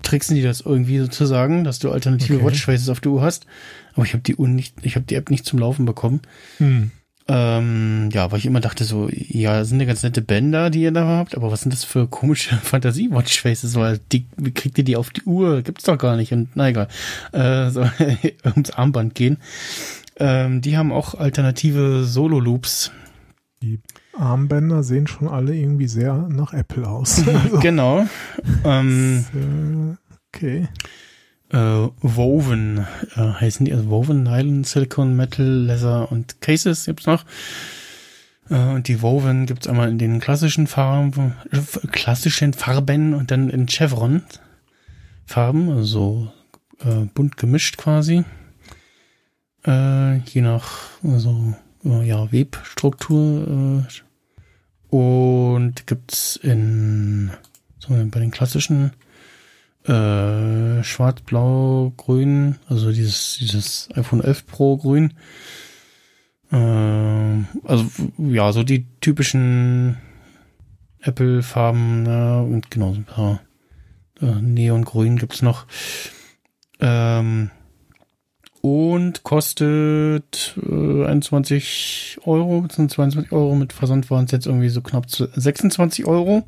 tricksen die das irgendwie sozusagen, dass du alternative Okay. Watchfaces auf der Uhr hast. Aber ich habe die Uhr nicht, ich habe die App nicht zum Laufen bekommen. Hm. Ähm, ja, weil ich immer dachte so, ja, das sind ja ganz nette Bänder, die ihr da habt, aber was sind das für komische Fantasie-Watchfaces, weil die, wie kriegt ihr die auf die Uhr? Gibt's doch gar nicht und na egal. Äh, so, ums Armband gehen. Ähm, die haben auch alternative Solo-Loops. Die Armbänder sehen schon alle irgendwie sehr nach Apple aus. Also, Genau. Ähm, äh, okay. Äh, Woven äh, heißen die, also Woven, Nylon, Silicon, Metal, Leather und Cases gibt's noch. Äh, und die Woven gibt's einmal in den klassischen Farben, äh, klassischen Farben und dann in Chevron Farben, also äh, bunt gemischt quasi. Äh, je nach also, ja, Webstruktur. Und gibt's in so, bei den klassischen äh, schwarz, blau, grün, also dieses, dieses iPhone 11 Pro grün. Äh, also, ja, so die typischen Apple-Farben, ja, und genau, so ein paar äh, Neongrün gibt's noch. Ähm, und kostet äh, 21 Euro, beziehungsweise 22 Euro. Mit Versand waren es jetzt irgendwie so knapp zu 26 Euro.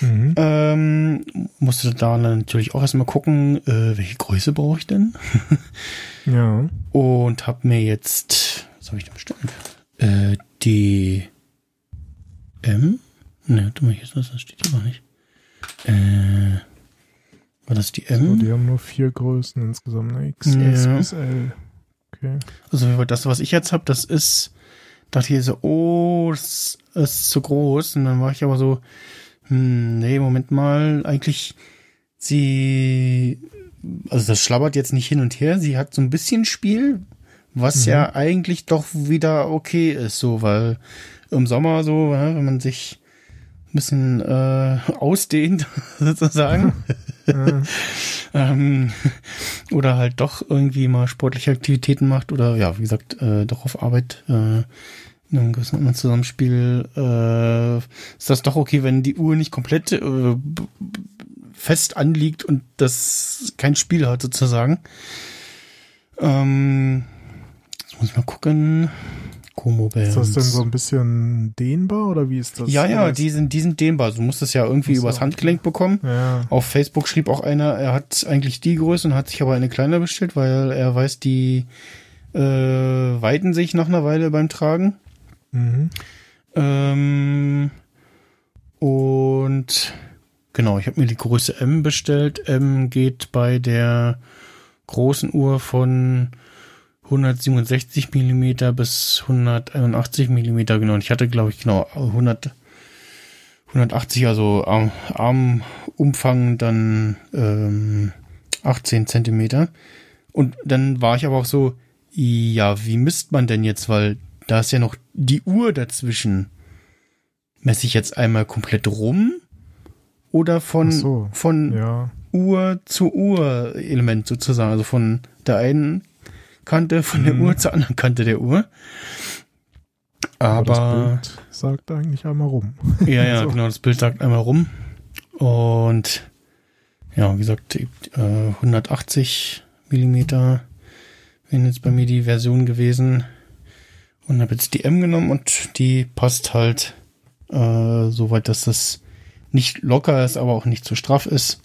Mhm. Ähm, musste da natürlich auch erstmal gucken, äh, welche Größe brauche ich denn? Ja. Und habe mir jetzt, was habe ich denn bestimmt? Äh, die M? Ne, du mal, hier das, das steht hier gar nicht. Äh, war das die M? So, die haben nur vier Größen insgesamt, ne? XS Ja. bis L. Okay. Also das, was ich jetzt habe, das ist, dachte ich so, oh, das ist zu groß. Und dann war ich aber so, hm, nee, Moment mal, eigentlich, sie, also das schlabbert jetzt nicht hin und her, sie hat so ein bisschen Spiel, was Mhm. ja eigentlich doch wieder okay ist, so, weil im Sommer so, wenn man sich ein bisschen äh, ausdehnt, sozusagen, Ja. ähm, oder halt doch irgendwie mal sportliche Aktivitäten macht oder ja, wie gesagt, äh, doch auf Arbeit äh, in einem gewissen Zusammenspiel äh, ist das doch okay, wenn die Uhr nicht komplett äh, fest anliegt und das kein Spiel hat sozusagen. Ähm, jetzt muss ich mal gucken. Como Ist das denn so ein bisschen dehnbar oder wie ist das? ja, ja, die sind, die sind dehnbar. Du musst das ja irgendwie so. übers Handgelenk bekommen. Ja. Auf Facebook schrieb auch einer, er hat eigentlich die Größe und hat sich aber eine kleine bestellt, weil er weiß, die äh, weiten sich nach einer Weile beim Tragen. Mhm. Ähm, und genau, ich habe mir die Größe M bestellt. M geht bei der großen Uhr von 167 Millimeter bis 181 Millimeter genau. Und ich hatte, glaube ich, genau 100, 180, also Arm, Armumfang dann ähm, 18 Zentimeter. Und dann war ich aber auch so, ja, wie misst man denn jetzt? Weil da ist ja noch die Uhr dazwischen. Messe ich jetzt einmal komplett rum oder von, so, von Ja. Uhr zu Uhr Element sozusagen, also von der einen Kante von der Mhm. Uhr zur anderen Kante der Uhr. Aber das Aber Bild sagt eigentlich einmal rum. ja, ja, So. genau, das Bild sagt einmal rum. Und ja, wie gesagt, äh, 180 Millimeter wären jetzt bei mir die Version gewesen. Und habe jetzt die M genommen und die passt halt äh, so weit, dass das nicht locker ist, aber auch nicht zu straff ist.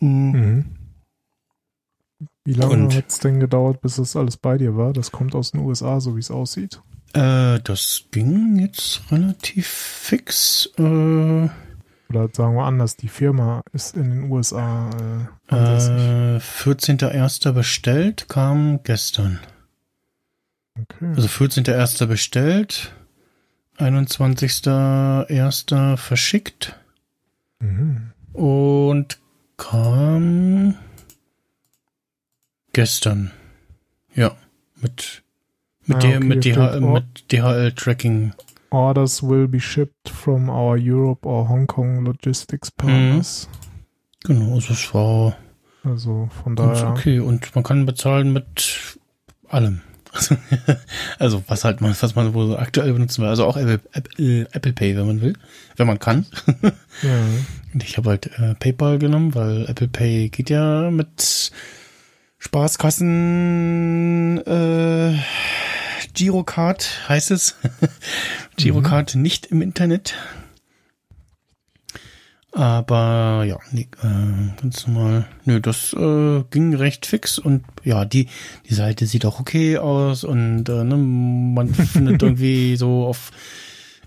Mm, Mhm. Wie lange hat es denn gedauert, bis das alles bei dir war? Das kommt aus den USA, so wie es aussieht. Äh, das ging jetzt relativ fix. Äh, Oder sagen wir anders, die Firma ist in den USA äh, äh, 14.01. bestellt, kam gestern. Okay. Also 14.01. bestellt, 21.01. verschickt Mhm. und kam gestern. Ja, mit mit Ah, der okay, mit, hier DH, steht, oh. mit DHL Tracking. Orders will be shipped from our Europe or Hong Kong Logistics Partners. Genau, also es war Also von daher. okay und man kann bezahlen mit allem. Also, also was halt man, was man wohl so aktuell benutzen will. Also auch Apple, Apple, Apple Pay, wenn man will, wenn man kann. Ja. Ich habe halt äh, PayPal genommen, weil Apple Pay geht ja mit Spaßkassen äh, Girocard heißt es. Girocard nicht im Internet. Aber ja, nee, äh, ganz normal. Nö, das äh, ging recht fix und ja, die die Seite sieht auch okay aus und äh, ne, man findet irgendwie so auf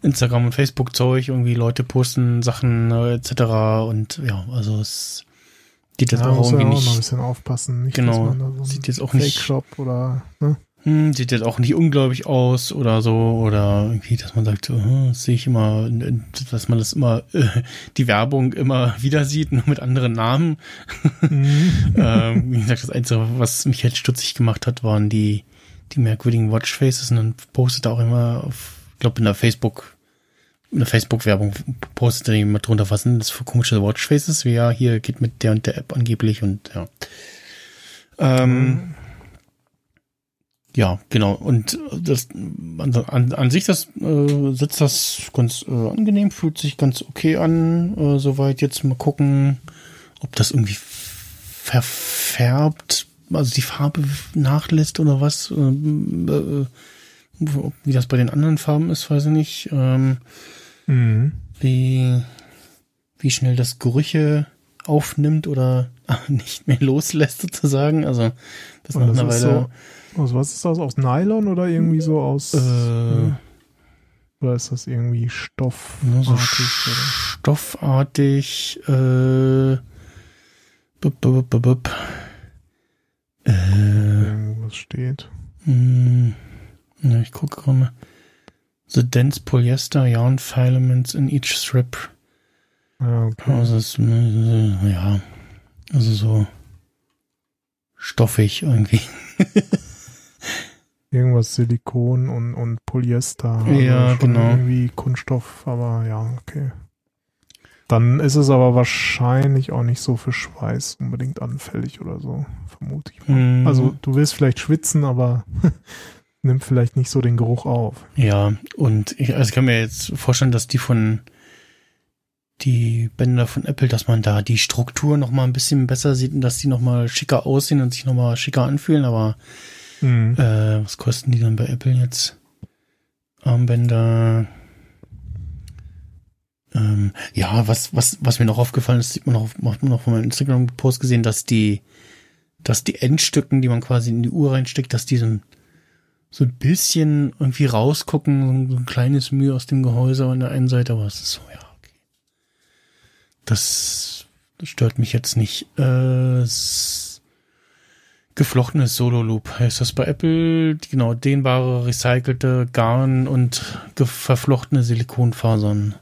Instagram und Facebook Zeug, irgendwie Leute posten Sachen äh, etc. Und ja, also es sieht jetzt Ja, auch irgendwie auch mal ein nicht, bisschen aufpassen. Nicht, Genau. Sieht jetzt auch nicht- Fake-Shop oder, ne? Hm, sieht jetzt auch nicht ungläubig aus oder so oder irgendwie, dass man sagt, das sehe ich immer, dass man das immer äh, die Werbung immer wieder sieht, nur mit anderen Namen. Mhm. ähm, wie gesagt, das Einzige, was mich jetzt stutzig gemacht hat, waren die die merkwürdigen Watchfaces und dann postet er auch immer auf, ich glaube in der Facebook in der Facebook-Werbung postet er jemand drunter, was sind das für komische Watchfaces? Wie ja, hier geht mit der und der App angeblich und ja. Ähm, ja, genau. Und das an, an, an sich das äh, sitzt das ganz äh, angenehm, fühlt sich ganz okay an. Äh, soweit jetzt mal gucken, ob das irgendwie verfärbt, also die Farbe nachlässt oder was. Ähm, äh, wie das bei den anderen Farben ist, weiß ich nicht. Ähm, Mhm. wie, wie schnell das Gerüche aufnimmt oder nicht mehr loslässt sozusagen. Also das nach einer ist Weile. Aus was ist das? Aus Nylon oder irgendwie so aus, Äh, äh, oder ist das irgendwie Stoff? nur so stoffartig. Äh, bup, bup, bup, bup. Äh, Irgendwas steht. mh, hm, ja, ich gucke gerade mal. The dense polyester yarn filaments in each strip. Ja, okay. Also es, ja, also so stoffig irgendwie. Irgendwas Silikon und, und Polyester. Ja, schon genau. Irgendwie Kunststoff, aber ja, okay. Dann ist es aber wahrscheinlich auch nicht so für Schweiß unbedingt anfällig oder so, vermute ich mal. Mhm. Also du willst vielleicht schwitzen, aber nimmt vielleicht nicht so den Geruch auf. Ja, und ich, also ich kann mir jetzt vorstellen, dass die von die Bänder von Apple, dass man da die Struktur noch mal ein bisschen besser sieht und dass die noch mal schicker aussehen und sich noch mal schicker anfühlen. Aber Mhm. äh, was kosten die dann bei Apple jetzt? Armbänder. Ähm, ja, was was was mir noch aufgefallen ist, sieht man noch, hat man noch von meinem Instagram-Post gesehen, dass die dass die Endstücken, die man quasi in die Uhr reinsteckt, dass die so ein so ein bisschen irgendwie rausgucken, so ein, kleines Mühe aus dem Gehäuse an der einen Seite, aber es ist so, ja, okay. Das, das stört mich jetzt nicht. Äh, geflochtenes Solo-Loop heißt das bei Apple. Genau, dehnbare, recycelte Garn und verflochtene Silikonfasern.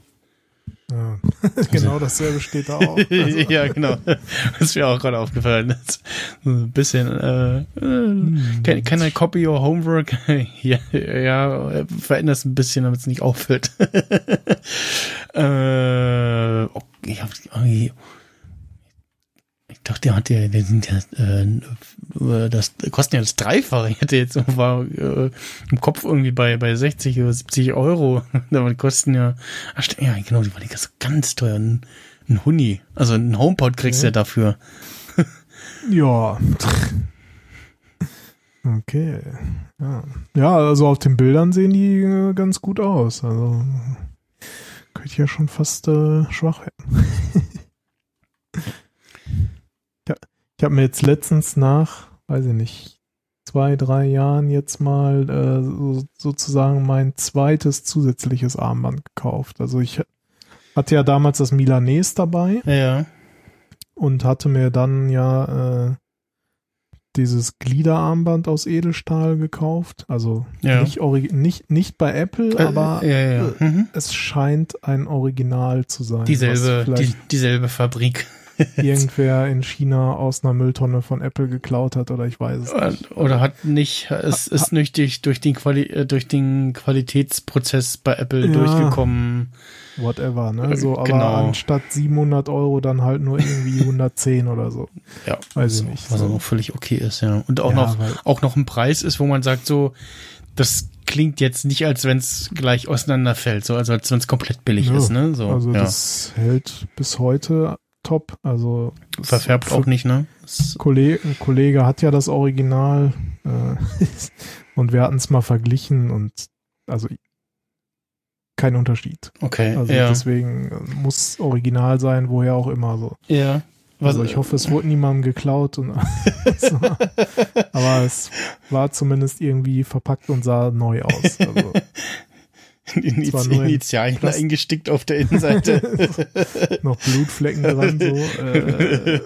Ja. genau dasselbe steht da auch. Also, ja, genau. Das ist mir auch gerade aufgefallen. Das ist ein bisschen, äh, äh, can, can I copy your homework? ja, ja, verändert es ein bisschen, damit es nicht auffällt. äh, okay, ich, ich dachte, der hat ja, der sind ja, äh, das kosten ja das Dreifache. Ich hatte jetzt war äh, im Kopf irgendwie bei bei 60 oder 70 Euro. Damit kosten ja, ach, ja genau, die waren die ganz, teuer. Ein, ein Huni, also ein HomePod kriegst du ja dafür. Ja. Okay. Ja. ja, also auf den Bildern sehen die äh, ganz gut aus. Also könnte ja schon fast äh, schwach werden. ich habe mir jetzt letztens nach, weiß ich nicht, zwei, drei Jahren jetzt mal äh, so, sozusagen mein zweites zusätzliches Armband gekauft. Also ich hatte ja damals das Milanese dabei Ja. und hatte mir dann ja äh, dieses Gliederarmband aus Edelstahl gekauft. Also Ja. nicht, nicht, nicht bei Apple, Äh, aber ja, ja, ja. äh, Mhm. es scheint ein Original zu sein. Dieselbe, die, dieselbe Fabrik. irgendwer in China aus einer Mülltonne von Apple geklaut hat oder ich weiß es nicht. Oder hat nicht, es ist nicht durch, den Quali äh, durch den Qualitätsprozess bei Apple Ja. durchgekommen. Whatever, ne? Äh, So, aber genau. anstatt 700 Euro dann halt nur irgendwie 110 oder so. Ja, Weiß ich so, nicht, Was so. auch noch völlig okay ist, ja. Und auch Ja, noch, auch noch ein Preis ist, wo man sagt, so, das klingt jetzt nicht, als wenn es gleich auseinanderfällt, so, also als wenn es komplett billig Ja, ist, ne? So, also ja. das hält bis heute top. Also Verfärbt auch nicht, ne? Kollege, ein Kollege hat ja das Original äh, und wir hatten es mal verglichen und also kein Unterschied. Okay, Also ja. deswegen muss Original sein, woher auch immer so. ja. Was, Also ich hoffe, es wurde niemandem geklaut und aber es war zumindest irgendwie verpackt und sah neu aus. Also, die zwar nur in Initialien Plast- eingestickt auf der Innenseite. noch Blutflecken dran so. Äh,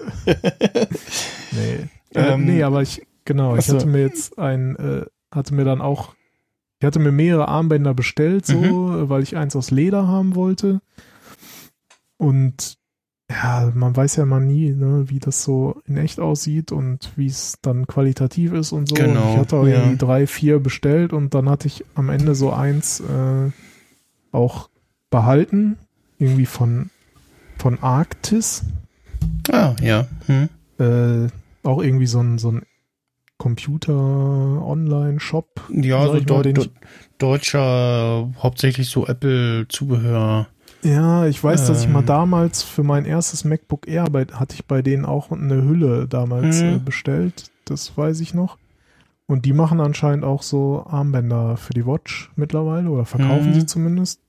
nee. Äh, Ähm, nee, aber ich genau, ich achso. hatte mir jetzt ein äh, hatte mir dann auch ich hatte mir mehrere Armbänder bestellt so, Mhm. weil ich eins aus Leder haben wollte. Und ja, man weiß ja mal nie, ne, wie das so in echt aussieht und wie es dann qualitativ ist und so. und Genau, ich hatte auch ja. irgendwie drei, vier bestellt und dann hatte ich am Ende so eins äh, auch behalten, irgendwie von von Arktis. ah, ja. Hm. Äh, auch irgendwie so ein, so ein Computer-Online-Shop. Ja, so ich mal, ich- deutscher, hauptsächlich so Apple-Zubehör. Ja, ich weiß, dass ich mal Ähm. damals für mein erstes MacBook Air bei, hatte ich bei denen auch eine Hülle damals Mhm. äh, bestellt. Das weiß ich noch. Und die machen anscheinend auch so Armbänder für die Watch mittlerweile oder verkaufen Mhm. sie zumindest.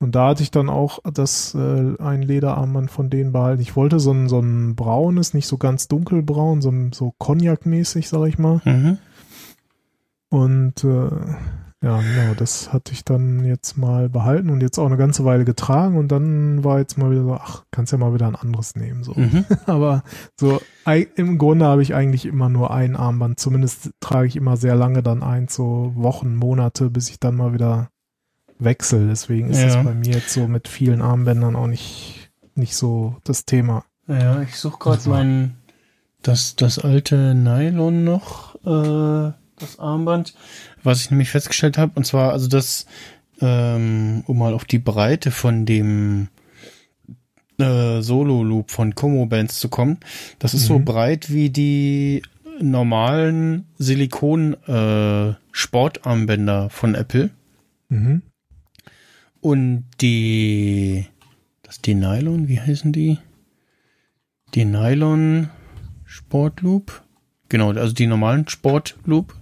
Und da hatte ich dann auch das äh, ein Lederarmband von denen behalten. Ich wollte so ein, so ein braunes, nicht so ganz dunkelbraun, so, so Cognac-mäßig, sag ich mal. Mhm. Und äh, Ja, genau, das hatte ich dann jetzt mal behalten und jetzt auch eine ganze Weile getragen und dann war jetzt mal wieder so, ach, kannst ja mal wieder ein anderes nehmen, so. Mhm. Aber so, im Grunde habe ich eigentlich immer nur ein Armband, zumindest trage ich immer sehr lange dann eins, so Wochen, Monate, bis ich dann mal wieder wechsle. Deswegen ist Ja. es bei mir jetzt so mit vielen Armbändern auch nicht, nicht so das Thema. Ja, ich suche gerade Also. mein das das alte Nylon noch, äh, das Armband, was ich nämlich festgestellt habe, und zwar also das, ähm, um mal auf die Breite von dem äh, Solo Loop von Como Bands zu kommen, das ist so Mhm. breit wie die normalen Silikon äh, von Apple Mhm. und die das die Nylon, wie heißen die? Die Nylon Sportloop. Genau, also die normalen Sportloop.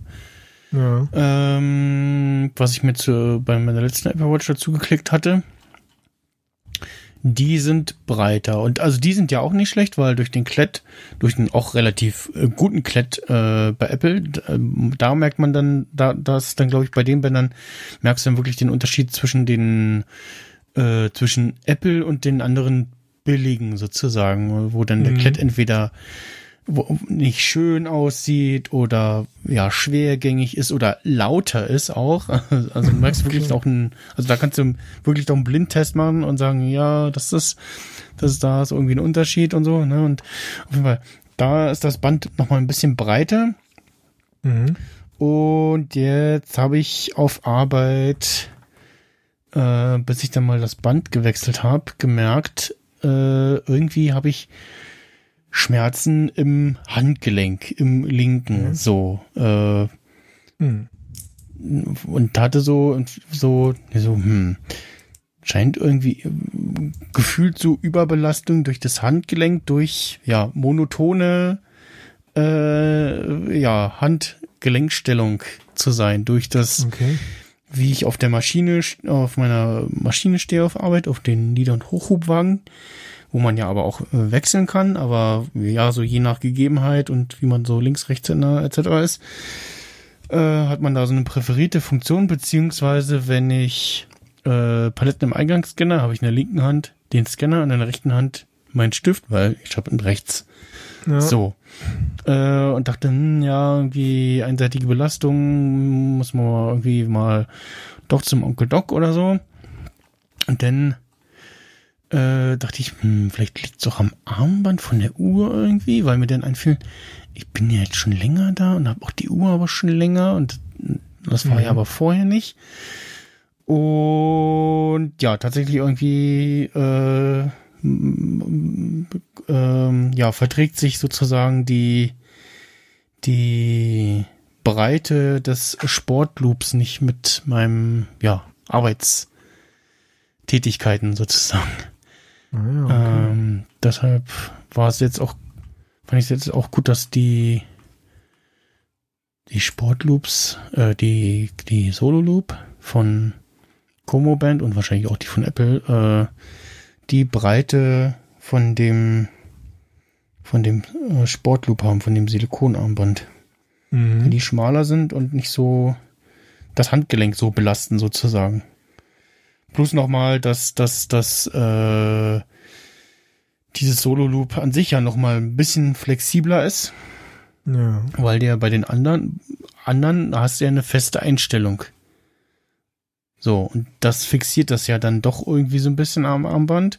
Ja. Ähm, was ich mir zu, bei meiner letzten Apple Watch dazu geklickt hatte. Die sind breiter. Und also die sind ja auch nicht schlecht, weil durch den Klett, durch den auch relativ äh, guten Klett äh, bei Apple, ähm, da merkt man dann, da, das dann, glaube ich, bei den Bändern merkst du dann wirklich den Unterschied zwischen den, äh, zwischen Apple und den anderen billigen sozusagen, wo dann der Mhm. Klett entweder nicht schön aussieht oder ja schwergängig ist oder lauter ist auch. Also du merkst wirklich auch ein, also da kannst du wirklich auch einen Blindtest machen und sagen, ja, das ist, das ist da ist irgendwie ein Unterschied und so. Ne? Und auf jeden Fall, da ist das Band noch mal ein bisschen breiter. Mhm. Und jetzt habe ich auf Arbeit, äh, bis ich dann mal das Band gewechselt habe, gemerkt, äh, irgendwie habe ich Schmerzen im Handgelenk, im linken, Mhm. so. Äh, Mhm. und hatte so, so, so, hm, scheint irgendwie ähm, gefühlt so Überbelastung durch das Handgelenk, durch, ja, monotone, äh, ja, Handgelenkstellung zu sein, durch das, Okay. wie ich auf der Maschine, auf meiner Maschine stehe auf Arbeit, auf den Nieder- und Hochhubwagen, wo man ja aber auch äh, wechseln kann, aber ja, so je nach Gegebenheit und wie man so links, rechts etc. ist, äh, hat man da so eine präferierte Funktion, beziehungsweise wenn ich äh, Paletten im Eingang scanne, habe ich in der linken Hand den Scanner und in der rechten Hand meinen Stift, weil ich habe in rechts Ja. so. Äh, und dachte, hm, ja, irgendwie einseitige Belastung, muss man irgendwie mal doch zum Onkel Doc oder so. Und dann äh, dachte ich, hm, vielleicht liegt es doch am Armband von der Uhr irgendwie, weil mir dann einfiel, ich bin ja jetzt schon länger da und habe auch die Uhr aber schon länger und das war ja Mhm. aber vorher nicht. Und ja, tatsächlich irgendwie äh, ähm, ja, verträgt sich sozusagen die, die Breite des Sportloops nicht mit meinem, ja, Arbeitstätigkeiten sozusagen. Ah, ja, okay. Ähm, deshalb war es jetzt auch, fand ich es jetzt auch gut, dass die, die Sportloops, äh, die, die Solo-Loop von Como Band und wahrscheinlich auch die von Apple, äh, die Breite von dem, von dem äh, Sportloop haben, von dem Silikonarmband. Mhm. Die schmaler sind und nicht so das Handgelenk so belasten sozusagen. Plus nochmal, dass, dass, dass äh, dieses Solo-Loop an sich ja nochmal ein bisschen flexibler ist, Ja. weil der bei den anderen, anderen hast du ja eine feste Einstellung. So, und das fixiert das ja dann doch irgendwie so ein bisschen am Armband.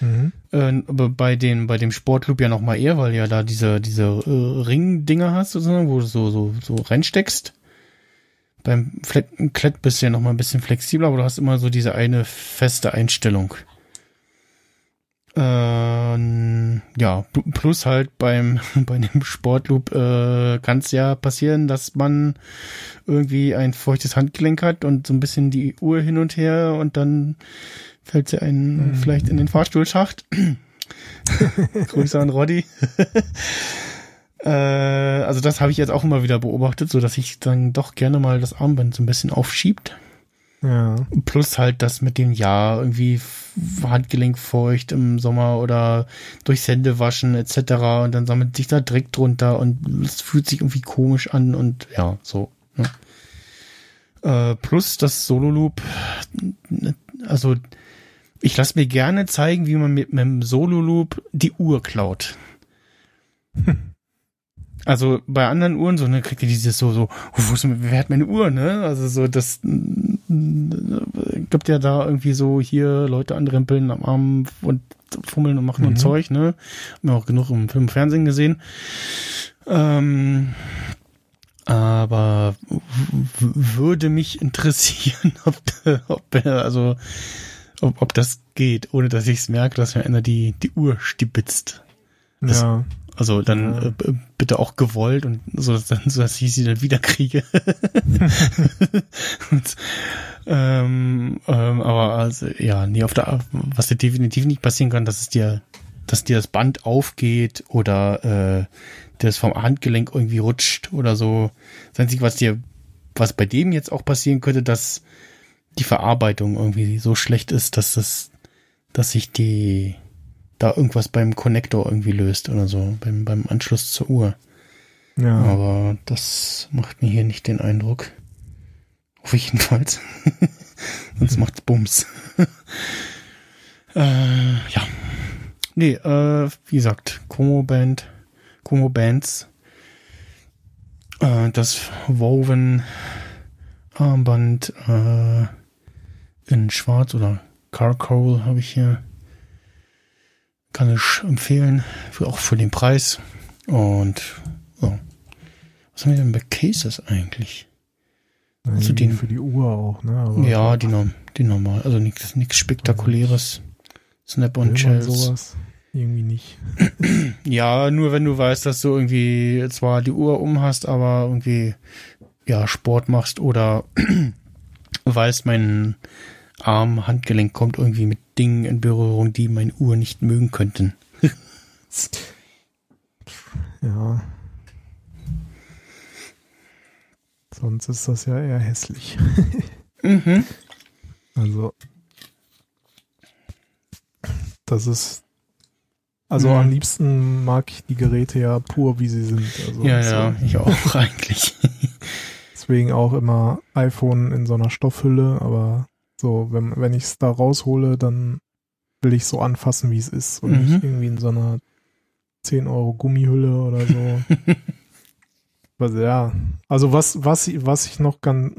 Mhm. Äh, aber bei den, bei dem Sportloop ja noch mal eher, weil ja da diese, diese äh, Ring-Dinger hast, sozusagen, wo du so, so, so reinsteckst. Beim Klett bist du ja noch mal ein bisschen flexibler, aber du hast immer so diese eine feste Einstellung. Ähm, ja, pl- plus halt beim, bei dem Sportloop äh, kann es ja passieren, dass man irgendwie ein feuchtes Handgelenk hat und so ein bisschen die Uhr hin und her und dann fällt sie einen Mhm. vielleicht in den Fahrstuhlschacht. Grüße an Roddy. äh, also das habe ich jetzt auch immer wieder beobachtet, so dass ich dann doch gerne mal das Armband so ein bisschen aufschiebt. Ja. Plus halt das mit dem Jahr irgendwie f- Handgelenk feucht im Sommer oder durchs Händewaschen etc. Und dann sammelt sich da Dreck drunter und es fühlt sich irgendwie komisch an und ja, so. Ne? Äh, plus das Solo Loop, also ich lasse mir gerne zeigen, wie man mit, mit dem Solo Loop die Uhr klaut. Also bei anderen Uhren so, ne, kriegt ihr dieses so, so, wo ist, wer hat meine Uhr, ne? Also so, das gibt ja da irgendwie so hier Leute anrempeln am Arm und fummeln und machen mhm. und Zeug, ne? Haben wir auch genug im Film und Fernsehen gesehen. Ähm, aber würde mich interessieren, ob, ob also ob, ob das geht, ohne dass ich es merke, dass mir einer die, die Uhr stibitzt. Das, ja. Also dann ja. äh, bitte auch gewollt und so, dass, dann, so dass ich sie dann wieder kriege. und, ähm, ähm, aber also, ja, nee, auf der, was dir definitiv nicht passieren kann, dass es dir, dass dir das Band aufgeht oder äh, das vom Handgelenk irgendwie rutscht oder so. Das Einzige, was dir, was bei dem jetzt auch passieren könnte, dass die Verarbeitung irgendwie so schlecht ist, dass das, dass sich die da irgendwas beim Connector irgendwie löst oder so, beim, beim Anschluss zur Uhr. Ja. Aber das macht mir hier nicht den Eindruck. Hoffe ich jedenfalls. Sonst macht's Bums. äh, ja. Nee, äh, wie gesagt, Como Band, Como Bands, äh, das Woven Armband äh, in Schwarz oder Carcoal habe ich hier kann ich empfehlen, für, auch für den Preis. Und ja. was haben wir denn bei Cases eigentlich? Nein, also den, für die Uhr auch, ne? Aber ja, die, die normal, also nichts nichts spektakuläres. Snap-on-Shells. sowas irgendwie nicht. ja, nur wenn du weißt, dass du irgendwie zwar die Uhr um hast, aber irgendwie ja Sport machst oder weißt, mein Arm, Handgelenk kommt irgendwie mit Dingen in Berührung, die meine Uhr nicht mögen könnten. ja. Sonst ist das ja eher hässlich. mhm. Also, das ist. Also mhm. am liebsten mag ich die Geräte ja pur, wie sie sind. Also ja, ja, ich auch eigentlich. Deswegen auch immer iPhone in so einer Stoffhülle, aber so, wenn, wenn ich es da raushole, dann will ich so anfassen, wie es ist und mhm. nicht irgendwie in so einer 10 Euro Gummihülle oder so. also, ja, also was, was, was ich noch ganz,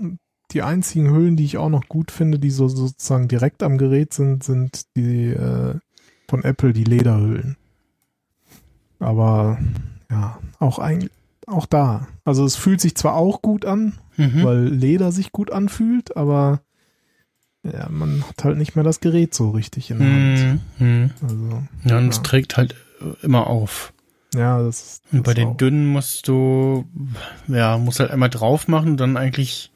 die einzigen Hüllen, die ich auch noch gut finde, die so sozusagen direkt am Gerät sind, sind die äh, von Apple, die Lederhüllen. Aber ja, auch eigentlich, auch da. Also es fühlt sich zwar auch gut an, mhm. weil Leder sich gut anfühlt, aber ja, man hat halt nicht mehr das Gerät so richtig in der Hand. Mhm. Also, ja, und ja. es trägt halt immer auf. Ja, das ist. Und bei den dünnen musst du, ja, musst halt einmal drauf machen dann eigentlich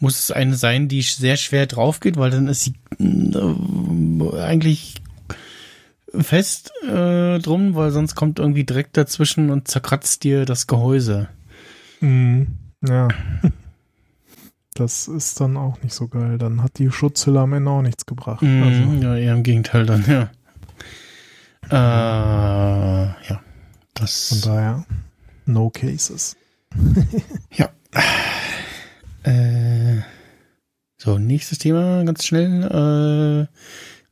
muss es eine sein, die sehr schwer drauf geht, weil dann ist sie äh, eigentlich fest äh, drum, weil sonst kommt irgendwie direkt dazwischen und zerkratzt dir das Gehäuse. Mhm. Ja. Das ist dann auch nicht so geil. Dann hat die Schutzhülle am Ende auch nichts gebracht. Mm, also. Ja, eher im Gegenteil dann, ja. Äh, ja. Das. Von daher, no cases. ja. Äh, so, nächstes Thema, ganz schnell. Äh,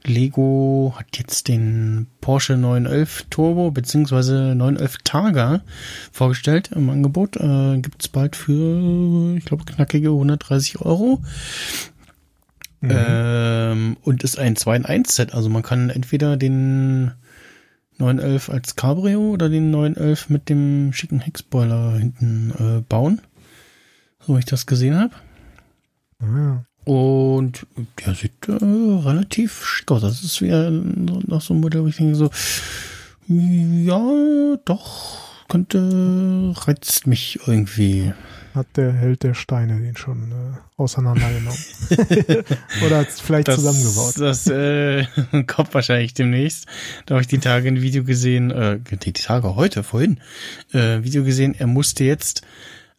Lego hat jetzt den Porsche 911 Turbo bzw. 911 Targa vorgestellt im Angebot. Äh, Gibt es bald für, ich glaube, knackige 130 Euro. Mhm. Ähm, und ist ein 2 in 1 Set. Also man kann entweder den 911 als Cabrio oder den 911 mit dem schicken Heckspoiler hinten äh, bauen. So wie ich das gesehen habe. Ah, und der sieht äh, relativ schick aus. Das ist wieder noch so ein Modell, wo ich denke so, ja, doch, könnte, reizt mich irgendwie. Hat der Held der Steine den schon äh, auseinandergenommen? Oder hat es vielleicht das, zusammengebaut? Das äh, kommt wahrscheinlich demnächst. Da habe ich die Tage ein Video gesehen, äh, die Tage heute, vorhin, äh, Video gesehen, er musste jetzt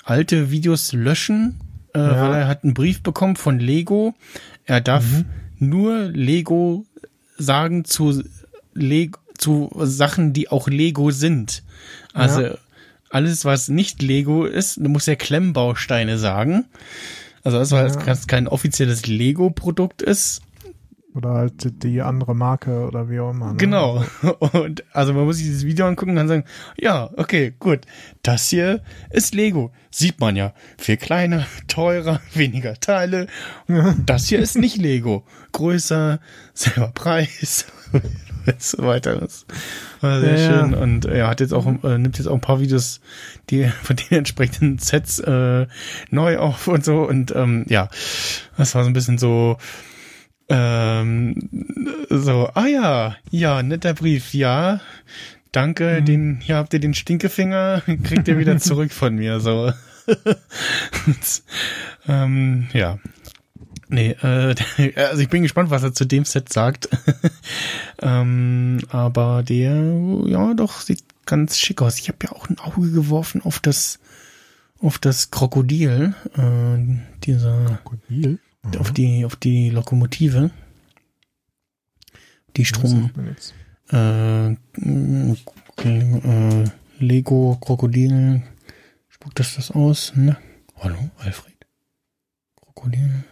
alte Videos löschen, äh, ja. weil er hat einen Brief bekommen von Lego. Er darf mhm. nur Lego sagen zu Lego, zu Sachen, die auch Lego sind. Also ja. alles, was nicht Lego ist, muss er Klemmbausteine sagen. Also das war ja. kein offizielles Lego-Produkt ist, oder halt die andere Marke oder wie auch immer. Ne? Genau. Und also man muss sich dieses Video angucken und dann sagen, ja, okay, gut. Das hier ist Lego. Sieht man ja. Viel kleiner, teurer, weniger Teile. Das hier ist nicht Lego. Größer, selber Preis. und so weiter. Das war sehr ja, schön. Und er hat jetzt auch, äh, nimmt jetzt auch ein paar Videos, die von den entsprechenden Sets äh, neu auf und so. Und ähm, ja, das war so ein bisschen so, ähm, so, ah ja, ja, netter Brief, ja. Danke, mhm. den, hier habt ihr den Stinkefinger, kriegt ihr wieder zurück von mir, so. Ähm, ja. Nee, äh, also ich bin gespannt, was er zu dem Set sagt. ähm, aber der, ja, doch, sieht ganz schick aus. Ich habe ja auch ein Auge geworfen auf das, auf das Krokodil, äh, dieser. Krokodil? Auf die, auf die Lokomotive. Die Strom. Äh, äh, Lego Krokodil. Spuckt das das aus? Ne? Hallo, Alfred. Krokodil.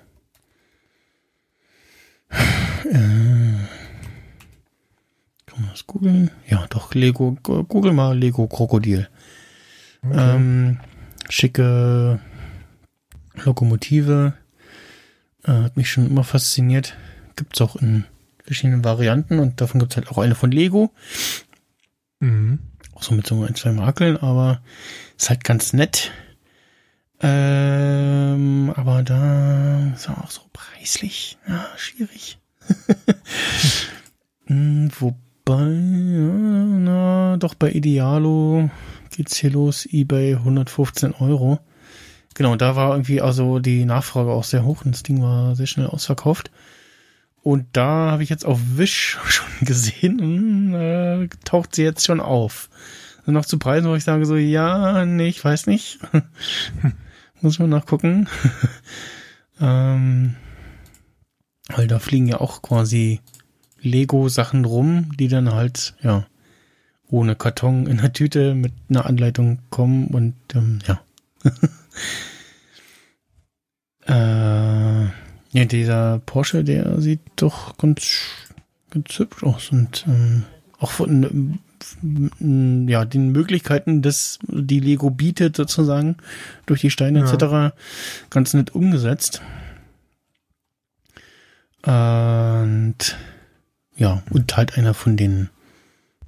Äh, kann man das googeln? Ja, doch, Lego, google mal Lego Krokodil. Okay. Ähm, schicke Lokomotive. Äh, hat mich schon immer fasziniert. Gibt's auch in verschiedenen Varianten und davon gibt's halt auch eine von Lego. Mhm. Auch so mit so ein, zwei Makeln, aber ist halt ganz nett. Ähm, aber da ist auch so preislich. Ja, schwierig. hm, wobei, ja, na, doch bei Idealo geht's hier los, eBay 115 Euro. Genau, da war irgendwie also die Nachfrage auch sehr hoch und das Ding war sehr schnell ausverkauft. Und da habe ich jetzt auf Wish schon gesehen, äh, taucht sie jetzt schon auf. Also noch zu Preisen, wo ich sage so, ja, nee, ich weiß nicht. Muss man nachgucken. ähm, weil da fliegen ja auch quasi Lego-Sachen rum, die dann halt, ja, ohne Karton in der Tüte mit einer Anleitung kommen und ähm, ja. Äh, ja, dieser Porsche, der sieht doch ganz, ganz hübsch aus und ähm, auch von ähm, ja, den Möglichkeiten, das die Lego bietet, sozusagen, durch die Steine ja. etc., ganz nett umgesetzt. Und ja, und halt einer von den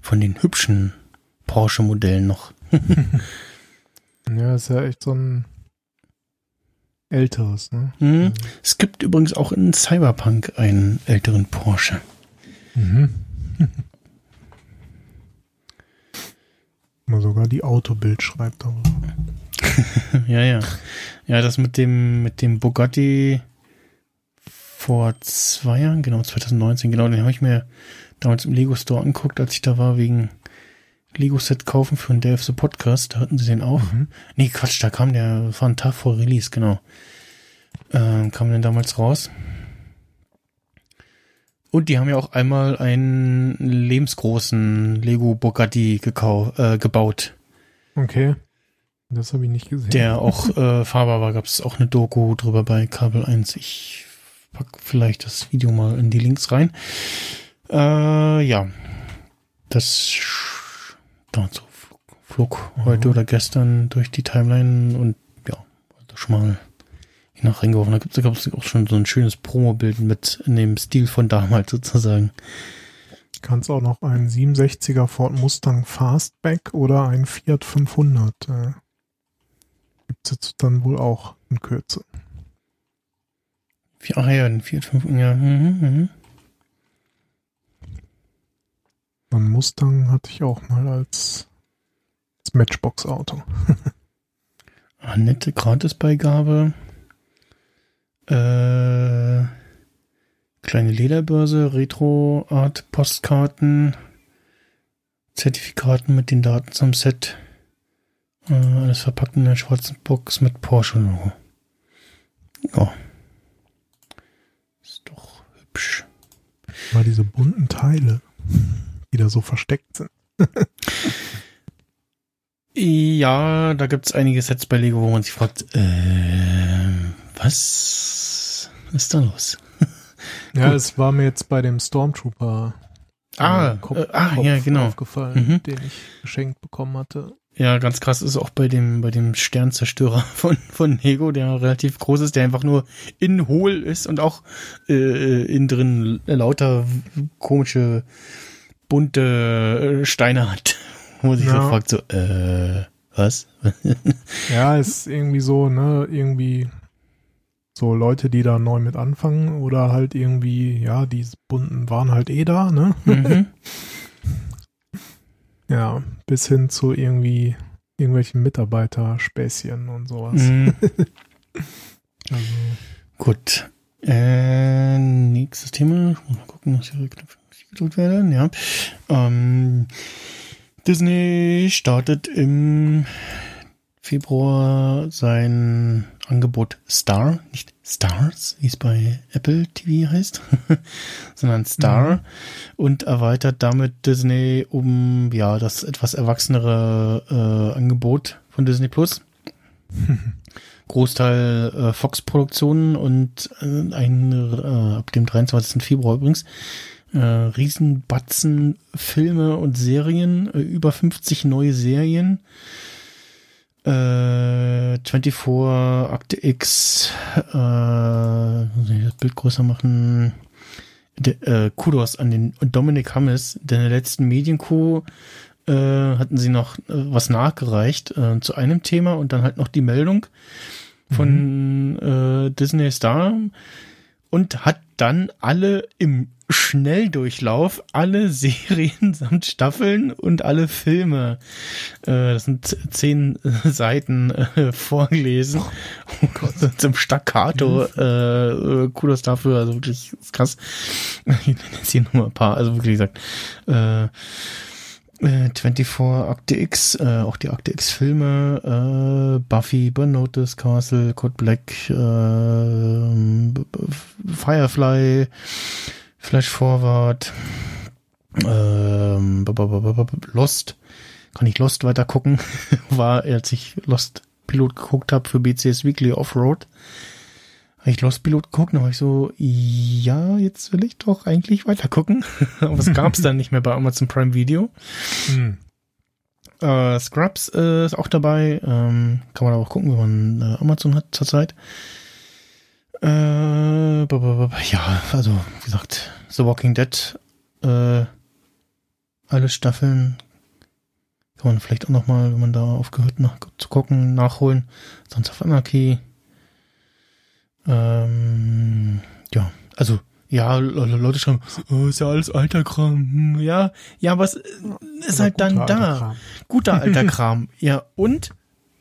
von den hübschen Porsche-Modellen noch. Ja, ist ja echt so ein älteres, ne? Mhm. Es gibt übrigens auch in Cyberpunk einen älteren Porsche. Mhm. Mal sogar die Autobild schreibt darüber. ja, ja. Ja, das mit dem, mit dem Bugatti vor zwei Jahren, genau, 2019, genau, den habe ich mir damals im Lego Store angeguckt, als ich da war, wegen Lego-Set kaufen für einen Day of the Podcast. Da hatten sie den auch. Mhm. Nee, Quatsch, da kam der, das war ein Tag vor Release, genau. Ähm, kam den damals raus. Und die haben ja auch einmal einen lebensgroßen Lego Bugatti äh, gebaut. Okay. Das habe ich nicht gesehen. Der auch äh, fahrbar war. Gab es auch eine Doku drüber bei Kabel 1. Ich pack vielleicht das Video mal in die Links rein. Äh, ja. Das dazu flog heute mhm. oder gestern durch die Timeline und ja, wollte schon mal nach reingeworfen. Da gibt es auch schon so ein schönes Promo-Bild mit in dem Stil von damals sozusagen. Kannst auch noch einen 67er Ford Mustang Fastback oder einen Fiat 500. Äh, gibt es jetzt dann wohl auch in Kürze. Ach ja, ein Fiat 500, ja. Mhm, mhm. Ein Mustang hatte ich auch mal als, als Matchbox-Auto. ah, nette Gratisbeigabe. Äh, kleine Lederbörse, Retro-Art, Postkarten, Zertifikaten mit den Daten zum Set. Äh, alles verpackt in einer schwarzen Box mit Porsche-Logo. Ja. Ist doch hübsch. Mal diese bunten Teile die da so versteckt sind. ja, da gibt es einige Sets bei Lego, wo man sich fragt, äh, Was ist da los? Ja, es war mir jetzt bei dem Stormtrooper Ah, äh, Kopf, äh, ah, Kopf ja, genau. aufgefallen, Mhm. den ich geschenkt bekommen hatte. Ja, ganz krass ist auch bei dem, bei dem Sternzerstörer von, von Lego, der relativ groß ist, der einfach nur innen hohl ist und auch äh, innen drin lauter komische, bunte äh, Steine hat. Wo sich so Ja. fragt, so, äh, was? Ja, ist irgendwie so, ne, irgendwie so Leute, die da neu mit anfangen oder halt irgendwie, ja, die bunten waren halt eh da, ne? mhm. Ja, bis hin zu irgendwie irgendwelchen Mitarbeiterspäßchen und sowas. Mhm. Also, Gut. Äh, nächstes Thema. Ich muss Mal gucken, was hier gedrückt werden. Ja. Ähm, Disney startet im Februar sein Angebot Star, nicht Stars, wie es bei Apple TV heißt, sondern Star Mhm. und erweitert damit Disney um ja das etwas erwachsenere äh, Angebot von Disney Plus. Großteil äh, Fox-Produktionen und äh, ein, äh, ab dem 23. Februar übrigens äh, Riesenbatzen Filme und Serien, äh, über 50 neue Serien. Äh, 24 Akte X, äh, muss ich das Bild größer machen. De, äh, Kudos an den Dominik Hammes, denn in der letzten Medienkuh äh, hatten sie noch äh, was nachgereicht äh, zu einem Thema und dann halt noch die Meldung von äh, Disney Star und hat dann alle im Schnelldurchlauf alle Serien samt Staffeln und alle Filme, äh, das sind zehn äh, Seiten äh, vorgelesen. Oh Gott, zum Staccato. Äh, äh, Kudos dafür, also wirklich krass. Ich nenne jetzt hier nur mal ein paar, also wirklich gesagt. Äh, äh, 24 Akte X, äh, auch die Akte X Filme, äh, Buffy, Burn Notice, Castle, Code Black, äh, Firefly, Flash Forward, ähm, Lost, kann ich Lost weiter gucken, war, als ich Lost Pilot geguckt habe für BCS Weekly Offroad, habe ich Lost Pilot geguckt, dann war ich so, ja, jetzt will ich doch eigentlich weiter gucken, aber es gab es dann nicht mehr bei Amazon Prime Video. hm. Äh, Scrubs äh, ist auch dabei. Ähm, kann man aber auch gucken, wenn man äh, Amazon hat zurzeit. Äh, ja, also wie gesagt, The Walking Dead, äh, alle Staffeln kann man vielleicht auch noch mal, wenn man da aufgehört nach, zu gucken, nachholen. Sonst auf Anarchy. Ähm, ja, also ja, Le- Le- Leute schreiben, oh, ist ja alles alter Kram. Hm, Ja, ja, was ist Oder halt dann da? Kram. Guter alter Kram. Ja, und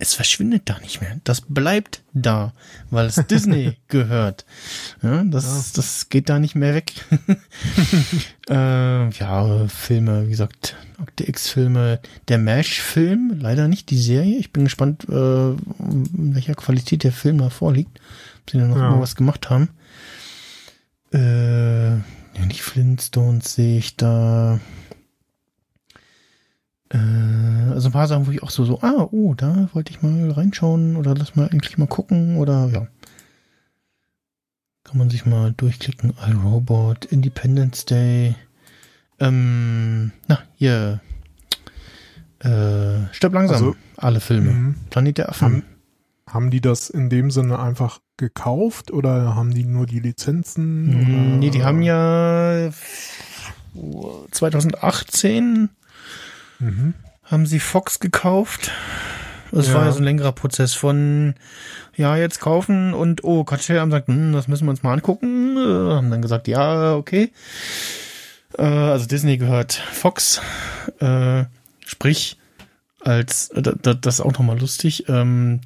es verschwindet da nicht mehr. Das bleibt da, weil es Disney gehört. Ja, das, das geht da nicht mehr weg. äh, ja, Filme, wie gesagt, Akte X-Filme, der Mash-Film, leider nicht die Serie. Ich bin gespannt, äh, in welcher Qualität der Film da vorliegt. Ob sie da noch Ja. mal was gemacht haben. Äh, ja, die Flintstones sehe ich da. Äh, also ein paar Sachen, wo ich auch so, so, ah, oh, da wollte ich mal reinschauen oder lass mal eigentlich mal gucken oder ja. Kann man sich mal durchklicken. iRobot, Independence Day. Ähm, na, hier. Äh, Stirb langsam. Also, Alle Filme. Mhm. Planet der Affen. Haben, haben die das in dem Sinne einfach gekauft oder haben die nur die Lizenzen? Oder? Nee, die haben ja 2018 Mhm. haben sie Fox gekauft. Das Ja. war ja so ein längerer Prozess von, ja, jetzt kaufen und, oh, Cartel haben gesagt, hm, das müssen wir uns mal angucken. Äh, haben dann gesagt, ja, okay. Äh, also Disney gehört Fox. Äh, sprich, als, äh, da- das ist auch nochmal lustig, ähm,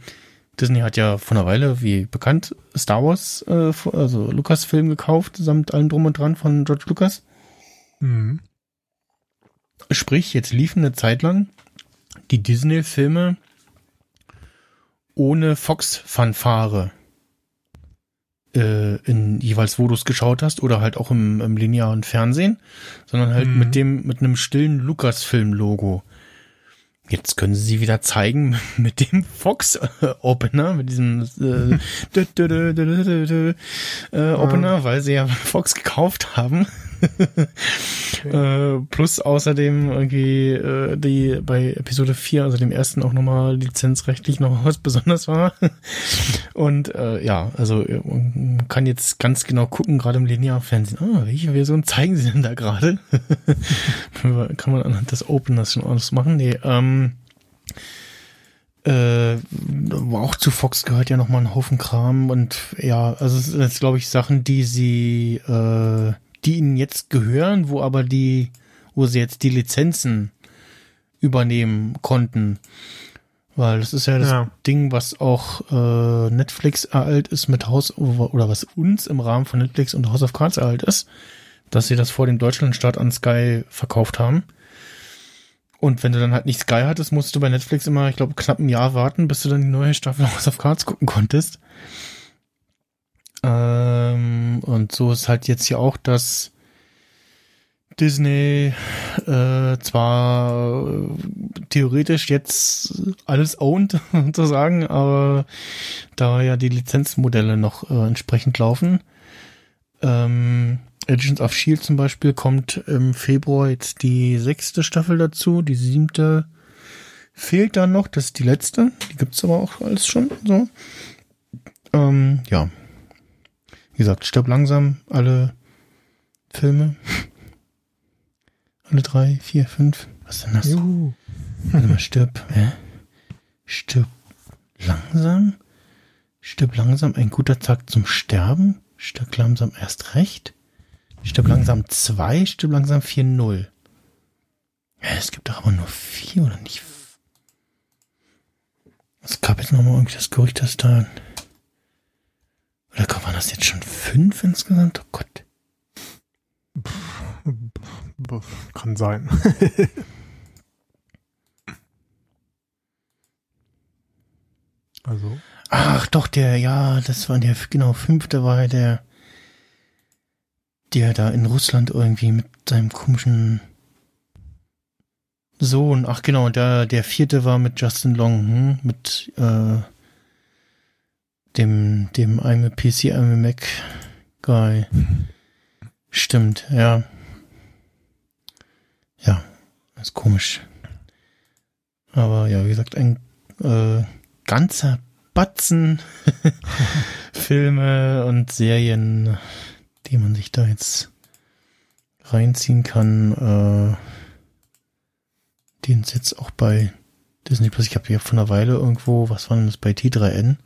Disney hat ja vor einer Weile, wie bekannt, Star Wars, äh, also Lucasfilm gekauft, samt allem drum und dran von George Lucas. Mhm. Sprich, jetzt liefen eine Zeit lang die Disney-Filme ohne Fox-Fanfare. Äh, in jeweils, wo du es geschaut hast, oder halt auch im, im linearen Fernsehen, sondern halt Mhm. mit dem, mit einem stillen Lucasfilm-Logo. Jetzt können sie sie wieder zeigen mit dem Fox äh, Opener, mit diesem äh, äh, Opener, weil sie ja Fox gekauft haben. äh, plus außerdem irgendwie äh, die bei Episode 4, also dem ersten auch nochmal lizenzrechtlich noch was besonders war. Und äh, ja, also äh, man kann jetzt ganz genau gucken, gerade im Linearfernsehen, ah, welche Version zeigen sie denn da gerade? kann man anhand des Openers schon alles machen. Nee, ähm, äh, auch zu Fox gehört ja nochmal ein Haufen Kram und ja, also es sind jetzt, glaube ich, Sachen, die sie, äh, die ihnen jetzt gehören, wo aber die, wo sie jetzt die Lizenzen übernehmen konnten. Weil das ist ja das Ja. Ding, was auch äh, Netflix ereilt ist mit House oder was uns im Rahmen von Netflix und House of Cards ereilt ist, dass sie das vor dem Deutschlandstart an Sky verkauft haben. Und wenn du dann halt nicht Sky hattest, musst du bei Netflix immer, ich glaube, knapp ein Jahr warten, bis du dann die neue Staffel House of Cards gucken konntest. Ähm, und so ist halt jetzt hier auch, dass Disney äh, zwar äh, theoretisch jetzt alles owned, sozusagen, aber da ja die Lizenzmodelle noch äh, entsprechend laufen. Ähm, Agents of Shield zum Beispiel kommt im Februar jetzt die sechste Staffel dazu, die siebte fehlt dann noch, das ist die letzte, die gibt's aber auch alles schon so. Ähm, ja. Wie gesagt, stirb langsam alle Filme. Alle drei, vier, fünf. Was ist denn das? Juhu. Warte mal, stirb. Hä? Stirb langsam? Stirb langsam, ein guter Tag zum Sterben? Stirb langsam erst recht? Stirb langsam 2, stirb langsam 4-0. Ja, es gibt doch aber nur vier oder nicht? Es gab jetzt nochmal irgendwie das Gerücht, dass da. Oder waren das jetzt schon fünf insgesamt? Oh Gott. Kann sein. also, Ach, doch, der, ja, das war der, genau, fünfte war der, der da in Russland irgendwie mit seinem komischen Sohn. Ach, genau, der, der vierte war mit Justin Long, hm, mit, äh, dem, dem I'm a PC, I'm a Mac Guy. Stimmt, ja. Ja, ist komisch. Aber ja, wie gesagt, ein äh, ganzer Batzen Filme und Serien, die man sich da jetzt reinziehen kann, äh, die uns jetzt auch bei Disney Plus, ich habe ja vor einer Weile irgendwo, was war denn das bei T3N?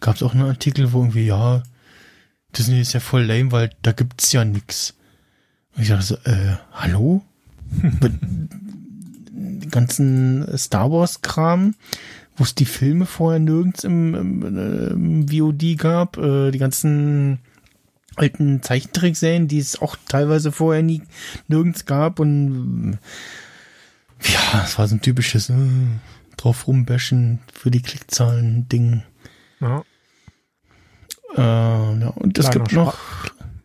Gab es auch einen Artikel, wo irgendwie, ja, Disney ist ja voll lame, weil da gibt's ja nix. Und ich dachte so, äh, hallo? Den ganzen Star Wars Kram, wo es die Filme vorher nirgends im, im, im VOD gab, äh, die ganzen alten Zeichentrickserien, die es auch teilweise vorher nie nirgends gab und ja, es war so ein typisches äh, drauf rumbashen für die Klickzahlen Ding. Ja, Äh, ja, und es gibt noch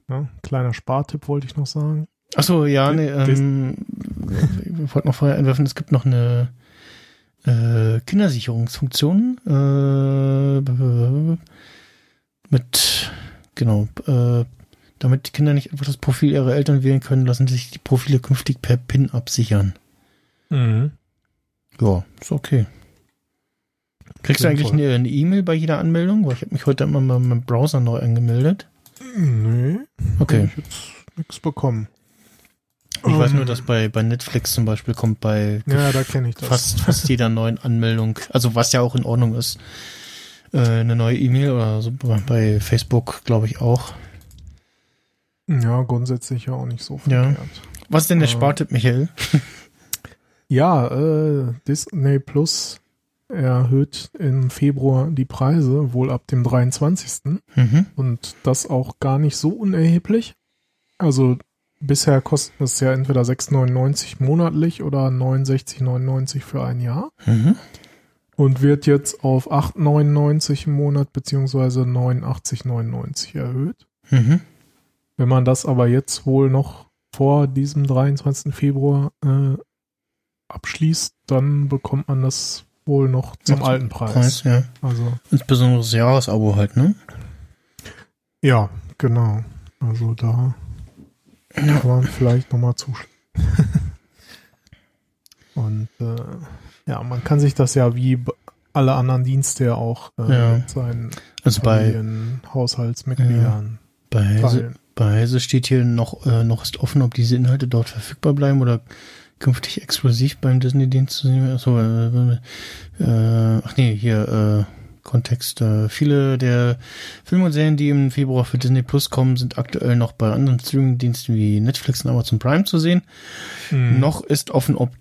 ja, kleiner Spartipp wollte ich noch sagen. Ach so, ja, nee, ähm, wir wollten noch vorher einwerfen, es gibt noch eine äh, Kindersicherungsfunktion äh, mit, genau, äh, damit die Kinder nicht einfach das Profil ihrer Eltern wählen können, lassen sich die Profile künftig per PIN absichern. Mhm. Ja, ist okay. Kriegst du eigentlich eine E-Mail bei jeder Anmeldung? Weil ich habe mich heute immer mal mit dem Browser neu angemeldet. Nee, Okay. ich jetzt nichts bekommen. Ich weiß Ähm, nur, dass bei, bei Netflix zum Beispiel kommt bei Ja, da kenne ich das. fast, fast jeder neuen Anmeldung, also was ja auch in Ordnung ist, äh, eine neue E-Mail oder so bei Facebook, glaube ich auch. Ja, grundsätzlich ja auch nicht so Ja. verkehrt. Was ist denn der Äh, Spartipp, Michael? Ja, äh, Disney Plus erhöht im Februar die Preise, wohl ab dem 23. Mhm. Und das auch gar nicht so unerheblich. Also bisher kostet es ja entweder 6,99 monatlich oder 69,99 für ein Jahr. Mhm. Und wird jetzt auf 8,99 im Monat beziehungsweise 89,99 erhöht. Mhm. Wenn man das aber jetzt wohl noch vor diesem 23. Februar äh, abschließt, dann bekommt man das wohl noch zum ja, alten Preis. Preis. ja. Also insbesondere das Jahresabo halt, ne? Ja, genau. Also da ja. kann man vielleicht nochmal zuschlagen. Und äh, ja, man kann sich das ja wie alle anderen Dienste ja auch äh, ja. mit seinen also Familien, bei, Haushaltsmitgliedern. Ja, bei, Heise, bei Heise steht hier noch, äh, noch ist offen, ob diese Inhalte dort verfügbar bleiben oder künftig exklusiv beim Disney-Dienst zu sehen. Achso, äh, äh, ach nee, hier äh, Kontext. Äh, viele der Filme und Serien, die im Februar für Disney Plus kommen, sind aktuell noch bei anderen Streaming-Diensten wie Netflix und Amazon Prime zu sehen. Mhm. Noch ist offen, ob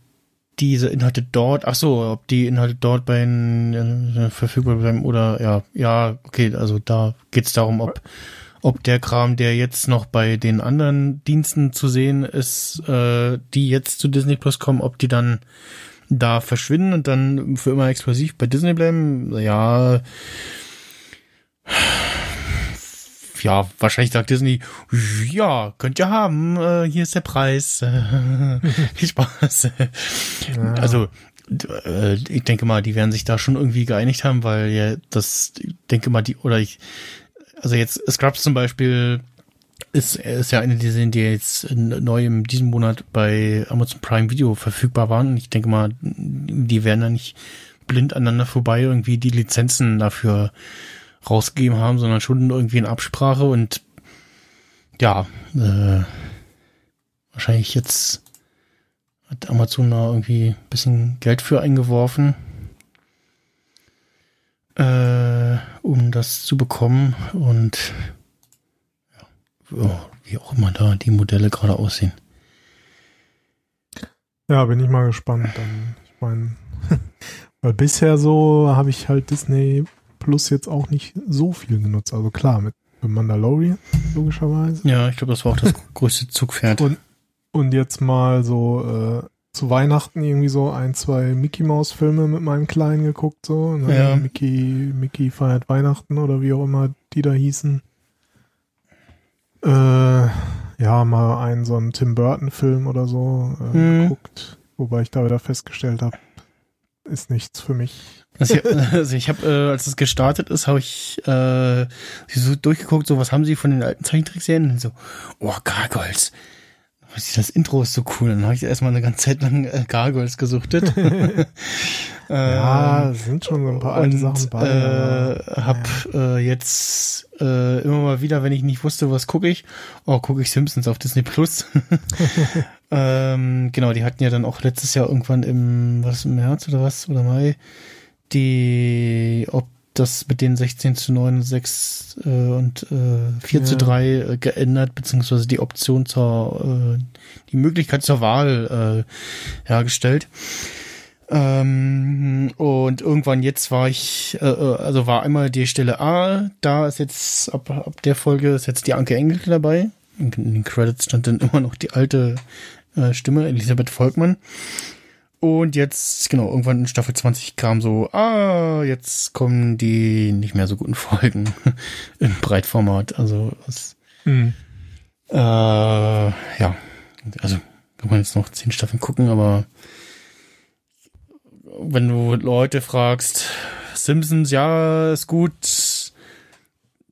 diese Inhalte dort, ach so, ob die Inhalte dort bei äh, verfügbar bleiben oder ja, ja, okay, also da geht's darum, ob ob der Kram, der jetzt noch bei den anderen Diensten zu sehen ist, äh, die jetzt zu Disney Plus kommen, ob die dann da verschwinden und dann für immer exklusiv bei Disney bleiben. Ja, ja, wahrscheinlich sagt Disney, ja, könnt ihr haben, äh, hier ist der Preis. Viel Spaß. Ja. Also, äh, ich denke mal, die werden sich da schon irgendwie geeinigt haben, weil ja, das, ich denke mal, die, oder ich, also jetzt Scrubs zum Beispiel ist, ist ja eine der Serien, die jetzt neu in diesem Monat bei Amazon Prime Video verfügbar waren. Ich denke mal, die werden da nicht blind aneinander vorbei irgendwie die Lizenzen dafür rausgegeben haben, sondern schon irgendwie in Absprache und ja, äh, wahrscheinlich jetzt hat Amazon da irgendwie ein bisschen Geld für eingeworfen, äh, um das zu bekommen und ja, wie auch immer da die Modelle gerade aussehen. Ja, bin ich mal gespannt. Dann, ich meine, weil bisher so habe ich halt Disney Plus jetzt auch nicht so viel genutzt. Also klar, mit Mandalorian, logischerweise. Ja, ich glaube, das war auch das größte Zugpferd. Und, und jetzt mal so äh, zu Weihnachten irgendwie so ein, zwei Mickey Maus Filme mit meinem Kleinen geguckt, so. Ne? Ja. Mickey, Mickey feiert Weihnachten oder wie auch immer die da hießen. Äh, ja, mal einen so einen Tim Burton Film oder so äh, hm. geguckt. Wobei ich da wieder festgestellt habe, ist nichts für mich. Also ich, also ich habe, äh, als es gestartet ist, habe ich äh, so durchgeguckt, so was haben sie von den alten Zeichentrickserien? Und so, oh, Gargoyles. Das Intro ist so cool. Dann habe ich erstmal eine ganze Zeit lang äh, Gargoyles gesuchtet. ja, sind schon so ein paar alte Sachen bei. Äh, hab äh, jetzt äh, immer mal wieder, wenn ich nicht wusste, was gucke ich, oh, gucke ich Simpsons auf Disney Plus. ähm, genau, die hatten ja dann auch letztes Jahr irgendwann im, was im März oder was, oder Mai, die, ob das mit den 16 zu 9, 6 äh, und äh, 4 ja. zu 3 äh, geändert, beziehungsweise die Option zur, äh, die Möglichkeit zur Wahl äh, hergestellt. Ähm, und irgendwann jetzt war ich, äh, äh, also war einmal die Stelle A, da ist jetzt, ab, ab der Folge ist jetzt die Anke Engelke dabei. In den Credits stand dann immer noch die alte äh, Stimme, Elisabeth Volkmann. Und jetzt, genau, irgendwann in Staffel 20 kam so, ah, jetzt kommen die nicht mehr so guten Folgen im Breitformat. Also, das, mhm. äh, ja, also kann man jetzt noch zehn Staffeln gucken, aber wenn du Leute fragst, Simpsons, ja, ist gut,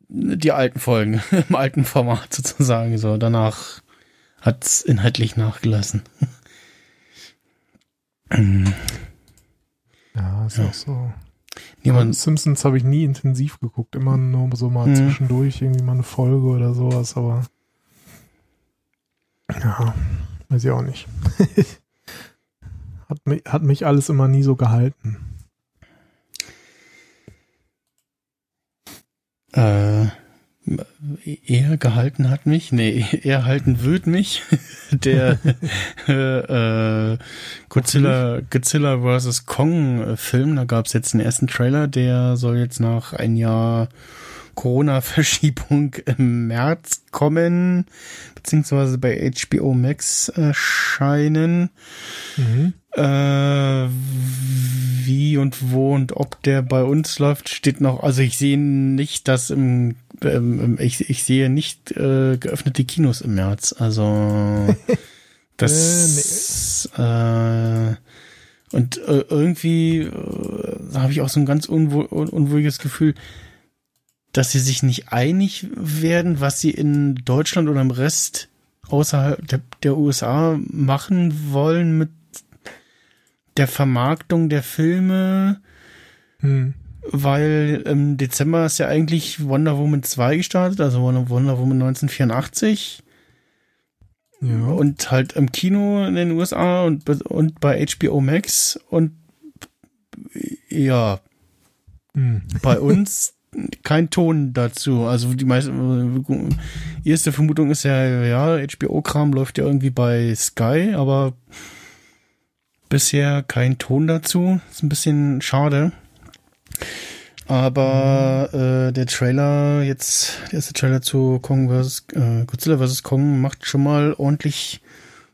die alten Folgen im alten Format sozusagen, so, danach hat's inhaltlich nachgelassen. ja, ist ja. auch so. Niemand Simpsons habe ich nie intensiv geguckt, immer nur so mal mhm. zwischendurch irgendwie mal eine Folge oder sowas, aber ja, weiß ich auch nicht. hat, mich, hat mich alles immer nie so gehalten. Äh, eher gehalten hat mich, nee, eher halten wird mich, der äh, Godzilla, Godzilla vs. Kong äh, Film, da gab es jetzt den ersten Trailer, der soll jetzt nach ein Jahr Corona-Verschiebung im März kommen, beziehungsweise bei HBO Max erscheinen. Mhm. Äh, wie und wo und ob der bei uns läuft, steht noch. Also ich sehe nicht, dass im, ähm, ich, ich sehe nicht äh, geöffnete Kinos im März. Also das äh, äh, Und äh, irgendwie äh, habe ich auch so ein ganz unwohl, un unwohliges Gefühl, dass sie sich nicht einig werden, was sie in Deutschland oder im Rest außerhalb der, der USA machen wollen mit der Vermarktung der Filme. Hm. Weil im Dezember ist ja eigentlich Wonder Woman 2 gestartet, also Wonder Woman 1984. Ja. Und halt im Kino in den USA und, und bei HBO Max und ja, hm. bei uns kein Ton dazu. Also die meiste erste Vermutung ist ja, ja, HBO-Kram läuft ja irgendwie bei Sky, aber bisher kein Ton dazu. Ist ein bisschen schade. Aber äh, der Trailer jetzt, der erste Trailer zu Kong vs. Äh, Godzilla vs. Kong macht schon mal ordentlich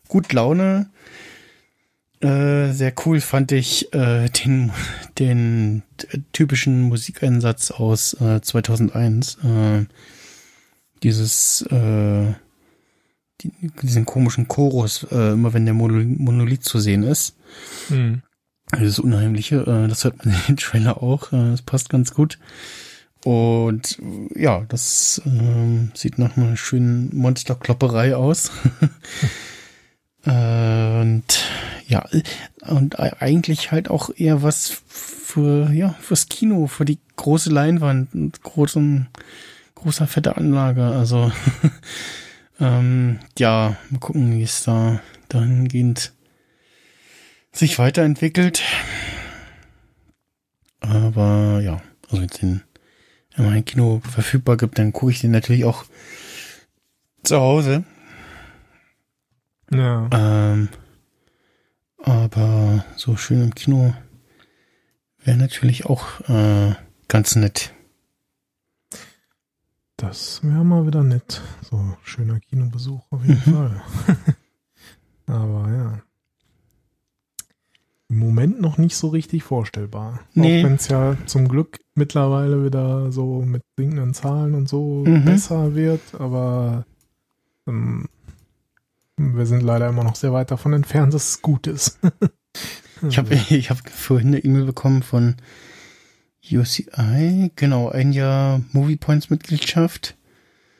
gut Laune. Äh, sehr cool fand ich äh, den, den typischen Musikeinsatz aus äh, 2001. Äh, dieses, äh, die, diesen komischen Chorus, äh, immer wenn der Monolith zu sehen ist. Mhm. Das Unheimliche, äh, das hört man den Trailer auch, äh, das passt ganz gut. Und ja, das äh, sieht nach einer schönen Monsterklopperei aus. und ja, und eigentlich halt auch eher was für, ja, fürs Kino, für die große Leinwand und großen, großer fette Anlage. Also, ähm, ja, mal gucken, wie es da dahingehend sich weiterentwickelt. Aber ja, also wenn es den in meinem Kino verfügbar gibt, dann gucke ich den natürlich auch zu Hause. Ja. Ähm, aber so schön im Kino wäre natürlich auch äh, ganz nett. Das wäre mal wieder nett. So schöner Kinobesuch auf jeden mhm. Fall. aber ja im Moment noch nicht so richtig vorstellbar. Nee. Auch wenn es ja zum Glück mittlerweile wieder so mit sinkenden Zahlen und so mhm. besser wird, aber ähm, wir sind leider immer noch sehr weit davon entfernt, dass es gut ist. ich habe ich hab vorhin eine E-Mail bekommen von UCI, genau, ein Jahr Movie Points Mitgliedschaft.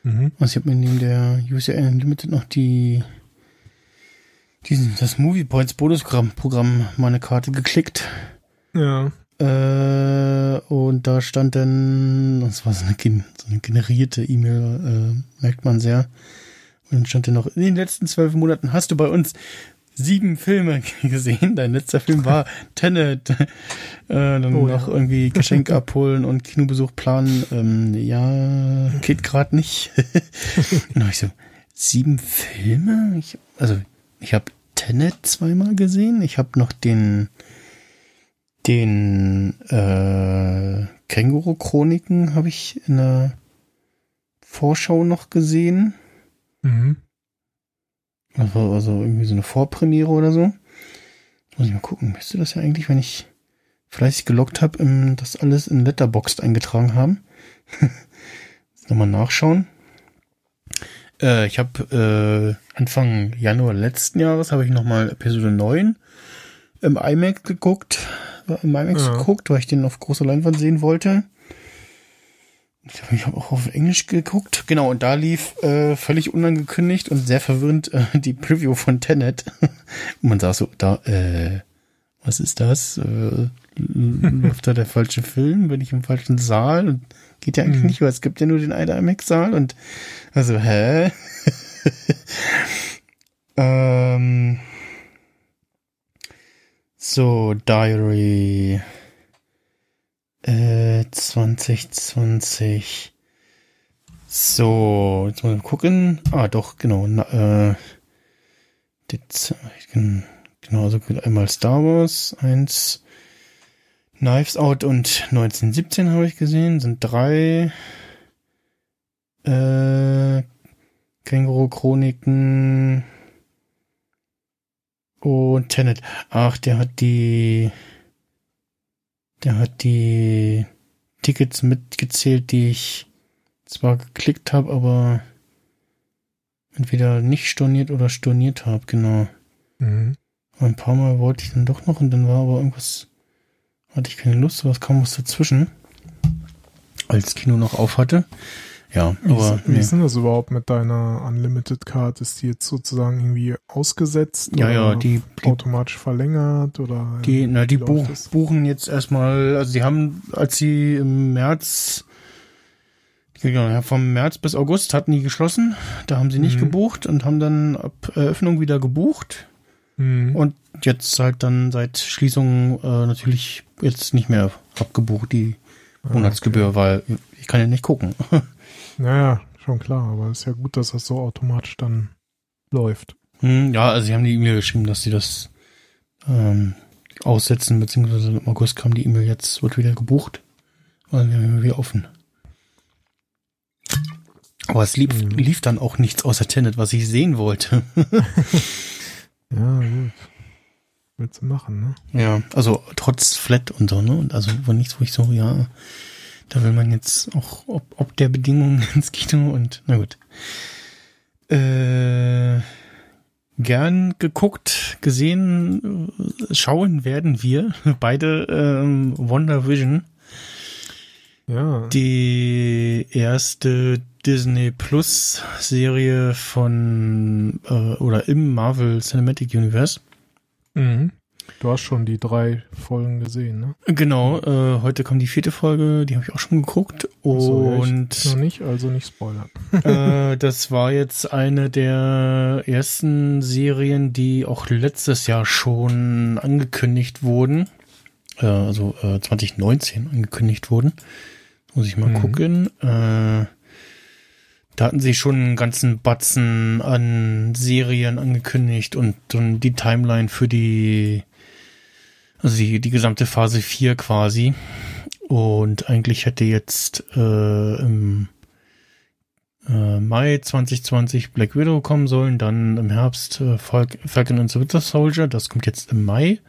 Mhm. Also ich habe mir neben der UCI Unlimited noch die diesen, das Movie Points Bonusprogramm Programm meine Karte geklickt. Ja. Äh, und da stand dann, das war so eine, so eine generierte E-Mail, äh, merkt man sehr. Und dann stand dann noch, in den letzten zwölf Monaten hast du bei uns sieben Filme gesehen. Dein letzter Film war Tenet. Äh, dann oh, noch ja. irgendwie Geschenk abholen und Kinobesuch planen. Ähm, ja, geht gerade nicht. und ich so, sieben Filme? Ich, also, ich habe Tenet zweimal gesehen. Ich habe noch den den äh, Känguru-Chroniken habe ich in der Vorschau noch gesehen. Mhm. Also, also irgendwie so eine Vorpremiere oder so. Jetzt muss ich mal gucken. Müsste das ja eigentlich, wenn ich fleißig gelockt habe, das alles in Letterboxd eingetragen haben. Nochmal nachschauen. Äh, ich habe äh, Anfang Januar letzten Jahres habe ich nochmal Episode 9 im iMac geguckt, im iMac ja. geguckt, weil ich den auf großer Leinwand sehen wollte. Ich habe hab auch auf Englisch geguckt. Genau, und da lief äh, völlig unangekündigt und sehr verwirrend äh, die Preview von Tenet. und man saß so, da, äh, was ist das? Äh, läuft da der falsche Film? Bin ich im falschen Saal? Und geht ja eigentlich mhm. nicht, weil es gibt ja nur den einen IMAX-Saal und also, hä? ähm, so, Diary äh, 2020. So, jetzt mal gucken. Ah, doch, genau. Na, äh, genau, also einmal Star Wars, eins, Knives Out und 1917 habe ich gesehen, sind drei. Äh, Känguru-Chroniken und Tenet. Ach, der hat die, der hat die Tickets mitgezählt, die ich zwar geklickt habe, aber entweder nicht storniert oder storniert habe, genau. Mhm. Ein paar Mal wollte ich dann doch noch und dann war aber irgendwas, hatte ich keine Lust, was kam was dazwischen, als Kino noch auf hatte. Ja, Wie, aber ist, wie nee. ist denn das überhaupt mit deiner Unlimited Card? Ist die jetzt sozusagen irgendwie ausgesetzt? ja, ja, oder die, die, automatisch verlängert oder? die, na, die buch, buchen jetzt erstmal, also die haben, als sie im März, genau, vom März bis August hatten die geschlossen, da haben sie nicht Mhm. gebucht und haben dann ab Eröffnung wieder gebucht. Mhm. Und jetzt halt dann seit Schließung äh, natürlich jetzt nicht mehr abgebucht, die Ah, Monatsgebühr, weil ich kann ja nicht gucken. Naja, schon klar, aber ist ja gut, dass das so automatisch dann läuft. Hm, ja, also sie haben die E-Mail geschrieben, dass sie das ähm, aussetzen, beziehungsweise im August kam die E-Mail, jetzt wird wieder gebucht. Und wir haben wieder offen. Aber es lief, Mhm. lief dann auch nichts außer Tenet, was ich sehen wollte. Ja, gut. Willst du machen, ne? Ja, also trotz Flat und so, ne? Und also wo nichts, wo ich so, ja, da will man jetzt auch ob, ob der Bedingungen ins Kino und na gut. Äh, gern geguckt, gesehen, schauen werden wir beide ähm, Wonder Vision, Ja. die erste Disney Plus Serie von äh, oder im Marvel Cinematic Universe. Mhm. Du hast schon die drei Folgen gesehen, ne? Genau, äh, heute kommt die vierte Folge, die habe ich auch schon geguckt. So, Und Noch nicht, also nicht spoilern. äh, das war jetzt eine der ersten Serien, die auch letztes Jahr schon angekündigt wurden. Äh, also äh, 2019 angekündigt wurden. Muss ich mal Mhm. gucken. Da hatten sie schon einen ganzen Batzen an Serien angekündigt und dann die Timeline für die, also die, die gesamte Phase 4 quasi. Und eigentlich hätte jetzt äh, im äh, Mai 2020 Black Widow kommen sollen, dann im Herbst äh, Fal Falcon and the Winter Soldier, das kommt jetzt im Mai.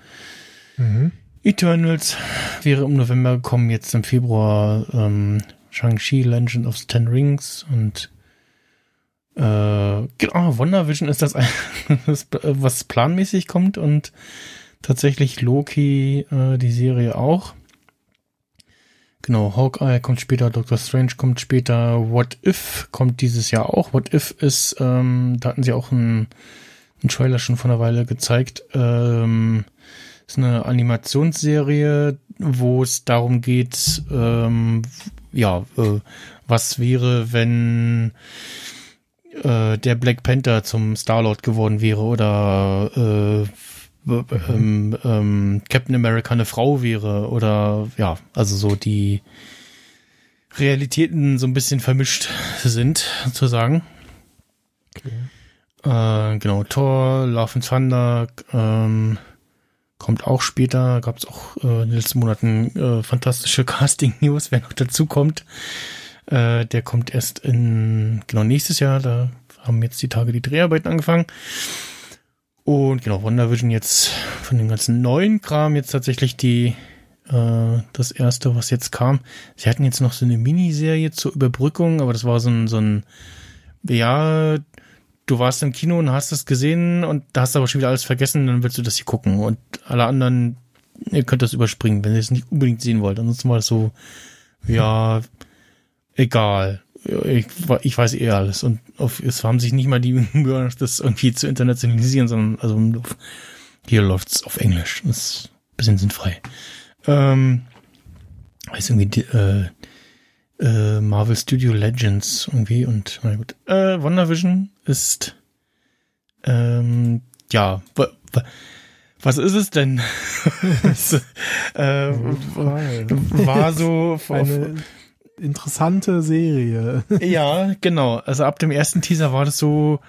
Mhm. Eternals wäre im November gekommen, jetzt im Februar ähm, Shang-Chi, Legend of the Ten Rings und äh, genau, WandaVision ist das, das, was planmäßig kommt und tatsächlich Loki, äh, die Serie auch. Genau, Hawkeye kommt später, Doctor Strange kommt später, What If kommt dieses Jahr auch. What If ist, ähm, da hatten sie auch einen, einen Trailer schon vor einer Weile gezeigt, ähm, ist eine Animationsserie, wo es darum geht, ähm, ja, äh, was wäre, wenn äh, der Black Panther zum Star-Lord geworden wäre oder äh, ähm, ähm, Captain America eine Frau wäre oder ja, also so die Realitäten so ein bisschen vermischt sind, sozusagen. Okay. Äh, genau, Thor, Love and Thunder ähm, kommt auch später. Gab es auch äh, in den letzten Monaten äh, fantastische Casting-News, wer noch dazu kommt. Äh, der kommt erst in, genau, nächstes Jahr. Da haben jetzt die Tage die Dreharbeiten angefangen. Und genau, WandaVision jetzt von dem ganzen neuen Kram jetzt tatsächlich die äh, das erste, was jetzt kam. Sie hatten jetzt noch so eine Miniserie zur Überbrückung, aber das war so ein, so ein ja, du warst im Kino und hast es gesehen und da hast du aber schon wieder alles vergessen, dann willst du das hier gucken. Und alle anderen, ihr könnt das überspringen, wenn ihr es nicht unbedingt sehen wollt. Ansonsten war es so, ja, egal. Ich, ich weiß eh alles. Und auf, es haben sich nicht mal die Mühe, das irgendwie zu internationalisieren, sondern also hier läuft's auf Englisch. Das ist ein bisschen sinnfrei. Ähm, heißt irgendwie äh, äh, Marvel Studio Legends irgendwie und na gut. Äh, WandaVision ist ähm, ja wa, wa, was ist es denn? es, äh, war so Eine interessante Serie. ja genau also ab dem ersten Teaser war das so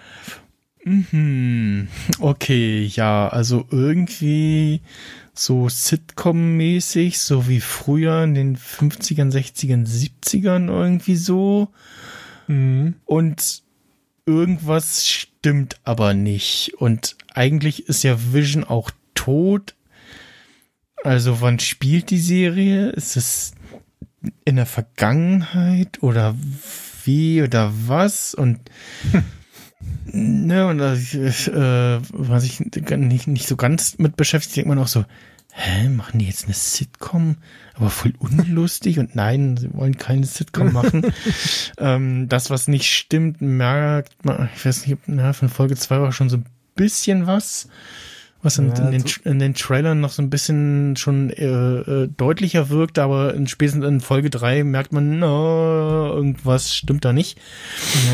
mhm, okay ja also irgendwie so Sitcom-mäßig, so wie früher in den 50ern, 60ern, 70ern irgendwie so. Mhm. Und irgendwas stimmt aber nicht. Und eigentlich ist ja Vision auch tot. Also wann spielt die Serie? Ist es in der Vergangenheit oder wie oder was? Und Ne, und das, äh, was ich nicht, nicht so ganz mit beschäftigt, denkt man auch so, hä, machen die jetzt eine Sitcom? Aber voll unlustig und nein, sie wollen keine Sitcom machen. ähm, das, was nicht stimmt, merkt man, ich weiß nicht, na, von Folge 2 war schon so ein bisschen was was in, ja, in, den, in den Trailern noch so ein bisschen schon äh, äh, deutlicher wirkt, aber in, spätestens in Folge drei merkt man, no, irgendwas stimmt da nicht.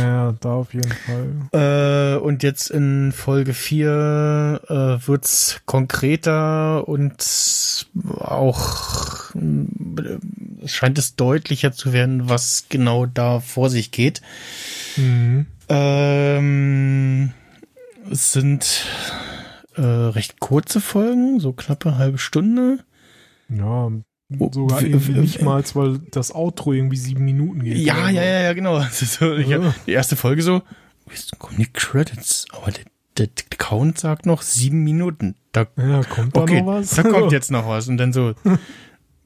Ja, da auf jeden Fall. Äh, und jetzt in Folge vier äh, wird's konkreter und auch äh, scheint es deutlicher zu werden, was genau da vor sich geht. Mhm. Ähm, es sind äh, recht kurze Folgen, so knappe halbe Stunde. Ja, oh, sogar irgendwie nicht mal, weil das Outro irgendwie sieben Minuten geht. Ja, ja, ja, ja, genau. So, ja. die erste Folge so, jetzt kommen die Credits, aber der, der Count sagt noch sieben Minuten. Da, ja, kommt da okay, noch was? Da kommt jetzt noch was. Und dann so,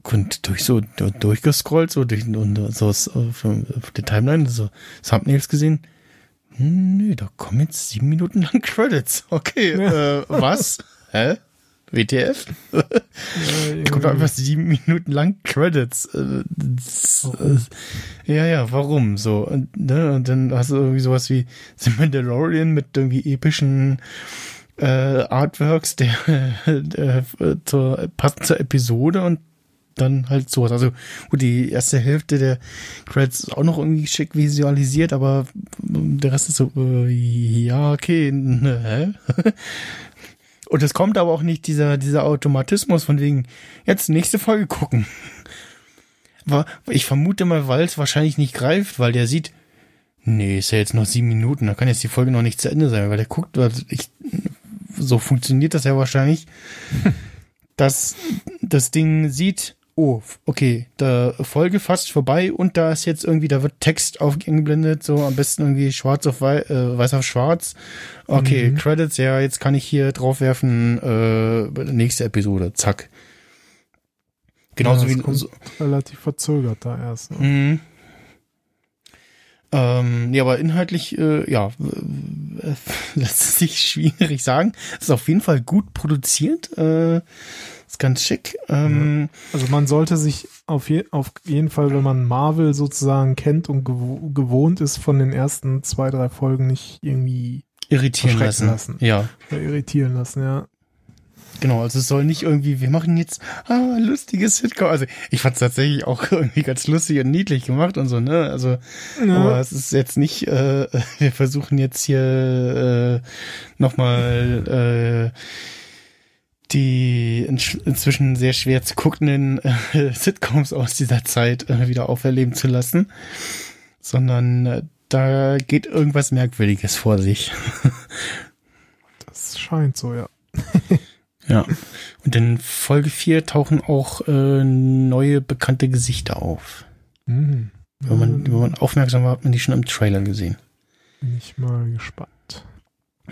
und durch so durchgescrollt, so durch und so auf, auf der Timeline, so Thumbnails gesehen hm, da kommen jetzt sieben Minuten lang Credits. Okay, äh, was? Hä? WTF? ja, kommt einfach sieben Minuten lang Credits. Äh, äh, ja, ja, warum so? Und, ne, und dann hast du irgendwie sowas wie The Mandalorian mit irgendwie epischen äh, Artworks, der äh, zur, passend zur Episode und dann halt sowas. Also gut, die erste Hälfte der Credits ist auch noch irgendwie schick visualisiert, aber der Rest ist so, äh, ja, okay, ne? Und es kommt aber auch nicht dieser, dieser Automatismus von wegen, jetzt nächste Folge gucken. Ich vermute mal, weil es wahrscheinlich nicht greift, weil der sieht, nee, ist ja jetzt noch sieben Minuten, da kann jetzt die Folge noch nicht zu Ende sein, weil der guckt, ich, so funktioniert das ja wahrscheinlich, dass das Ding sieht, oh, okay, da Folge fast vorbei und da ist jetzt irgendwie, da wird Text aufgeblendet, so am besten irgendwie schwarz auf weiß, äh, weiß auf schwarz. Okay, mhm. Credits, ja, jetzt kann ich hier draufwerfen, äh, nächste Episode, zack. Genauso ja, wie so, relativ verzögert da erst. Ne? Mhm. Ähm, nee, aber inhaltlich, äh, ja, lässt sich schwierig sagen. Ist auf jeden Fall gut produziert. Äh, ist ganz schick. Ähm, also man sollte sich auf, je, auf jeden Fall, wenn man Marvel sozusagen kennt und gew gewohnt ist, von den ersten zwei, drei Folgen nicht irgendwie irritieren lassen. lassen. Ja. ja. Irritieren lassen, ja. Genau, also es soll nicht irgendwie, wir machen jetzt ah, lustiges Sitcom. Also ich fand es tatsächlich auch irgendwie ganz lustig und niedlich gemacht und so, ne? Also, ja. aber es ist jetzt nicht, äh, wir versuchen jetzt hier äh, nochmal äh, die inzwischen sehr schwer zu guckenden äh, Sitcoms aus dieser Zeit äh, wieder auferleben zu lassen, sondern äh, da geht irgendwas Merkwürdiges vor sich. das scheint so, ja. ja. Und in Folge 4 tauchen auch äh, neue bekannte Gesichter auf. Mhm. Wenn, man, wenn man aufmerksam war, hat man die schon im Trailer gesehen. Bin ich mal gespannt.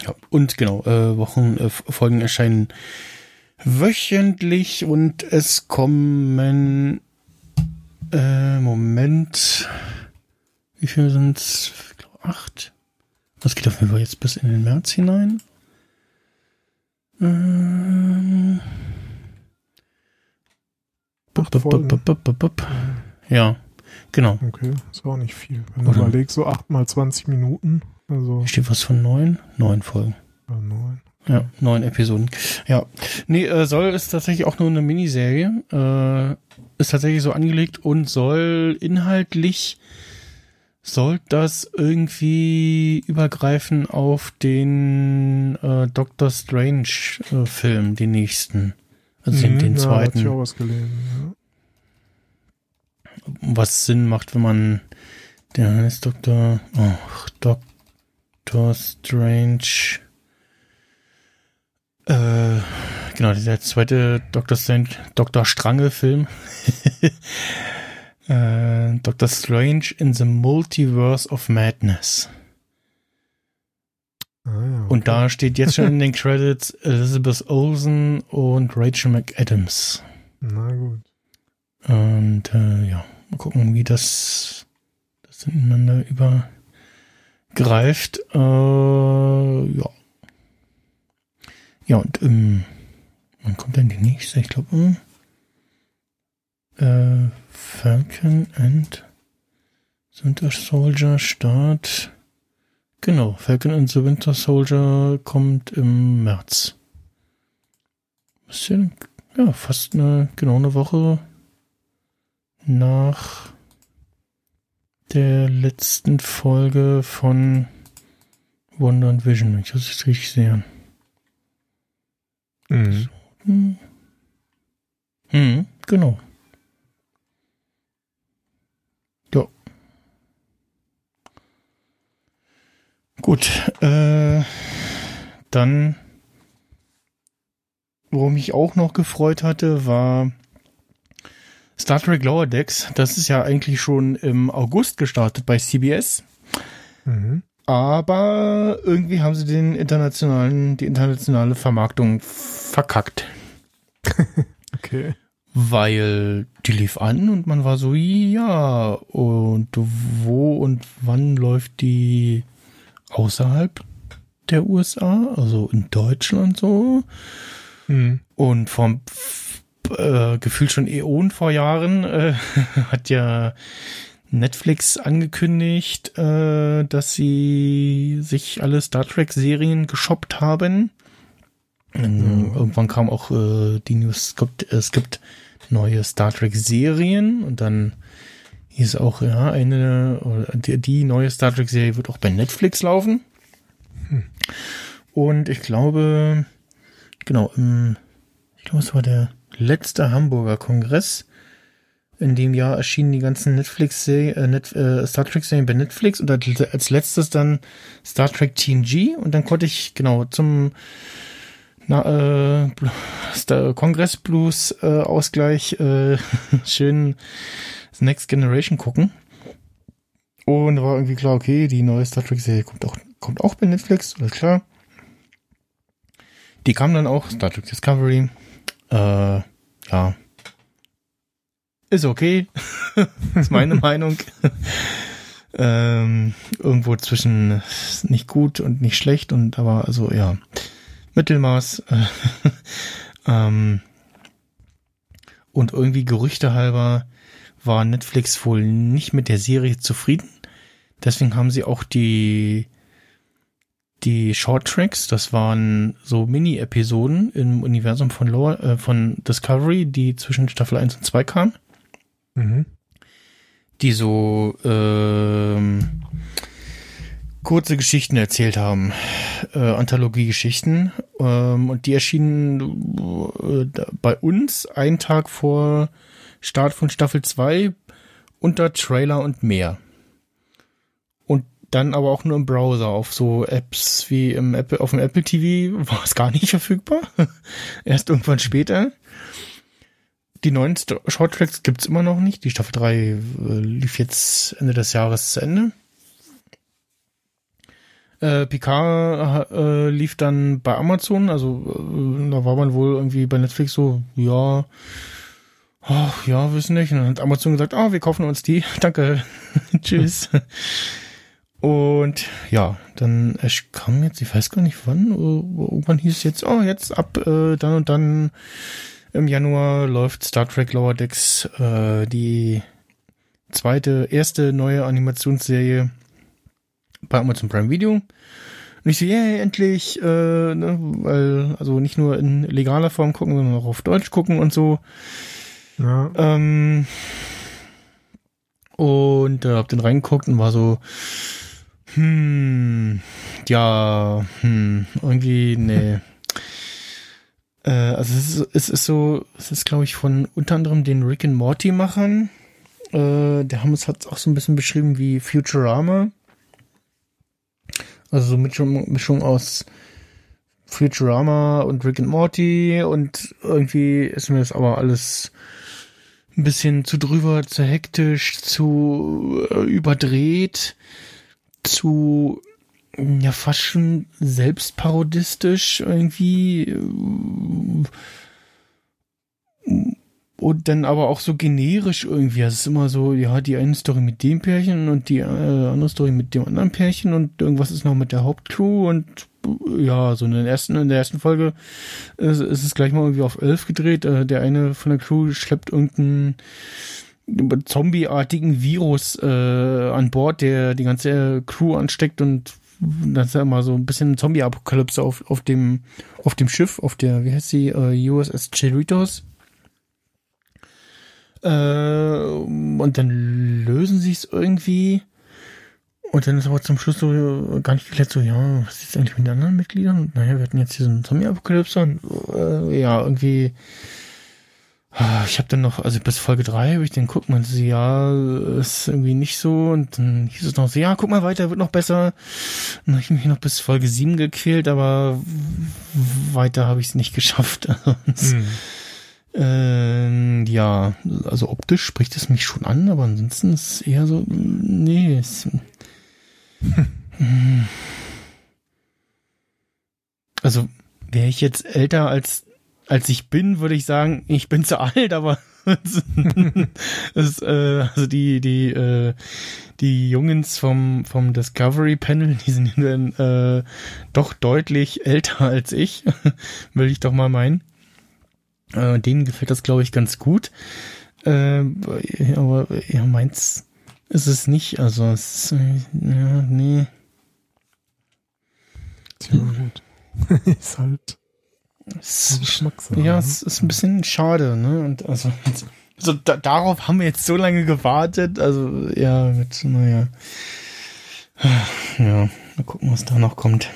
Ja, und genau, äh, Wochen, äh, Folgen erscheinen wöchentlich und es kommen äh, Moment wie viel? Ich glaube acht. Das geht auf jeden Fall jetzt bis in den März hinein. Ähm, Acht Folgen. Ja, genau. Okay, ist auch nicht viel. Wenn du überlegst, so acht mal 20 Minuten. Also steht was von neun? Neun Folgen. Ja, neun. Ja, neun Episoden. Ja. Nee, äh, soll ist tatsächlich auch nur eine Miniserie. Äh, ist tatsächlich so angelegt und soll inhaltlich soll das irgendwie übergreifen auf den äh, Doctor Strange äh, Film, den nächsten. Also mhm, den, den zweiten. Ja, was, gelesen, ja. was Sinn macht, wenn man der heißt Dr. Oh, Doctor Strange äh, genau, der zweite Dr. Strange, Dr. Strange-Film. äh, Dr. Strange in the Multiverse of Madness. Ah, ja, okay. Und da steht jetzt schon in den Credits Elizabeth Olsen und Rachel McAdams. Na gut. Und äh, ja, mal gucken, wie das, das ineinander greift. Äh, ja. Ja, und ähm, wann kommt denn die nächste? Ich glaube, äh, Falcon and Winter Soldier Start. Genau, Falcon and the Winter Soldier kommt im März. Bisschen, ja, fast eine, genau eine Woche nach der letzten Folge von Wonder and Vision. Ich muss es richtig sehen. Mhm. So. Hm. Hm, genau. Ja. Gut. Äh, dann, worum mich auch noch gefreut hatte, war Star Trek Lower Decks, das ist ja eigentlich schon im August gestartet bei CBS. Mhm. Aber irgendwie haben sie den internationalen, die internationale Vermarktung verkackt. okay. Weil die lief an und man war so, ja, und wo und wann läuft die außerhalb der USA, also in Deutschland so? Mhm. Und vom äh, gefühlt schon Äonen vor Jahren äh, hat ja Netflix angekündigt, äh, dass sie sich alle Star Trek Serien geshoppt haben. Mhm. Irgendwann kam auch äh, die News, es gibt, es gibt neue Star Trek Serien und dann hieß auch, ja, eine, die, die neue Star Trek Serie wird auch bei Netflix laufen. Hm. Und ich glaube, genau, im, ich glaube, es war der letzte Hamburger Kongress. In dem Jahr erschienen die ganzen Netflix äh, Net, äh, Star Trek Serien bei Netflix und als letztes dann Star Trek TNG und dann konnte ich genau zum na, äh, Star Kongress Blues äh, Ausgleich äh, schön Next Generation gucken. Und war irgendwie klar, okay, die neue Star Trek Serie kommt auch kommt auch bei Netflix, alles klar. Die kam dann auch Star Trek Discovery äh, ja. Ist okay. ist meine Meinung. ähm, irgendwo zwischen nicht gut und nicht schlecht und aber also ja Mittelmaß. ähm, und irgendwie Gerüchte halber war Netflix wohl nicht mit der Serie zufrieden. Deswegen haben sie auch die die Short Tracks, das waren so Mini-Episoden im Universum von, Lower, äh, von Discovery, die zwischen Staffel 1 und 2 kamen. Mhm. Die so ähm, kurze Geschichten erzählt haben, äh, Anthologie-Geschichten. Ähm, und die erschienen äh, bei uns einen Tag vor Start von Staffel 2 unter Trailer und mehr dann aber auch nur im Browser. Auf so Apps wie im Apple, auf dem Apple TV war es gar nicht verfügbar. Erst irgendwann später. Die neuen Shorttracks gibt's immer noch nicht. Die Staffel 3 äh, lief jetzt Ende des Jahres zu Ende. Äh, Picard äh, lief dann bei Amazon, also äh, da war man wohl irgendwie bei Netflix so, ja, ach, ja, wissen nicht. Und dann hat Amazon gesagt, ah, wir kaufen uns die. Danke. Tschüss. Und ja, dann kam jetzt, ich weiß gar nicht wann, äh, irgendwann hieß es jetzt, oh, jetzt ab äh, dann und dann im Januar läuft Star Trek Lower Decks, äh, die zweite, erste neue Animationsserie bei Amazon Prime Video. Und ich so, yeah, endlich, äh, ne, weil, also nicht nur in legaler Form gucken, sondern auch auf Deutsch gucken und so. Ja. Ähm, und äh, hab den reingeguckt und war so, hm, ja, hm, irgendwie, nee. äh, also es ist, es ist so, es ist, glaube ich, von unter anderem den Rick and Morty Machern. Äh, der haben es hat auch so ein bisschen beschrieben wie Futurama. Also so Mischung, Mischung aus Futurama und Rick and Morty und irgendwie ist mir das aber alles ein bisschen zu drüber, zu hektisch, zu äh, überdreht zu ja fast schon selbstparodistisch irgendwie und dann aber auch so generisch irgendwie. Es ist immer so, ja, die eine Story mit dem Pärchen und die äh, andere Story mit dem anderen Pärchen und irgendwas ist noch mit der Hauptcrew und ja, so in der ersten, in der ersten Folge ist, ist es gleich mal irgendwie auf elf gedreht. Äh, der eine von der Crew schleppt irgendeinen zombieartigen Virus äh, an Bord, der die ganze Crew ansteckt und das ist ja immer so ein bisschen Zombie-Apokalypse auf, auf dem, auf dem Schiff, auf der, wie heißt sie, äh, USS Cerritos. Äh, und dann lösen sie es irgendwie. Und dann ist aber zum Schluss so gar nicht geklärt, so, ja, was ist eigentlich mit den anderen Mitgliedern? Naja, wir hatten jetzt hier so einen Zombie-Apokalypse und äh, ja, irgendwie Ah, ich habe dann noch, also bis Folge 3 habe ich den gucken und sie, ja, ist irgendwie nicht so. Und dann hieß es noch so, ja, guck mal weiter, wird noch besser. Dann habe ich mich noch bis Folge 7 gequält, aber weiter habe ich es nicht geschafft. mhm. Ähm, ja, also optisch spricht es mich schon an, aber ansonsten ist es eher so, nee. Es, also wäre ich jetzt älter als als ich bin, würde ich sagen, ich bin zu alt, aber es, äh, also die die äh, die Jungens vom vom Discovery Panel, die sind dann äh, doch deutlich älter als ich, will ich doch mal meinen. Äh, denen gefällt das, glaube ich, ganz gut. Äh, aber ja, meins ist es nicht. Also es, äh, ja, nee. Tja, gut. ist halt ja, ne? es ist ein bisschen schade, ne? Und also, also da, darauf haben wir jetzt so lange gewartet. Also, ja, mit, naja. Ja, mal gucken, was da noch kommt.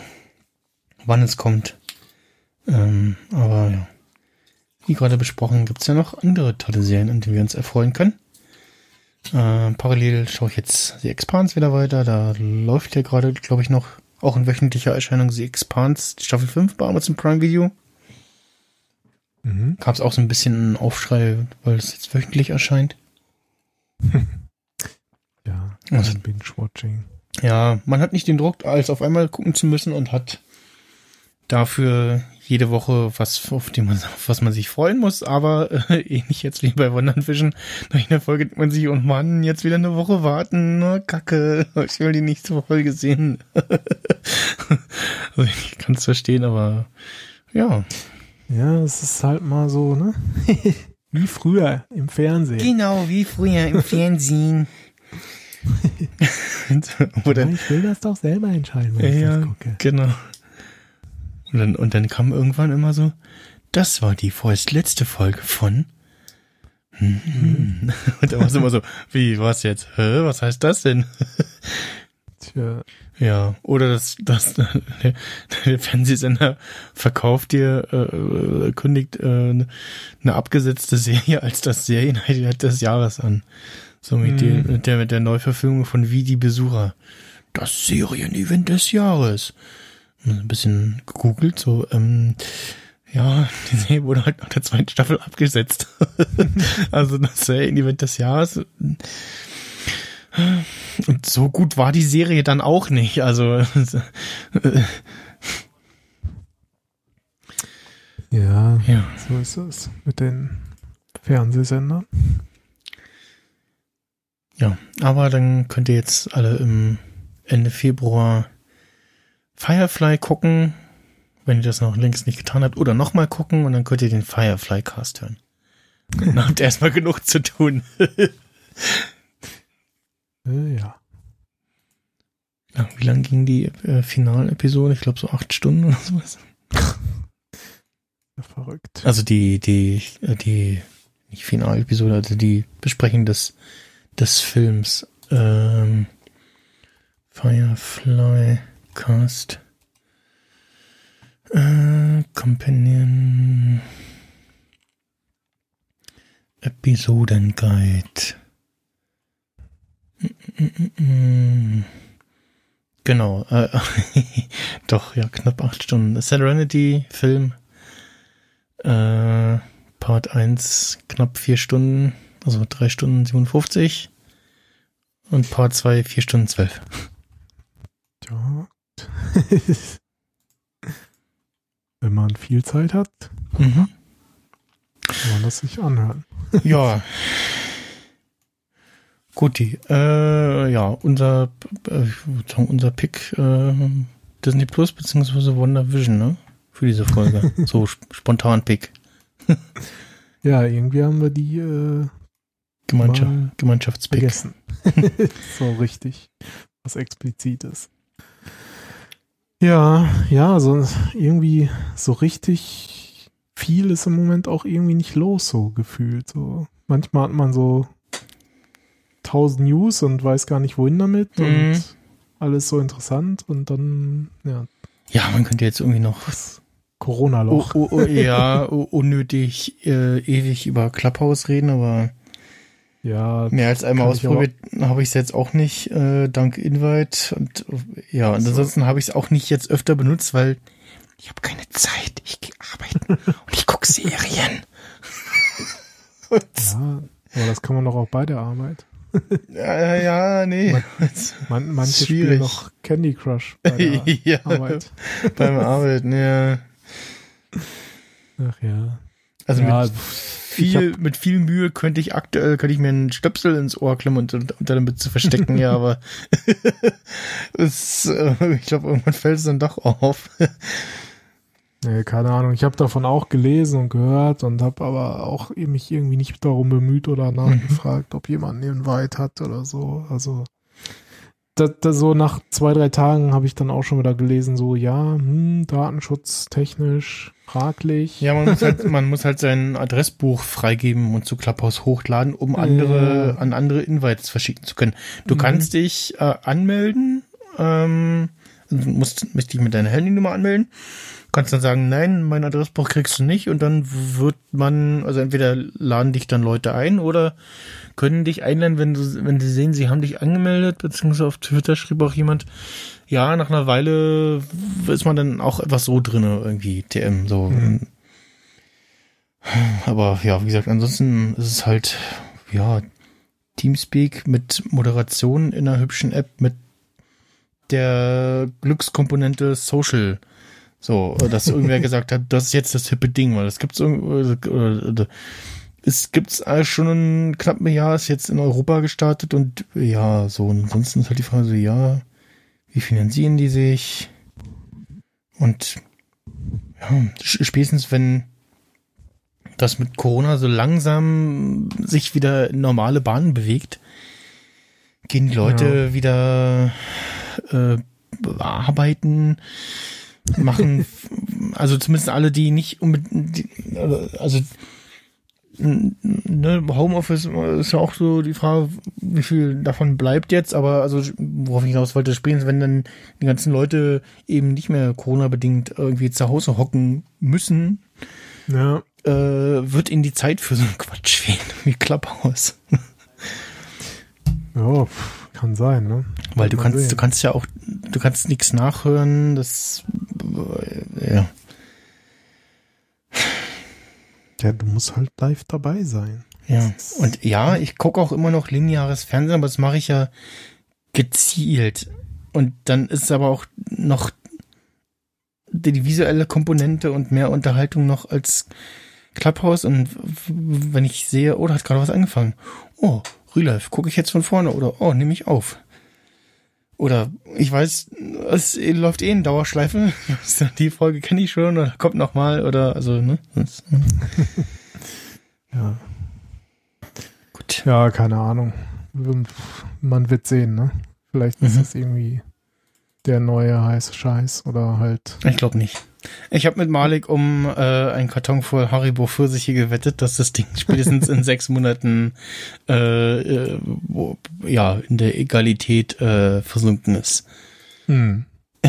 Wann es kommt. Ähm, aber ja. Wie gerade besprochen, gibt's ja noch andere tolle Serien, an denen wir uns erfreuen können. Äh, parallel schaue ich jetzt The Expanse wieder weiter. Da läuft ja gerade, glaube ich, noch auch in wöchentlicher Erscheinung The Expanse Staffel 5 bei Amazon Prime Video. Mhm. Gab es auch so ein bisschen einen Aufschrei, weil es jetzt wöchentlich erscheint. ja, also, Binge-Watching. Ja, man hat nicht den Druck, alles auf einmal gucken zu müssen und hat dafür jede Woche was, auf dem man, auf was man sich freuen muss, aber äh, ähnlich jetzt wie bei Wandernfischen. Nach einer Folge denkt man sich, oh Mann, jetzt wieder eine Woche warten, na, kacke, ich will die nächste Folge sehen. also ich kann es verstehen, aber ja. Ja, es ist halt mal so, ne? wie früher im Fernsehen. Genau, wie früher im Fernsehen. Oder, ja, ich will das doch selber entscheiden, wenn ja, ich das gucke. Genau. Und dann, und dann kam irgendwann immer so, das war die vorerst letzte Folge von. Mhm. Und da war es immer so, wie, was jetzt? Hä, was heißt das denn? Tja. Ja, oder das, das der, der Fernsehsender verkauft dir, äh, kündigt äh, eine abgesetzte Serie als das Serienhighlight des Jahres an. So mit, mhm. die, mit der mit der Neuverfilmung von Wie die Besucher. Das Serienevent des Jahres. Ein bisschen gegoogelt, so, ähm, ja, die Serie wurde halt nach der zweiten Staffel abgesetzt. also das Serienevent des Jahres und so gut war die Serie dann auch nicht. Also ja, ja, so ist es mit den Fernsehsendern. Ja, aber dann könnt ihr jetzt alle im Ende Februar Firefly gucken, wenn ihr das noch längst nicht getan habt, oder nochmal gucken und dann könnt ihr den Firefly Cast hören. Dann habt ihr erstmal genug zu tun. Äh, ja. ja. Wie lang ging die äh, Finalepisode? Ich glaube so acht Stunden oder sowas. Ja, verrückt. Also die, die, äh, die, nicht Finalepisode, also die Besprechung des, des Films. Ähm, Firefly Cast. Äh, Companion. Episodenguide. Genau, äh, doch, ja, knapp acht Stunden. Serenity Film, äh, Part 1 knapp vier Stunden, also drei Stunden 57 und Part 2 vier Stunden zwölf. Ja. Wenn man viel Zeit hat, mhm. kann man das sich anhören. ja. Guti. Äh, ja, unser, äh, unser Pick äh, Disney Plus beziehungsweise Wonder Vision, ne? Für diese Folge. so spontan Pick. ja, irgendwie haben wir die äh, Gemeinschaft, Gemeinschaftspick. Vergessen. so richtig. Was explizit ist. Ja, ja, so irgendwie so richtig viel ist im Moment auch irgendwie nicht los, so gefühlt. So manchmal hat man so tausend News und weiß gar nicht wohin damit mhm. und alles so interessant und dann, ja. Ja, man könnte jetzt irgendwie noch Corona-Loch. Oh, oh, oh, ja, unnötig äh, ewig über Clubhouse reden, aber ja, mehr als einmal ausprobiert habe ich es jetzt auch nicht, äh, dank Invite. Und ja, und so. ansonsten habe ich es auch nicht jetzt öfter benutzt, weil ich habe keine Zeit. Ich gehe arbeiten und ich gucke Serien. ja, aber das kann man doch auch bei der Arbeit. ja, ja, nee. Man, man, manche spielen noch Candy Crush bei der ja, Arbeit. Beim Arbeiten, ja. Ach ja. Also ja, mit viel, mit viel Mühe könnte ich aktuell, könnte ich mir einen Stöpsel ins Ohr klemmen und unter der Mütze verstecken, ja, aber es, äh, ich glaube, irgendwann fällt es dann doch auf. Nee, keine Ahnung. Ich habe davon auch gelesen und gehört und habe aber auch mich irgendwie nicht darum bemüht oder nachgefragt, mhm. ob jemand einen Invite hat oder so. Also das, das so nach zwei, drei Tagen habe ich dann auch schon wieder gelesen, so ja, hm, datenschutztechnisch fraglich. Ja, man muss halt, man muss halt sein Adressbuch freigeben und zu Clubhouse hochladen, um andere, äh. an andere Invites verschicken zu können. Du mhm. kannst dich äh, anmelden, ähm, musst, musst dich mit deiner Handynummer anmelden kannst dann sagen, nein, mein Adressbuch kriegst du nicht und dann wird man, also entweder laden dich dann Leute ein oder können dich einladen, wenn du, wenn sie sehen, sie haben dich angemeldet, beziehungsweise auf Twitter schrieb auch jemand, ja, nach einer Weile ist man dann auch etwas so drinne irgendwie, TM, so. Mhm. Aber ja, wie gesagt, ansonsten ist es halt, ja, Teamspeak mit Moderation in einer hübschen App mit der Glückskomponente Social so, dass irgendwer gesagt hat, das ist jetzt das hippe Ding, weil es gibt's irgendwie, es gibt's schon ein knappes Jahr, ist jetzt in Europa gestartet und ja, so, und ansonsten ist halt die Frage so, ja, wie finanzieren die sich? Und ja, spätestens wenn das mit Corona so langsam sich wieder in normale Bahnen bewegt, gehen die Leute ja. wieder äh, arbeiten, machen, also zumindest alle, die nicht unbedingt, also ne, Homeoffice ist ja auch so die Frage, wie viel davon bleibt jetzt, aber also worauf ich hinaus wollte, spätestens wenn dann die ganzen Leute eben nicht mehr Corona-bedingt irgendwie zu Hause hocken müssen, ja. äh, wird ihnen die Zeit für so einen Quatsch fehlen, wie Clubhouse. Ja, kann sein, ne? Weil du kannst, sehen. du kannst ja auch, du kannst nichts nachhören, das, ja. Ja, du musst halt live dabei sein. Ja, und ja, ich gucke auch immer noch lineares Fernsehen, aber das mache ich ja gezielt. Und dann ist es aber auch noch die visuelle Komponente und mehr Unterhaltung noch als Clubhouse. Und wenn ich sehe, oh, da hat gerade was angefangen. Oh, Relive, gucke ich jetzt von vorne oder oh, nehme ich auf. Oder ich weiß, es läuft eh in Dauerschleife. Die Folge kenne ich schon oder kommt noch mal oder also ne. ja. Gut. Ja, keine Ahnung. Man wird sehen, ne? Vielleicht ist mhm. das irgendwie der neue heiße Scheiß oder halt. Ich glaube nicht. Ich habe mit Malik um äh, einen Karton voll Haribo Pfirsiche gewettet, dass das Ding spätestens in sechs Monaten äh, äh, wo, ja in der Egalität äh, versunken ist. Hm.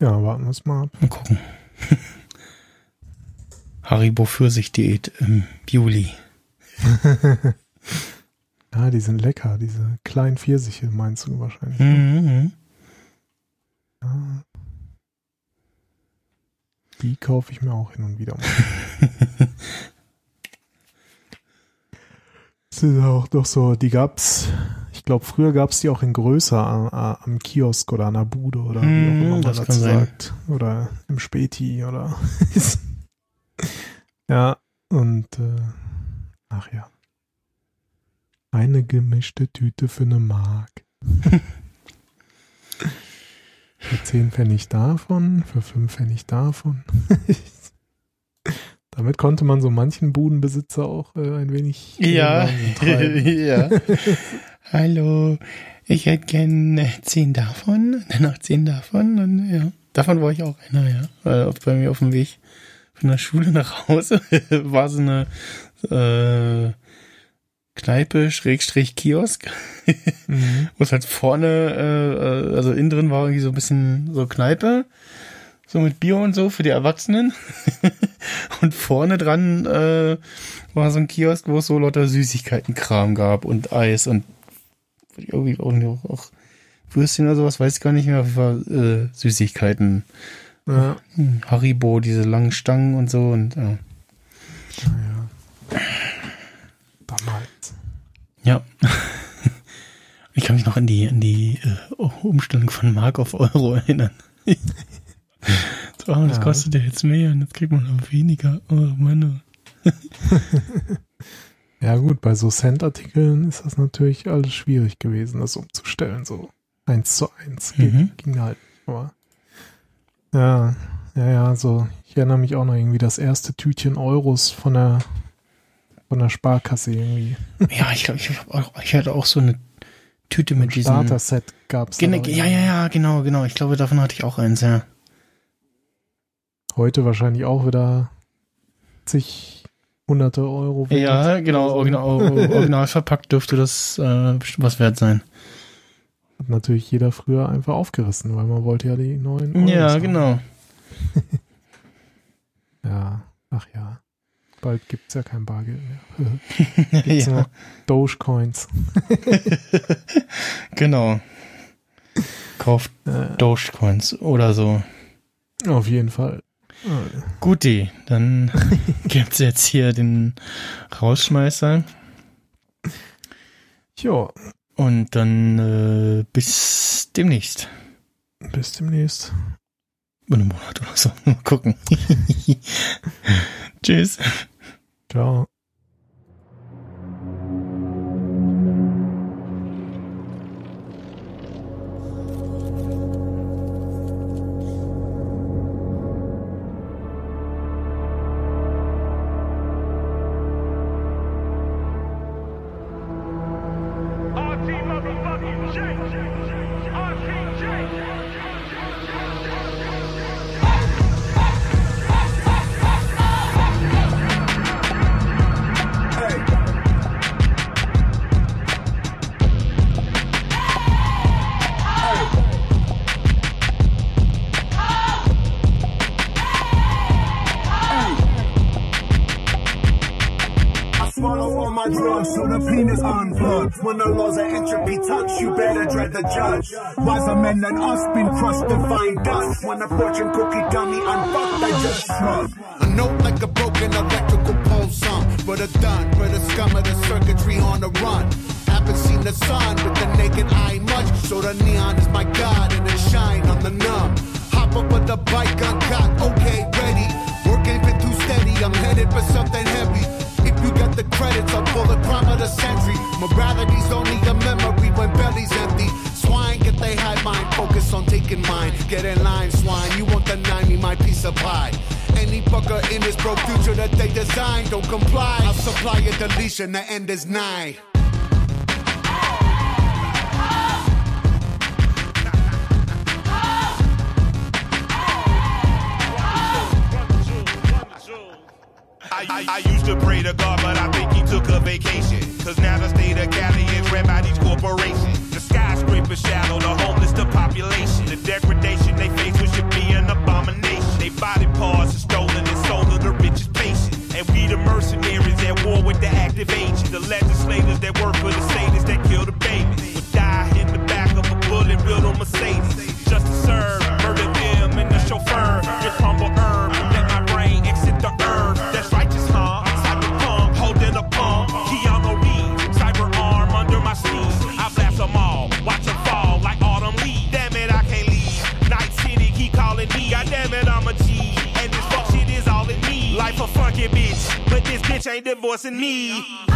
ja, warten wir es mal ab. Mal gucken. Haribo Pfirsich-Diät im Juli. ja, die sind lecker, diese kleinen Pfirsiche, meinst du wahrscheinlich. Ne? Mhm. Ja. Die kaufe ich mir auch hin und wieder mal. das ist auch doch so, die gab's, ich glaube, früher gab es die auch in größer am, am, Kiosk oder an der Bude oder wie auch hm, immer man das dazu sagt. Oder im Späti oder. ja. Und äh, ach ja. Eine gemischte Tüte für eine Mark. für 10 Pfennig davon, für 5 Pfennig davon. Damit konnte man so manchen Budenbesitzer auch äh, ein wenig. Ja, ja. Hallo, ich hätte gern 10 davon, dann noch 10 davon und ja. Davon war ich auch einer, ja. Weil bei mir auf dem Weg von der Schule nach Hause war so eine äh, Kneipe, Schrägstrich Kiosk, mhm. wo es halt vorne, äh, also innen drin war irgendwie so ein bisschen so Kneipe, so mit Bier und so für die Erwachsenen. und vorne dran äh, war so ein Kiosk, wo es so lauter Süßigkeitenkram gab und Eis und irgendwie auch, auch Würstchen oder sowas, weiß ich gar nicht mehr, war äh, Süßigkeiten. Ja. Hm, Haribo, diese langen Stangen und so und ja. ja. Ja. Ich kann mich noch an die, an die äh, Umstellung von Mark auf Euro erinnern. so, das ja. kostet ja jetzt mehr und jetzt kriegt man noch weniger. Oh Mann. ja gut, bei so Cent-Artikeln ist das natürlich alles schwierig gewesen, das umzustellen, so eins zu eins. Mhm. Ging, halt. Aber ja, ja, ja, so. Ich erinnere mich auch noch irgendwie das erste Tütchen Euros von der von der Sparkasse irgendwie. Ja, ich glaube, ich, ich hatte auch so eine Tüte mit diesem Starter-Set gab's. Gen ja, ja, ja, genau, genau. Ich glaube, davon hatte ich auch eins, ja. Heute wahrscheinlich auch wieder zig hunderte Euro. Ja, genau, original, original verpackt dürfte das äh, was wert sein. Hat natürlich jeder früher einfach aufgerissen, weil man wollte ja die neuen. Euros ja, haben. genau. ja, ach ja. Bald gibt es ja kein Bargeld mehr. gibt's ja. nur Dogecoins. genau. Kauft äh, Dogecoins oder so. Auf jeden Fall. Guti, dann gibt es jetzt hier den Rausschmeißer. Jo, und dann äh, bis demnächst. Bis demnächst. In einem Monat oder so. Mal gucken. Tschüss. Ciao. When a fortune cookie dummy unfucked, I just shrug. A note like a broken electrical pole song. For the done, for the scum of the circuitry on the run. Haven't seen the sun with the naked eye much. So the neon is my god and it shine on the numb. Hop up with the bike, uncocked, okay, ready. Work ain't been too steady, I'm headed for something heavy. If you got the credits, I'll pull the crime of the century. Morality's only a memory when belly's empty. They high mind, focus on taking mine. Get in line, swine. You won't deny me my piece of pie. Any fucker in this broke future that they design, don't comply. I'll supply a deletion, the end is nigh. I, I, used to pray to God, but I think he took a vacation. Cause now the state of Cali is ran by these corporations. The the homeless, the population. The degradation they face, which should be an abomination. They body parts are stolen and sold to the richest patient. And we the mercenaries at war with the active agents. The legislators that work for the status bitch ain't divorcing me.